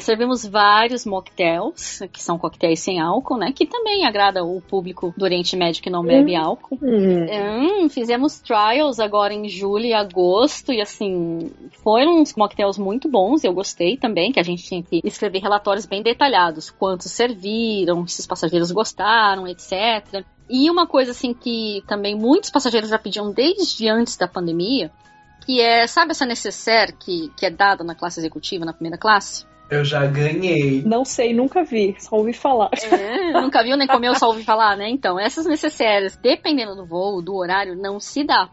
servimos vários mocktails, que são coquetéis sem álcool, né? Que também agrada o público do Oriente Médio que não bebe álcool. Hum, fizemos trials agora em julho e agosto, e assim, foram uns mocktails muito bons, eu gostei também, que a gente tinha que escrever relatórios bem detalhados, quantos serviram, se os passageiros gostaram, etc. E uma coisa assim que também muitos passageiros já pediam desde antes da pandemia, que é, sabe essa necessaire que, que é dada na classe executiva, na primeira classe? Eu já ganhei. Não sei, nunca vi, só ouvi falar. É, nunca viu nem comeu, só ouvi falar, né? Então, essas necessárias, dependendo do voo, do horário, não se dá.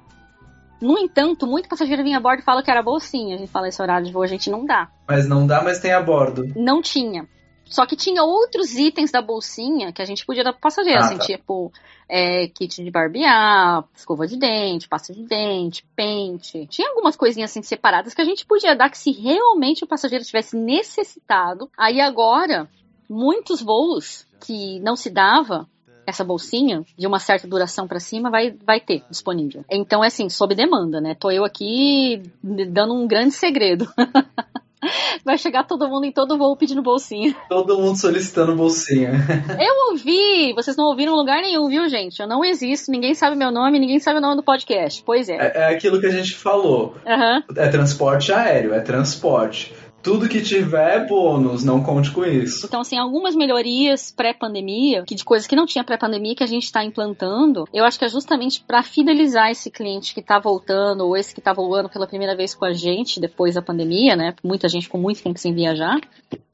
No entanto, muito passageiro vinha a bordo e fala que era bolsinha. A gente fala esse horário de voo, a gente não dá. Mas não dá, mas tem a bordo. Não tinha. Só que tinha outros itens da bolsinha que a gente podia dar pro passageiro, Ah, assim, tá. tipo é, kit de barbear, escova de dente, pasta de dente, pente. Tinha algumas coisinhas assim separadas que a gente podia dar que se realmente o passageiro tivesse necessitado. Aí agora, muitos voos que não se dava essa bolsinha de uma certa duração pra cima vai, vai ter disponível. Então é assim, sob demanda, né? Tô eu aqui dando um grande segredo. Vai chegar todo mundo em todo voo pedindo bolsinha. Todo mundo solicitando bolsinha. Eu ouvi! Vocês não ouviram em lugar nenhum, viu, gente? Eu não existo, ninguém sabe meu nome, ninguém sabe o nome do podcast. Pois é. É, é aquilo que a gente falou. Aham. É transporte aéreo, é transporte. Tudo que tiver é bônus, não conte com isso. Então, assim, algumas melhorias pré-pandemia, que de coisas que não tinha pré-pandemia que a gente está implantando, eu acho que é justamente para fidelizar esse cliente que tá voltando, ou esse que tá voando pela primeira vez com a gente depois da pandemia, né? Muita gente com muito tempo sem viajar.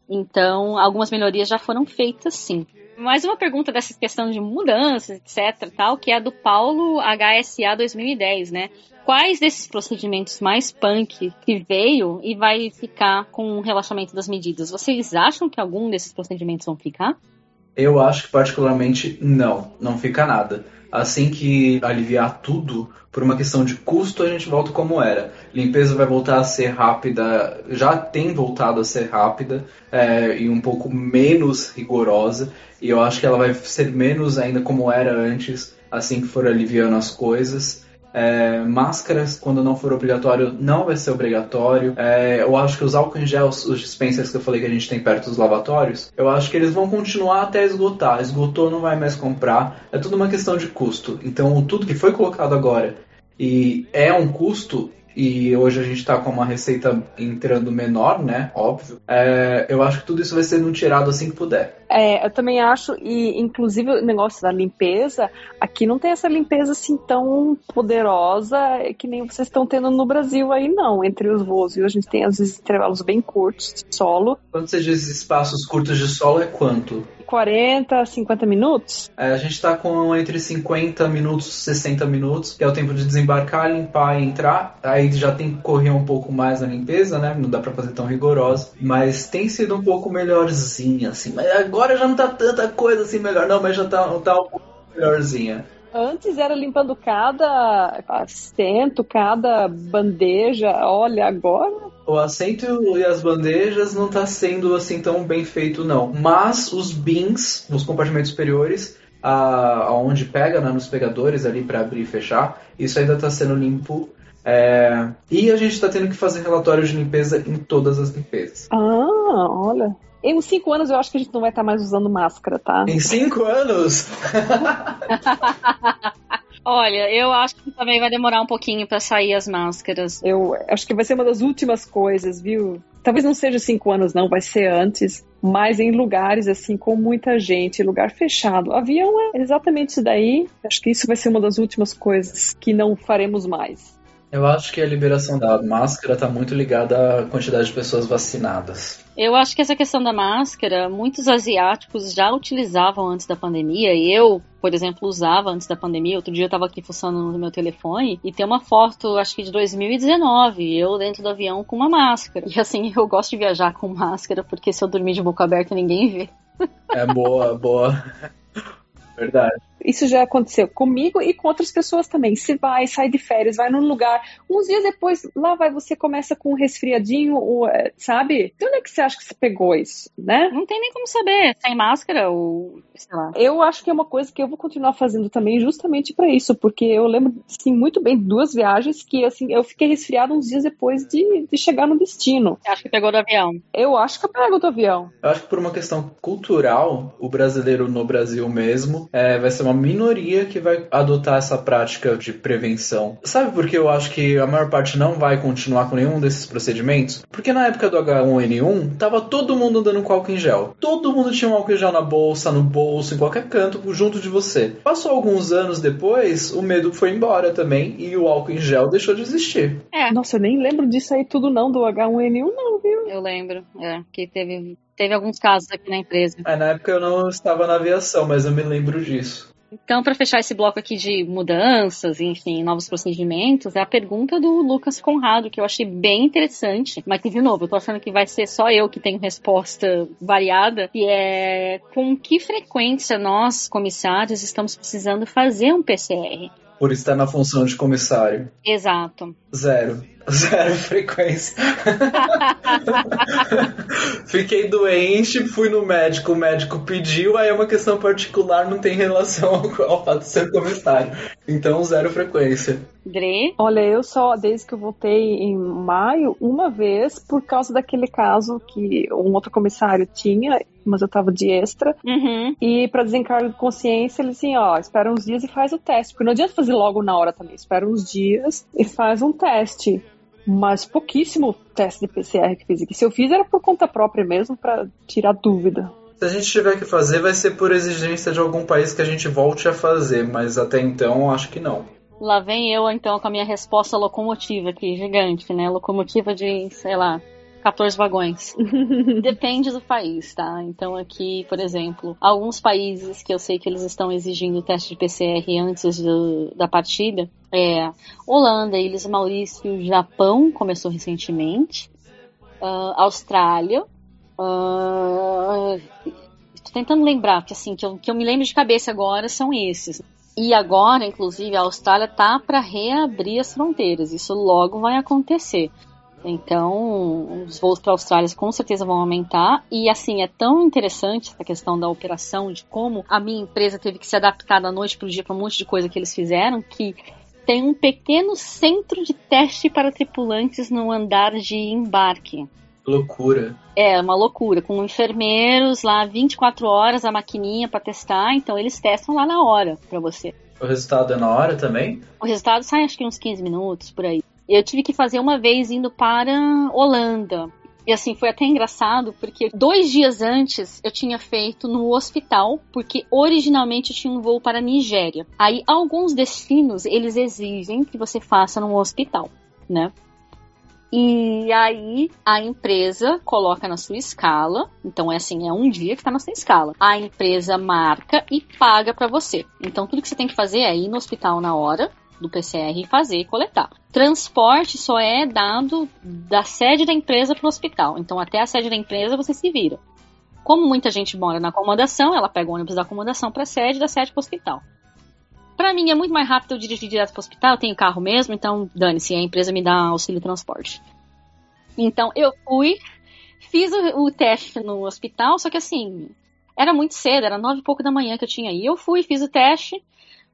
Então, algumas melhorias já foram feitas, sim. Mais uma pergunta dessa questão de mudanças, etc, tal, que é a do Paulo HSA 2010, né? Quais desses procedimentos mais punk que veio e vai ficar com o relaxamento das medidas? Vocês acham que algum desses procedimentos vão ficar? Eu acho que particularmente não, não fica nada. Assim que aliviar tudo, por uma questão de custo, a gente volta como era. Limpeza vai voltar a ser rápida, já tem voltado a ser rápida é, e um pouco menos rigorosa. E eu acho que ela vai ser menos ainda como era antes, assim que for aliviando as coisas. É, máscaras, quando não for obrigatório, não vai ser obrigatório. É, eu acho que os álcool em gel, os dispensers que eu falei que a gente tem perto dos lavatórios, eu acho que eles vão continuar até esgotar. Esgotou, não vai mais comprar. É tudo uma questão de custo. Então, tudo que foi colocado agora e é um custo, e hoje a gente está com uma receita entrando menor, né? Óbvio. É, eu acho que tudo isso vai sendo tirado assim que puder. É, eu também acho, e inclusive o negócio da limpeza, aqui não tem essa limpeza assim tão poderosa que nem vocês estão tendo no Brasil aí, não, entre os voos. Viu? A gente tem às vezes intervalos bem curtos de solo, Quando você diz espaços curtos de solo, é quanto? 40, 50 minutos. É, a gente está com entre 50 minutos e 60 minutos, que é o tempo de desembarcar, limpar e entrar. Aí já tem que correr um pouco mais na limpeza, né? Não dá pra fazer tão rigorosa. Mas tem sido um pouco melhorzinha, assim. Mas agora já não tá tanta coisa assim melhor, não, mas já tá, tá um pouco melhorzinha. Antes era limpando cada assento, cada bandeja. Olha, agora O assento e as bandejas não tá sendo assim tão bem feito, não. Mas os bins, os compartimentos superiores, aonde pega, né, nos pegadores ali para abrir e fechar, isso ainda tá sendo limpo. É, E a gente tá tendo que fazer relatórios de limpeza em todas as limpezas. Ah, olha. Em cinco anos eu acho que a gente não vai estar mais usando máscara, tá? Em cinco anos? Olha, eu acho que também vai demorar um pouquinho para sair as máscaras. Eu acho que vai ser uma das últimas coisas, viu? Talvez não seja cinco anos, não, vai ser antes. Mas em lugares assim, com muita gente, lugar fechado. Avião é exatamente isso daí. Acho que isso vai ser uma das últimas coisas que não faremos mais. Eu acho que a liberação da máscara está muito ligada à quantidade de pessoas vacinadas. Eu acho que essa questão da máscara, muitos asiáticos já utilizavam antes da pandemia. E eu, por exemplo, usava antes da pandemia. Outro dia eu estava aqui fuçando no meu telefone e tem uma foto, acho que de 2019, eu dentro do avião com uma máscara. E assim, eu gosto de viajar com máscara porque se eu dormir de boca aberta ninguém vê. É boa, boa. Verdade. Isso já aconteceu comigo e com outras pessoas também. Você vai, sai de férias, vai num lugar, uns dias depois, lá vai você começa com um resfriadinho, ou, é, sabe? De onde é que você acha que você pegou isso, né? Não tem nem como saber, sem máscara ou sei lá. Eu acho que é uma coisa que eu vou continuar fazendo também justamente para isso, porque eu lembro, sim, muito bem de duas viagens que, assim, eu fiquei resfriada uns dias depois de, de chegar no destino. Você acha que pegou do avião? Eu acho que eu pego do avião. Eu acho que por uma questão cultural, o brasileiro no Brasil mesmo é, vai ser uma minoria que vai adotar essa prática de prevenção. Sabe por que eu acho que a maior parte não vai continuar com nenhum desses procedimentos? Porque na época do H1N1, tava todo mundo andando com álcool em gel. Todo mundo tinha um álcool em gel na bolsa, no bolso, em qualquer canto, junto de você. Passou alguns anos depois, o medo foi embora também e o álcool em gel deixou de existir. É. Nossa, eu nem lembro disso aí tudo não, do H1N1 não, viu? Eu lembro, é, que teve, teve alguns casos aqui na empresa. É, na época eu não estava na aviação, mas eu me lembro disso. Então, para fechar esse bloco aqui de mudanças, enfim, novos procedimentos, é a pergunta do Lucas Conrado, que eu achei bem interessante, mas que, de novo, eu tô achando que vai ser só eu que tenho resposta variada, que é com que frequência nós, comissários, estamos precisando fazer um PCR? Por estar na função de comissário. Exato. Zero. Zero frequência. Fiquei doente, fui no médico, o médico pediu, aí é uma questão particular, não tem relação ao, ao fato de ser comissário. Então, zero frequência. Dre? Olha, eu só, desde que eu voltei em maio, uma vez, por causa daquele caso que um outro comissário tinha, mas eu tava de extra. Uhum. E para desencargo de consciência, ele assim, ó, espera uns dias e faz o teste. Porque não adianta fazer logo na hora também. Espera uns dias e faz um teste. Mas pouquíssimo teste de PCR que fiz aqui. Se eu fiz era por conta própria mesmo, para tirar dúvida. Se a gente tiver que fazer, vai ser por exigência de algum país que a gente volte a fazer, mas até então acho que não. Lá vem eu, então, com a minha resposta locomotiva aqui, gigante, né? Locomotiva de, sei lá, 14 vagões. Depende do país, tá? Então aqui, por exemplo, alguns países que eu sei que eles estão exigindo o teste de PCR antes do, da partida é Holanda, Ilhas Maurício, Japão, começou recentemente, uh, Austrália, uh, tô tentando lembrar, porque assim, que eu, que eu me lembro de cabeça agora são esses. E agora, inclusive, a Austrália tá para reabrir as fronteiras. Isso logo vai acontecer. Então, os voos para a Austrália com certeza vão aumentar. E assim, é tão interessante essa questão da operação, de como a minha empresa teve que se adaptar da noite para o dia para um monte de coisa que eles fizeram, que tem um pequeno centro de teste para tripulantes no andar de embarque. Loucura. É, uma loucura, com enfermeiros lá 24 horas, a maquininha para testar, então eles testam lá na hora para você. O resultado é na hora também? O resultado sai acho que uns 15 minutos por aí. Eu tive que fazer uma vez indo para Holanda. E assim, foi até engraçado, porque dois dias antes eu tinha feito no hospital, porque originalmente eu tinha um voo para a Nigéria. Aí, alguns destinos, eles exigem que você faça no hospital, né? E aí a empresa coloca na sua escala, então é assim, é um dia que está na sua escala. A empresa marca e paga para você. Então tudo que você tem que fazer é ir no hospital na hora, do PCR e fazer e coletar. Transporte só é dado da sede da empresa para o hospital. Então, até a sede da empresa você se vira. Como muita gente mora na acomodação, ela pega o ônibus da acomodação para a sede, da sede para o hospital. Para mim é muito mais rápido eu dirigir direto para o hospital, eu tenho carro mesmo, então dane-se, a empresa me dá auxílio transporte. Então eu fui, fiz o, o, teste no hospital, só que assim, era muito cedo, era nove e pouco da manhã que eu tinha aí. Eu fui, fiz o teste,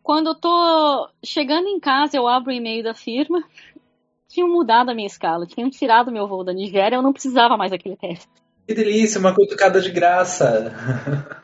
quando eu tô chegando em casa, eu abro o e-mail da firma. Tinham mudado a minha escala, tinham tirado meu voo da Nigéria, eu não precisava mais daquele teste. Que delícia, uma cutucada de graça.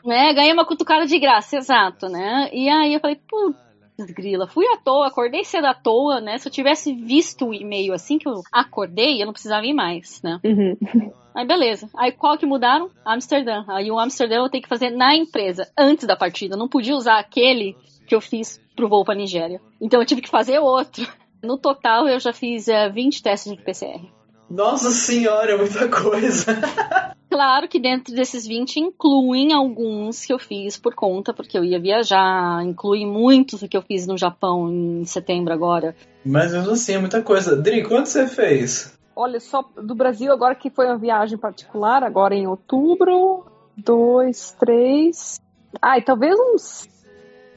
É, ganhei uma cutucada de graça, exato, né? E aí eu falei, putz, grila, fui à toa, acordei cedo à toa, né? Se eu tivesse visto o e-mail assim que eu acordei, eu não precisava ir mais, né? Uhum. Aí beleza. Aí qual que mudaram? Amsterdã. Aí o Amsterdã eu tenho que fazer na empresa, antes da partida. Eu não podia usar aquele que eu fiz pro voo pra Nigéria. Então eu tive que fazer outro. No total eu já fiz é, 20 testes de PCR. Nossa senhora, é muita coisa. Claro que dentro desses 20 incluem alguns que eu fiz por conta, porque eu ia viajar, inclui muitos que eu fiz no Japão em setembro agora. Mas mesmo assim, é muita coisa. Dri, quanto você fez? Olha, só do Brasil, agora que foi uma viagem particular, agora em outubro, dois, três. Ai, talvez uns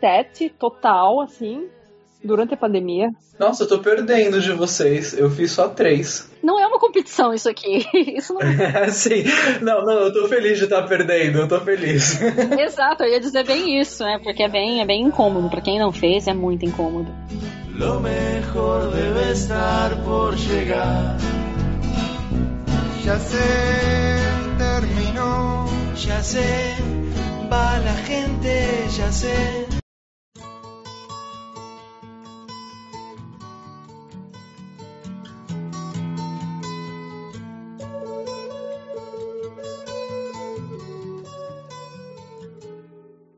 sete total, assim, durante a pandemia. Nossa, eu tô perdendo de vocês. Eu fiz só três. Não é uma competição isso aqui. Isso não É, sim. Não, não, eu tô feliz de estar perdendo, eu tô feliz. Exato, eu ia dizer bem isso, né? Porque é bem, é bem incômodo. Pra quem não fez, é muito incômodo. Lo mejor debe estar por llegar. Ya sé, terminó. Ya sé, va la gente, ya sé.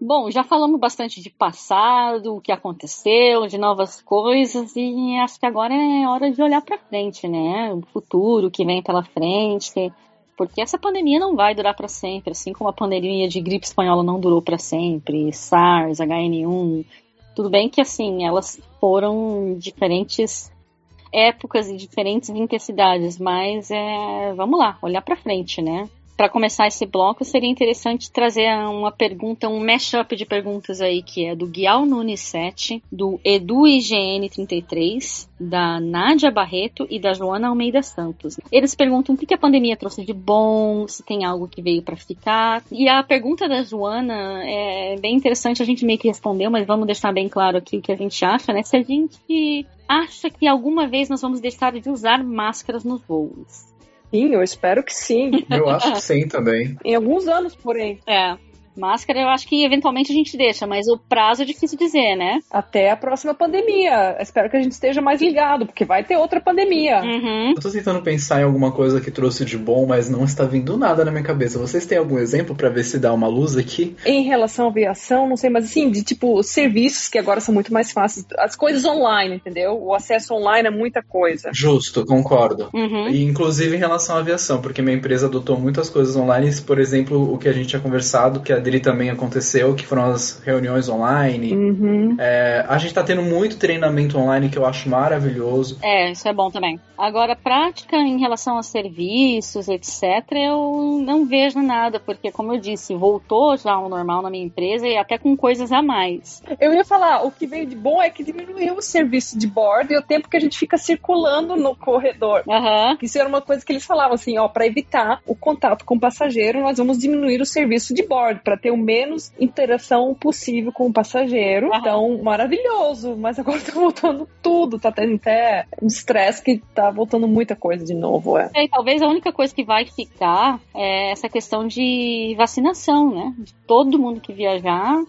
Bom, já falamos bastante de passado, o que aconteceu, de novas coisas, e acho que agora é hora de olhar para frente, né? O futuro que vem pela frente, porque essa pandemia não vai durar para sempre, assim como a pandemia de gripe espanhola não durou para sempre, SARS, HN1. Tudo bem que assim, elas foram diferentes épocas e diferentes intensidades, mas é, vamos lá, olhar para frente, né? Para começar esse bloco, seria interessante trazer uma pergunta, um mashup de perguntas aí, que é do Guial Nunes 7, do Edu IGN 33, da Nádia Barreto e da Joana Almeida Santos. Eles perguntam o que a pandemia trouxe de bom, se tem algo que veio para ficar. E a pergunta da Joana é bem interessante, a gente meio que respondeu, mas vamos deixar bem claro aqui o que a gente acha, né? Se a gente acha que alguma vez nós vamos deixar de usar máscaras nos voos. Sim, eu espero que sim. Eu acho que sim também. Em alguns anos, porém. É. Máscara eu acho que eventualmente a gente deixa, mas o prazo é difícil dizer, né? Até a próxima pandemia. Espero que a gente esteja mais ligado, porque vai ter outra pandemia. Uhum. Eu tô tentando pensar em alguma coisa que trouxe de bom, mas não está vindo nada na minha cabeça. Vocês têm algum exemplo para ver se dá uma luz aqui? Em relação à aviação, não sei, mas assim, de tipo, serviços que agora são muito mais fáceis. As coisas online, entendeu? O acesso online é muita coisa. Justo, concordo. Uhum. E inclusive em relação à aviação, porque minha empresa adotou muitas coisas online, por exemplo, o que a gente tinha conversado, que a Dri também aconteceu, que foram as reuniões online. Uhum. É, a gente tá tendo muito treinamento online que eu acho maravilhoso. É, isso é bom também. Agora, prática em relação a serviços, etc., eu não vejo nada, porque, como eu disse, voltou já ao normal na minha empresa e até com coisas a mais. Eu ia falar, o que veio de bom é que diminuiu o serviço de bordo e o tempo que a gente fica circulando no corredor. Aham. Isso era uma coisa que eles falavam assim, ó, para evitar o contato com o passageiro, nós vamos diminuir o serviço de bordo para ter o menos interação possível com o passageiro. Aham. Então, maravilhoso, mas agora tá voltando tudo, tá tendo até um estresse que tá voltando muita coisa de novo, é. E talvez a única coisa que vai ficar é essa questão de vacinação, né? De todo mundo que viajar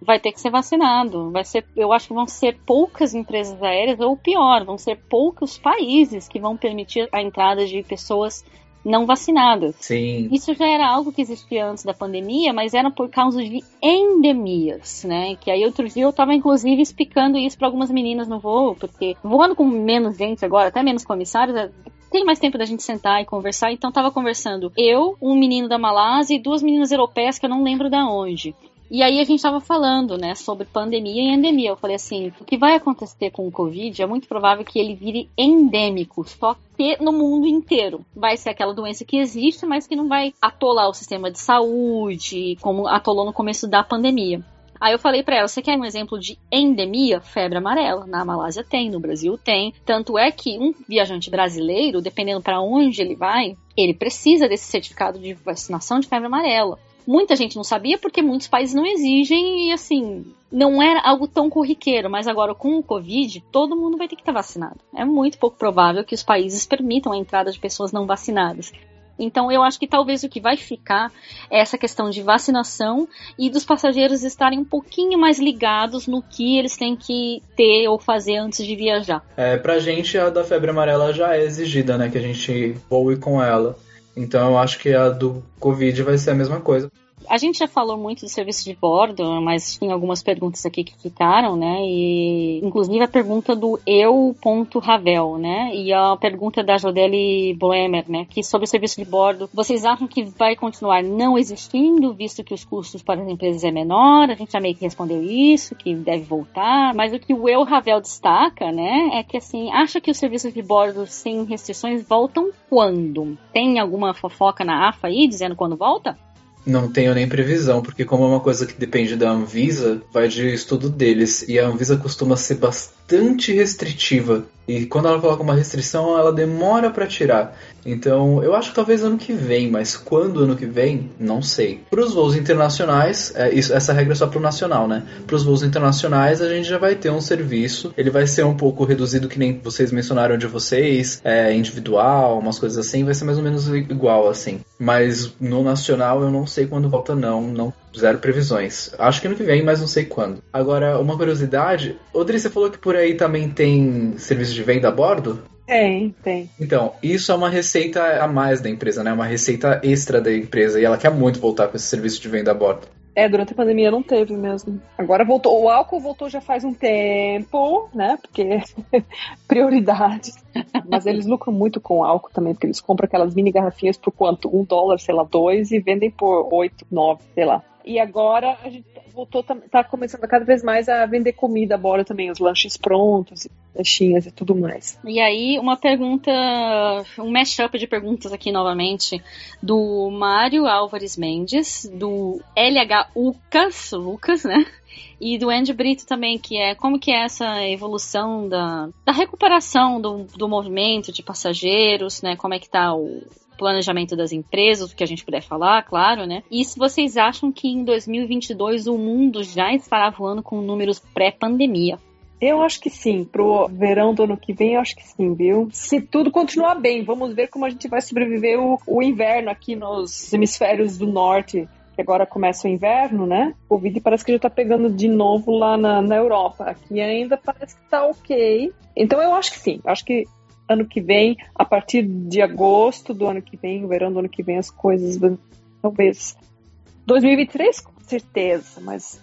vai ter que ser vacinado. Vai ser, eu acho que vão ser poucas empresas aéreas, ou pior, vão ser poucos países que vão permitir a entrada de pessoas não vacinadas. Sim. Isso já era algo que existia antes da pandemia, mas era por causa de endemias, né? Que aí outro dia eu tava inclusive explicando isso para algumas meninas no voo, porque voando com menos gente agora, até menos comissários, é- tem mais tempo da gente sentar e conversar, então tava conversando eu, um menino da Malásia e duas meninas europeias que eu não lembro da onde. E aí a gente tava falando, né, sobre pandemia e endemia. Eu falei assim, o que vai acontecer com o Covid é muito provável que ele vire endêmico, só que no mundo inteiro. Vai ser aquela doença que existe, mas que não vai atolar o sistema de saúde, como atolou no começo da pandemia. Aí eu falei pra ela, você quer um exemplo de endemia? Febre amarela. Na Malásia tem, no Brasil tem. Tanto é que um viajante brasileiro, dependendo para onde ele vai, ele precisa desse certificado de vacinação de febre amarela. Muita gente não sabia porque muitos países não exigem e assim, não era algo tão corriqueiro, mas agora com o Covid, todo mundo vai ter que estar vacinado. É muito pouco provável que os países permitam a entrada de pessoas não vacinadas. Então eu acho que talvez o que vai ficar é essa questão de vacinação e dos passageiros estarem um pouquinho mais ligados no que eles têm que ter ou fazer antes de viajar. É, pra gente a da febre amarela já é exigida, né? Que a gente voe com ela. Então eu acho que a do Covid vai ser a mesma coisa. A gente já falou muito do serviço de bordo, mas tem algumas perguntas aqui que ficaram, né? E inclusive a pergunta do eu.ravel, né? E a pergunta da Jodeli Boemer, né? Que sobre o serviço de bordo, vocês acham que vai continuar não existindo, visto que os custos para as empresas é menor? A gente já meio que respondeu isso, que deve voltar. Mas o que o eu Ravel destaca, né? É que assim, acha que os serviços de bordo sem restrições voltam quando? Tem alguma fofoca na AFA aí dizendo quando volta? Não tenho nem previsão, porque como é uma coisa que depende da Anvisa, vai de estudo deles. E a Anvisa costuma ser bastante restritiva. E quando ela coloca uma restrição, ela demora para tirar. Então, eu acho que talvez ano que vem, mas quando ano que vem, não sei. Para os voos internacionais, é, isso, essa regra é só para o nacional, né? Para os voos internacionais, a gente já vai ter um serviço. Ele vai ser um pouco reduzido, que nem vocês mencionaram de vocês, é, individual, umas coisas assim, vai ser mais ou menos igual, assim. Mas no nacional, eu não sei quando volta, não. Não Zero previsões. Acho que ano que vem, mas não sei quando. Agora, uma curiosidade. Odri, você falou que por aí também tem serviço de venda a bordo? Tem, tem. Então, isso é uma receita a mais da empresa, né? Uma receita extra da empresa. E ela quer muito voltar com esse serviço de venda a bordo. É, durante a pandemia não teve mesmo. Agora voltou. O álcool voltou já faz um tempo, né? Porque prioridade. Mas eles lucram muito com álcool também, porque eles compram aquelas mini garrafinhas por quanto? Um dólar, sei lá, dois, e vendem por oito, nove, sei lá. E agora a gente voltou, tá, começando cada vez mais a vender comida agora também, os lanches prontos, lanchinhas e tudo mais. E aí, uma pergunta, um mashup de perguntas aqui novamente, do Mário Álvares Mendes, do LH Lucas, Lucas, né? E do Andy Brito também, que é como que é essa evolução da, da recuperação do, do movimento de passageiros, né? Como é que tá o, planejamento das empresas, o que a gente puder falar, claro, né? E se vocês acham que em 2022 o mundo já estará voando com números pré-pandemia? Eu acho que sim. Pro verão do ano que vem, eu acho que sim, viu? Se tudo continuar bem, vamos ver como a gente vai sobreviver o, o inverno aqui nos hemisférios do norte. Que agora começa o inverno, né? O Covid parece que já tá pegando de novo lá na, na Europa. Aqui ainda parece que tá ok. Então eu acho que sim. Acho que ano que vem, a partir de agosto do ano que vem, o verão do ano que vem, as coisas vão, talvez. 2023, com certeza, mas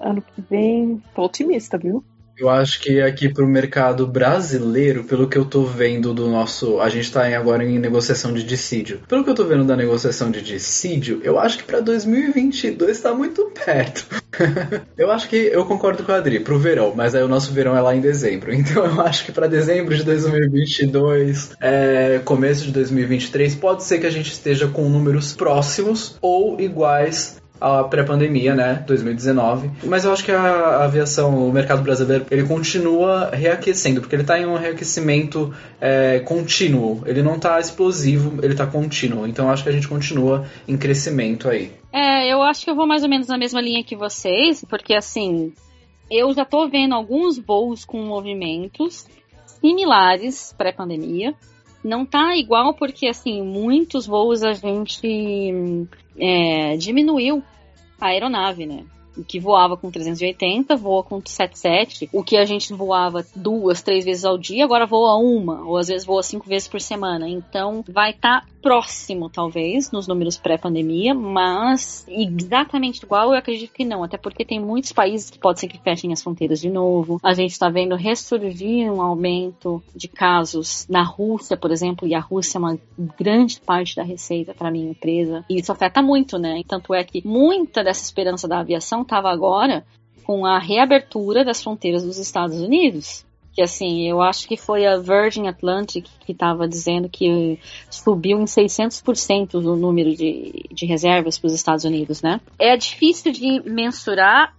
ano que vem, tô otimista, viu? Eu acho que aqui para o mercado brasileiro, pelo que eu tô vendo do nosso. A gente está agora em negociação de dissídio. Pelo que eu tô vendo da negociação de dissídio, eu acho que para 2022 está muito perto. eu acho que eu concordo com a Adri, pro verão, mas aí o nosso verão é lá em dezembro. Então eu acho que para dezembro de 2022, é, começo de 2023, pode ser que a gente esteja com números próximos ou iguais a pré-pandemia, né, 2019. Mas eu acho que a aviação, o mercado brasileiro, ele continua reaquecendo, porque ele está em um reaquecimento é, contínuo. Ele não está explosivo, ele está contínuo. Então eu acho que a gente continua em crescimento aí. É, eu acho que eu vou mais ou menos na mesma linha que vocês, porque assim, eu já tô vendo alguns voos com movimentos similares pré-pandemia. Não tá igual porque, assim, muitos voos a gente é, diminuiu a aeronave, né? O que voava com 380 voa com 77. O que a gente voava duas, três vezes ao dia, agora voa uma, ou às vezes voa cinco vezes por semana. Então vai estar tá próximo, talvez, nos números pré-pandemia, mas exatamente igual eu acredito que não, até porque tem muitos países que pode ser que fechem as fronteiras de novo. A gente está vendo ressurgir um aumento de casos na Rússia, por exemplo, e a Rússia é uma grande parte da receita para minha empresa. E isso afeta muito, né? Tanto é que muita dessa esperança da aviação estava agora com a reabertura das fronteiras dos Estados Unidos que assim, eu acho que foi a Virgin Atlantic que estava dizendo que subiu em 600% o número de, de reservas para os Estados Unidos, né? É difícil de mensurar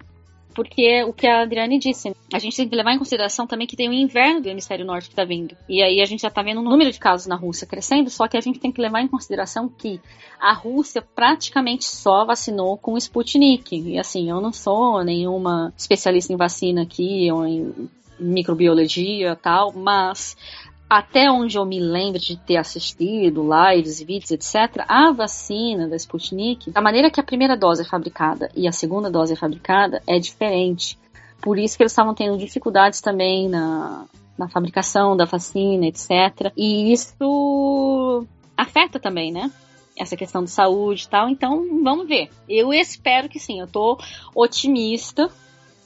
porque o que a Adriane disse, a gente tem que levar em consideração também que tem o inverno do hemisfério norte que está vindo. E aí a gente já está vendo o número de casos na Rússia crescendo, só que a gente tem que levar em consideração que a Rússia praticamente só vacinou com o Sputnik. E assim, eu não sou nenhuma especialista em vacina aqui ou em microbiologia tal, mas até onde eu me lembro de ter assistido lives vídeos, etc., a vacina da Sputnik, a maneira que a primeira dose é fabricada e a segunda dose é fabricada é diferente. Por isso que eles estavam tendo dificuldades também na, na fabricação da vacina, etc. E isso afeta também, né? Essa questão de saúde e tal. Então, vamos ver. Eu espero que sim. Eu tô otimista,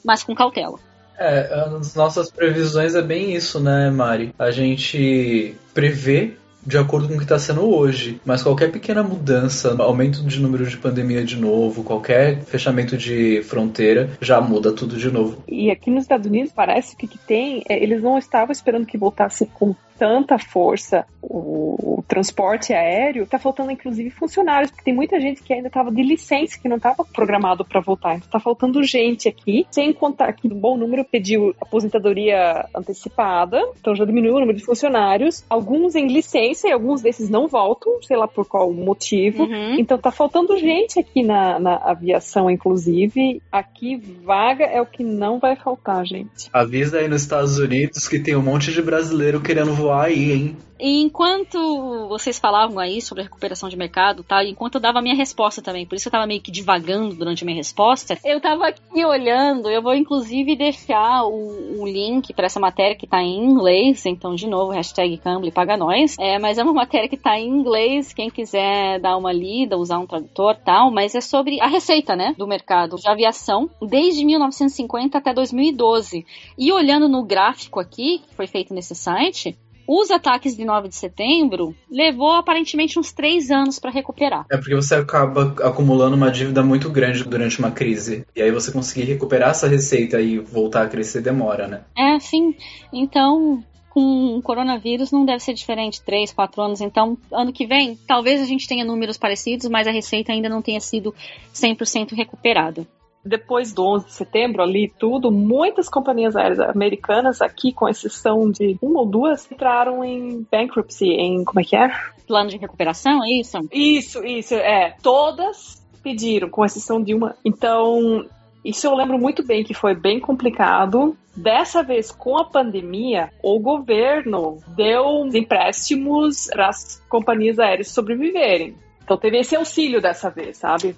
mas com cautela. É, as nossas previsões é bem isso, né, Mari? A gente prevê de acordo com o que está sendo hoje. Mas qualquer pequena mudança, aumento de número de pandemia de novo, qualquer fechamento de fronteira, já muda tudo de novo. E aqui nos Estados Unidos parece que, que tem, é, eles não estavam esperando que voltasse com tanta força o, o transporte aéreo, está faltando inclusive funcionários, porque tem muita gente que ainda estava de licença, que não estava programado para voltar. Então está faltando gente aqui, sem contar que um bom número pediu aposentadoria antecipada, então já diminuiu o número de funcionários. Alguns em licença e alguns desses não voltam, sei lá por qual motivo. Uhum. Então tá faltando gente aqui na, na aviação, inclusive. Aqui, vaga é o que não vai faltar, gente. Avisa aí nos Estados Unidos que tem um monte de brasileiro querendo voar aí, hein? Enquanto vocês falavam aí sobre a recuperação de mercado, tá? Enquanto eu dava a minha resposta também, por isso eu tava meio que divagando durante a minha resposta, eu tava aqui olhando, eu vou inclusive deixar o, o link para essa matéria que tá em inglês, então de novo, hashtag Cambly paga nós, é, mas é uma matéria que tá em inglês, quem quiser dar uma lida, usar um tradutor tal, mas é sobre a receita, né, do mercado de aviação desde 1950 até 2012. E olhando no gráfico aqui, que foi feito nesse site, os ataques de 9 de setembro levou aparentemente uns três anos para recuperar. É porque você acaba acumulando uma dívida muito grande durante uma crise. E aí você conseguir recuperar essa receita e voltar a crescer demora, né? É, sim. Então, com o coronavírus não deve ser diferente, três, quatro anos. Então, ano que vem, talvez a gente tenha números parecidos, mas a receita ainda não tenha sido 100% recuperada depois do 11 de setembro, ali tudo, muitas companhias aéreas americanas, aqui com exceção de uma ou duas, entraram em bankruptcy, em como é que é? Plano de recuperação, é isso? Isso, isso, é. Todas pediram, com exceção de uma. Então, isso eu lembro muito bem que foi bem complicado. Dessa vez, com a pandemia, o governo deu empréstimos para as companhias aéreas sobreviverem. Então teve esse auxílio dessa vez, sabe?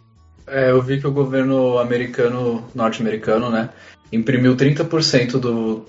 É, eu vi que o governo americano, norte-americano, né, imprimiu 30% do,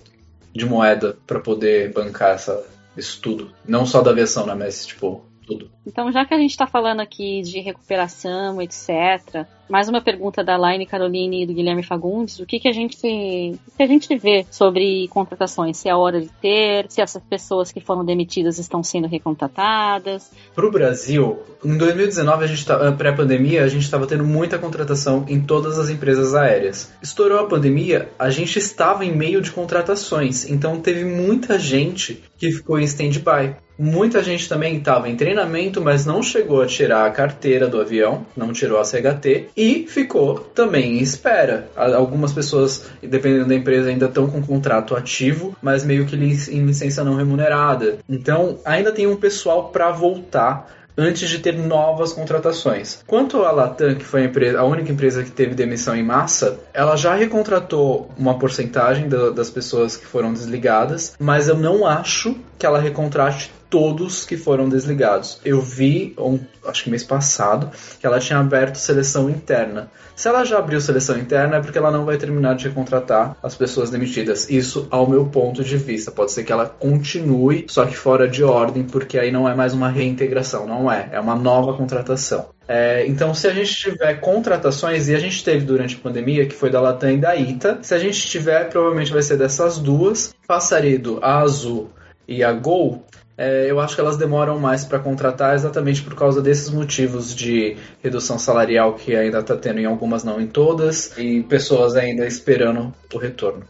de moeda para poder bancar essa, isso tudo. Não só da aviação, né, mas tipo, tudo. Então, já que a gente está falando aqui de recuperação, etc., mais uma pergunta da Laine Caroline e do Guilherme Fagundes. O que, que, a gente, o que a gente vê sobre contratações? Se é hora de ter, se essas pessoas que foram demitidas estão sendo recontratadas? Para o Brasil, em 2019, a gente tá, pré-pandemia, a gente estava tendo muita contratação em todas as empresas aéreas. Estourou a pandemia, a gente estava em meio de contratações, então teve muita gente que ficou em stand-by. Muita gente também estava em treinamento, mas não chegou a tirar a carteira do avião, não tirou a CHT e ficou também em espera. Algumas pessoas, dependendo da empresa, ainda estão com contrato ativo, mas meio que em licença não remunerada. Então, ainda tem um pessoal para voltar antes de ter novas contratações. Quanto à Latam, que foi a, empresa, a, única empresa que teve demissão em massa, ela já recontratou uma porcentagem da, das pessoas que foram desligadas, mas eu não acho que ela recontrate todos que foram desligados. Eu vi, um, acho que mês passado, que ela tinha aberto seleção interna. Se ela já abriu seleção interna, é porque ela não vai terminar de recontratar as pessoas demitidas. Isso ao meu ponto de vista. Pode ser que ela continue, só que fora de ordem, porque aí não é mais uma reintegração, não é. É uma nova contratação. É, então, se a gente tiver contratações, e a gente teve durante a pandemia, que foi da Latam e da ITA, se a gente tiver, provavelmente vai ser dessas duas. Passarido, a Azul e a Gol, é, eu acho que elas demoram mais para contratar exatamente por causa desses motivos de redução salarial que ainda está tendo em algumas, não em todas, e pessoas ainda esperando o retorno.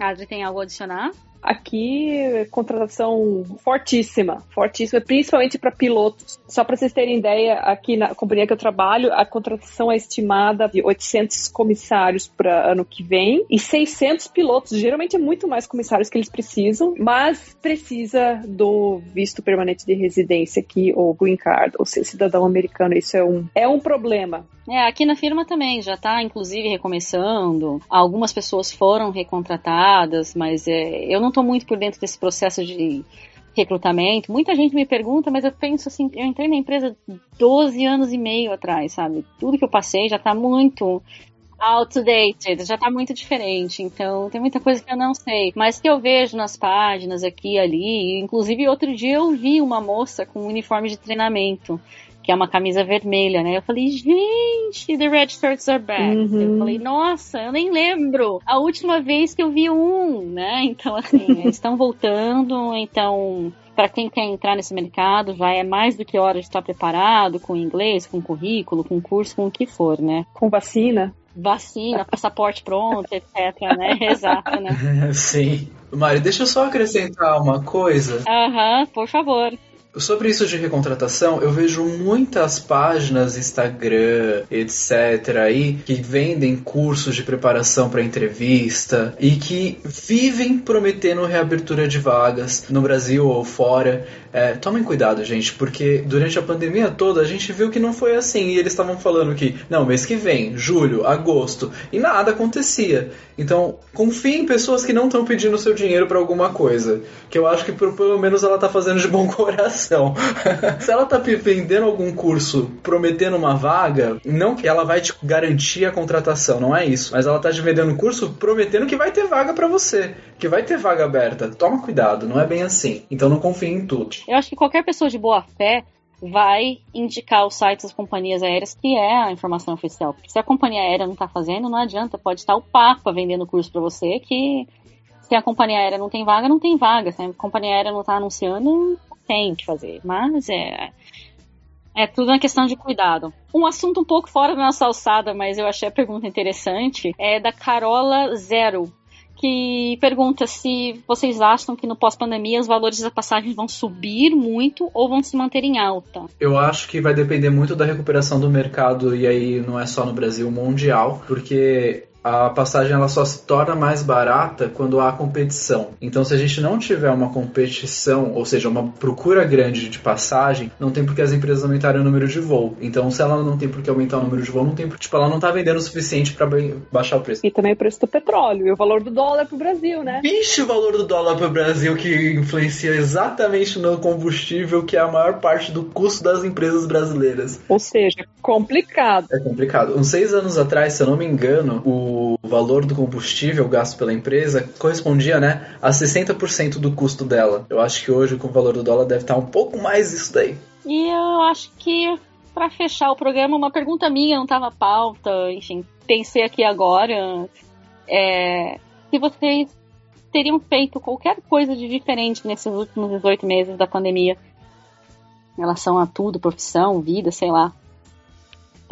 Adri, tem algo a adicionar? Aqui, contratação fortíssima, fortíssima, principalmente para pilotos. Só para vocês terem ideia, aqui na companhia que eu trabalho, a contratação é estimada de 800 comissários para ano que vem e 600 pilotos. Geralmente é muito mais comissários que eles precisam, mas precisa do visto permanente de residência aqui, ou green card, ou ser cidadão americano. Isso é um, é um problema. É, aqui na firma também já está, inclusive, recomeçando. Algumas pessoas foram recontratadas, mas é, eu não estou muito por dentro desse processo de recrutamento. Muita gente me pergunta, mas eu penso assim, eu entrei na empresa 12 anos e meio atrás, sabe? Tudo que eu passei já tá muito outdated, já tá muito diferente. Então, tem muita coisa que eu não sei. Mas que eu vejo nas páginas aqui e ali. Inclusive, outro dia eu vi uma moça com um uniforme de treinamento. Que é uma camisa vermelha, né? Eu falei, gente, the red shirts are back. Uhum. Eu falei, nossa, eu nem lembro a última vez que eu vi um, né? Então, assim, eles estão voltando, então para quem quer entrar nesse mercado, já é mais do que hora de estar preparado com inglês, com currículo, com curso, com o que for, né? Com vacina vacina, passaporte pronto, etc, né? Exato, né? Sim. Mari, deixa eu só acrescentar uma coisa. Aham, uhum, por favor. Sobre isso de recontratação, eu vejo muitas páginas Instagram, etc. aí que vendem cursos de preparação para entrevista e que vivem prometendo reabertura de vagas no Brasil ou fora. É, tomem cuidado, gente, porque durante a pandemia toda a gente viu que não foi assim e eles estavam falando que não, mês que vem, julho, agosto e nada acontecia. Então, confie em pessoas que não estão pedindo seu dinheiro para alguma coisa, que eu acho que pelo menos ela tá fazendo de bom coração. Se ela tá vendendo algum curso prometendo uma vaga, não que ela vai te garantir a contratação, não é isso. Mas ela tá te vendendo curso prometendo que vai ter vaga para você, que vai ter vaga aberta. Toma cuidado, não é bem assim. Então não confie em tudo. Eu acho que qualquer pessoa de boa fé vai indicar os sites das companhias aéreas que é a informação oficial. Porque se a companhia aérea não está fazendo, não adianta. Pode estar o Papa vendendo curso para você que se a companhia aérea não tem vaga, não tem vaga. Se a companhia aérea não está anunciando, tem que fazer. Mas é. É tudo uma questão de cuidado. Um assunto um pouco fora da nossa alçada, mas eu achei a pergunta interessante, é da Carola Zero, que pergunta se vocês acham que no pós-pandemia os valores da passagem vão subir muito ou vão se manter em alta. Eu acho que vai depender muito da recuperação do mercado, e aí não é só no Brasil, mundial, porque a passagem ela só se torna mais barata quando há competição. Então, se a gente não tiver uma competição, ou seja, uma procura grande de passagem, não tem por que as empresas aumentarem o número de voo. Então, se ela não tem por que aumentar o número de voo, não tem, tipo, ela não está vendendo o suficiente para baixar o preço. E também o preço do petróleo e o valor do dólar para o Brasil, né? Vixe, o valor do dólar para o Brasil que influencia exatamente no combustível, que é a maior parte do custo das empresas brasileiras. Ou seja, complicado. É complicado. Uns seis anos atrás, se eu não me engano, o o valor do combustível gasto pela empresa correspondia né, a 60% do custo dela. Eu acho que hoje, com o valor do dólar, deve estar um pouco mais isso daí. E eu acho que, para fechar o programa, uma pergunta minha, não estava pauta, enfim, pensei aqui agora. É, se vocês teriam feito qualquer coisa de diferente nesses últimos 18 meses da pandemia, em relação a tudo, profissão, vida, sei lá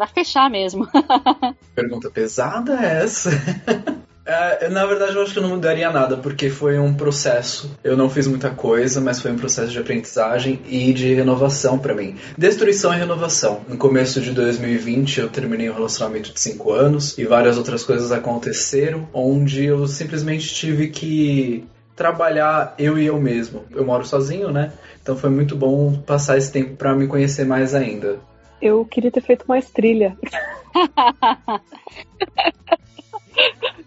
para fechar mesmo. Pergunta pesada é essa? É, na verdade, eu acho que não mudaria nada, porque foi um processo. Eu não fiz muita coisa, mas foi um processo de aprendizagem e de renovação para mim. Destruição e renovação. No começo de 2020, eu terminei um relacionamento de 5 anos e várias outras coisas aconteceram, onde eu simplesmente tive que trabalhar eu e eu mesmo. Eu moro sozinho, né? Então foi muito bom passar esse tempo para me conhecer mais ainda eu queria ter feito mais trilha.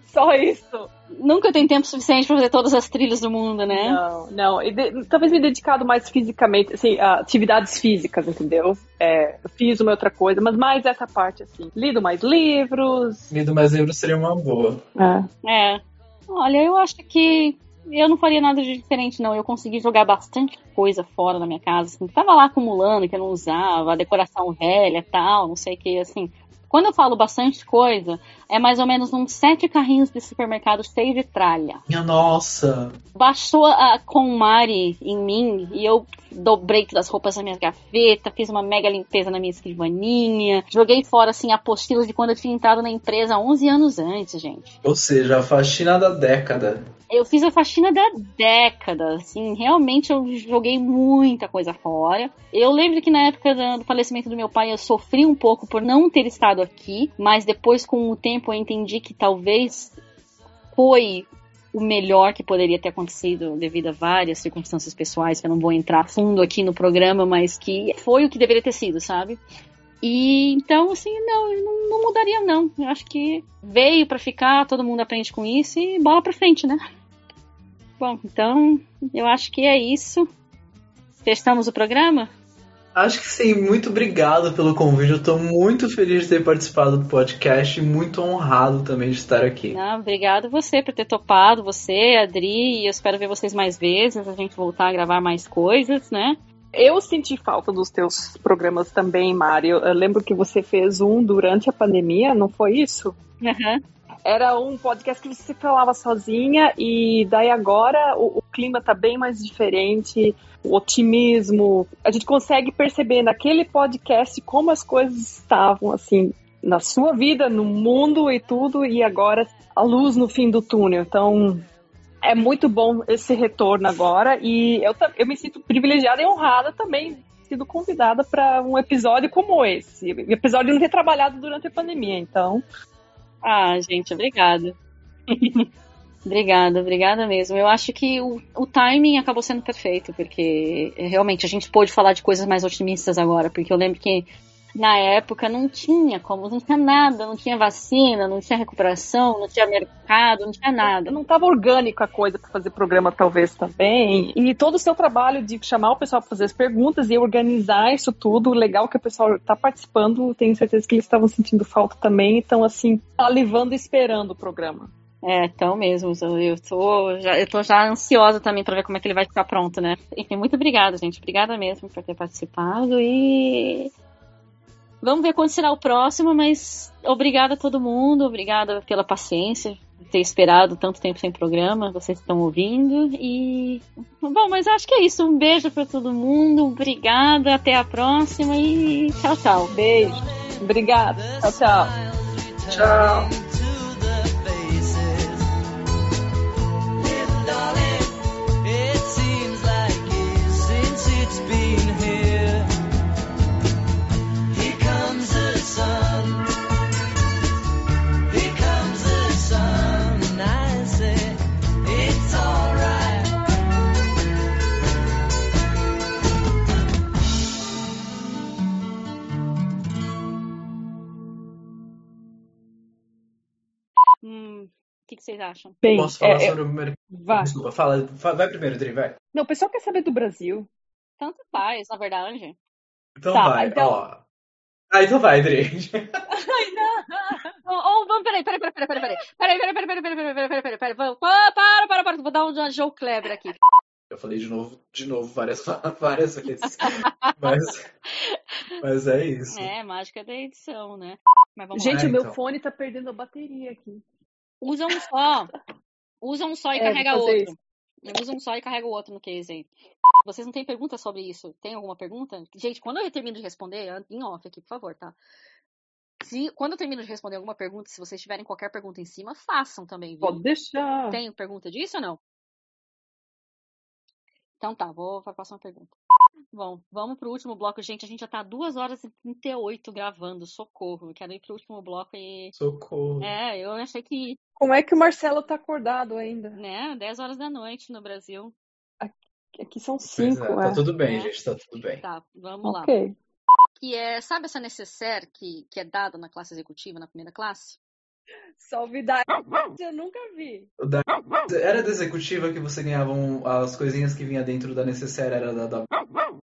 Só isso. Nunca tem tempo suficiente para fazer todas as trilhas do mundo, né? Não, não. E de, talvez me dedicado mais fisicamente, assim, a atividades físicas, entendeu? É, fiz uma outra coisa, mas mais essa parte, assim. Lido mais livros. Lido mais livros seria uma boa. É. é. Olha, eu acho que eu não faria nada de diferente, não. Eu consegui jogar bastante coisa fora da minha casa. Assim, tava lá acumulando, que eu não usava, a decoração velha tal, não sei o que, assim. Quando eu falo bastante coisa, é mais ou menos uns sete carrinhos de supermercado cheios de tralha. Minha nossa! Baixou a Mari em mim e eu dobrei todas as roupas na minha gaveta, fiz uma mega limpeza na minha escrivaninha, joguei fora, assim, apostilas de quando eu tinha entrado na empresa 11 anos antes, gente. Ou seja, a faxina da década. Eu fiz a faxina da década, assim, realmente eu joguei muita coisa fora. Eu lembro que na época do falecimento do meu pai eu sofri um pouco por não ter estado aqui, mas depois com o tempo eu entendi que talvez foi o melhor que poderia ter acontecido devido a várias circunstâncias pessoais que eu não vou entrar fundo aqui no programa, mas que foi o que deveria ter sido, sabe? E então, assim, não, não, mudaria, não. Eu acho que veio para ficar, todo mundo aprende com isso e bola pra frente, né? Bom, então eu acho que é isso. Testamos o programa? Acho que sim, muito obrigado pelo convite. Eu tô muito feliz de ter participado do podcast e muito honrado também de estar aqui. Não, obrigado você por ter topado, você, Adri, e eu espero ver vocês mais vezes, a gente voltar a gravar mais coisas, né? Eu senti falta dos teus programas também, Mário. Eu lembro que você fez um durante a pandemia, não foi isso? Uhum. Era um podcast que você falava sozinha e daí agora o, o clima tá bem mais diferente, o otimismo. A gente consegue perceber naquele podcast como as coisas estavam assim na sua vida, no mundo e tudo, e agora a luz no fim do túnel. Então, é muito bom esse retorno agora e eu, eu me sinto privilegiada e honrada também sido convidada para um episódio como esse. Episódio não ter trabalhado durante a pandemia, então ah, gente, obrigada. obrigada, obrigada mesmo. Eu acho que o, o timing acabou sendo perfeito, porque realmente a gente pôde falar de coisas mais otimistas agora, porque eu lembro que na época não tinha como, não tinha nada, não tinha vacina, não tinha recuperação, não tinha mercado, não tinha nada. Não estava orgânico a coisa para fazer programa, talvez também. E todo o seu trabalho de chamar o pessoal para fazer as perguntas e organizar isso tudo, legal que o pessoal está participando, tenho certeza que eles estavam sentindo falta também, então assim, salivando e esperando o programa. É, então mesmo. Eu tô, já, eu tô já ansiosa também para ver como é que ele vai ficar pronto, né? Enfim, muito obrigada, gente. Obrigada mesmo por ter participado e Vamos ver quando será o próximo, mas obrigada a todo mundo, obrigada pela paciência, ter esperado tanto tempo sem programa, vocês estão ouvindo e bom, mas acho que é isso. Um beijo para todo mundo, obrigada, até a próxima e tchau, tchau. Beijo. Obrigada. Tchau, tchau. Tchau. Hum, vocês acham? Bem, Posso falar é, sobre o primeiro? Vai. Desculpa, fala, vai primeiro, Dri, vai. Não, o pessoal quer saber do Brasil. Tanto faz, na verdade. Então tá, vai, então... ó. Ah, então vai, Dri. Ai, não. Oh, oh, peraí, peraí, peraí, peraí, peraí. Peraí, peraí, peraí, peraí, peraí, peraí, peraí, peraí, peraí. Para, para, para, para. Vou dar um Joe Kleber aqui. Eu falei de novo, de novo várias, várias vezes. mas, mas é isso. É, mágica da edição, né? Gente, o meu então. fone tá perdendo a bateria aqui. Usa um só. Usa um só e é, carrega outro. Isso. Usa um só e carrega o outro no case aí. Vocês não têm pergunta sobre isso? Tem alguma pergunta? Gente, quando eu termino de responder, em off aqui, por favor, tá? Se, quando eu termino de responder alguma pergunta, se vocês tiverem qualquer pergunta em cima, façam também. Viu? Pode deixar. Tem pergunta disso ou não? Então tá, vou para a próxima pergunta. Bom, vamos pro último bloco, gente. A gente já tá 2 horas e 38 gravando. Socorro. Eu quero ir pro último bloco e. Socorro. É, eu achei que. Como é que o Marcelo tá acordado ainda? Né? 10 horas da noite no Brasil. Aqui, aqui são 5. É, tá é. tudo bem, é. gente, tá tudo bem. Tá, vamos okay. lá. Que é, sabe essa necessaire que, que é dada na classe executiva, na primeira classe? Salvidade, eu nunca vi. Da... Era da executiva que você ganhava um, as coisinhas que vinha dentro da necessária, era da, da...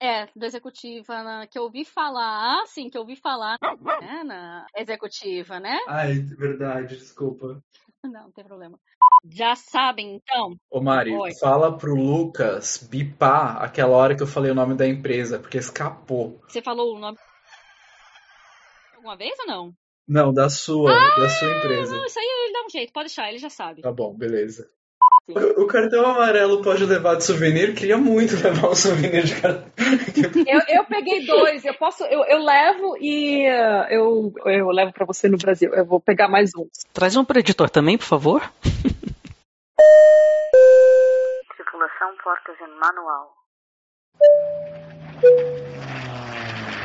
É, da executiva, na, que eu ouvi falar, sim, que eu ouvi falar né, na executiva, né? Ai, verdade, desculpa. Não, não tem problema. Já sabem, então? Ô Mari, Oi. fala pro Lucas bipar aquela hora que eu falei o nome da empresa, porque escapou. Você falou o nome alguma vez ou não? Não, da sua, ah, da sua empresa. Não, isso aí ele dá um jeito, pode deixar, ele já sabe. Tá bom, beleza. O, o cartão amarelo pode levar de souvenir? Queria muito levar um souvenir de cartão. Eu, eu peguei dois, eu posso, eu, eu levo e uh, eu, eu levo para você no Brasil. Eu vou pegar mais um. Traz um para editor também, por favor. Circulação portas em manual.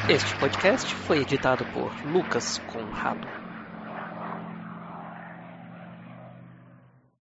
Este podcast foi editado por Lucas Conrado.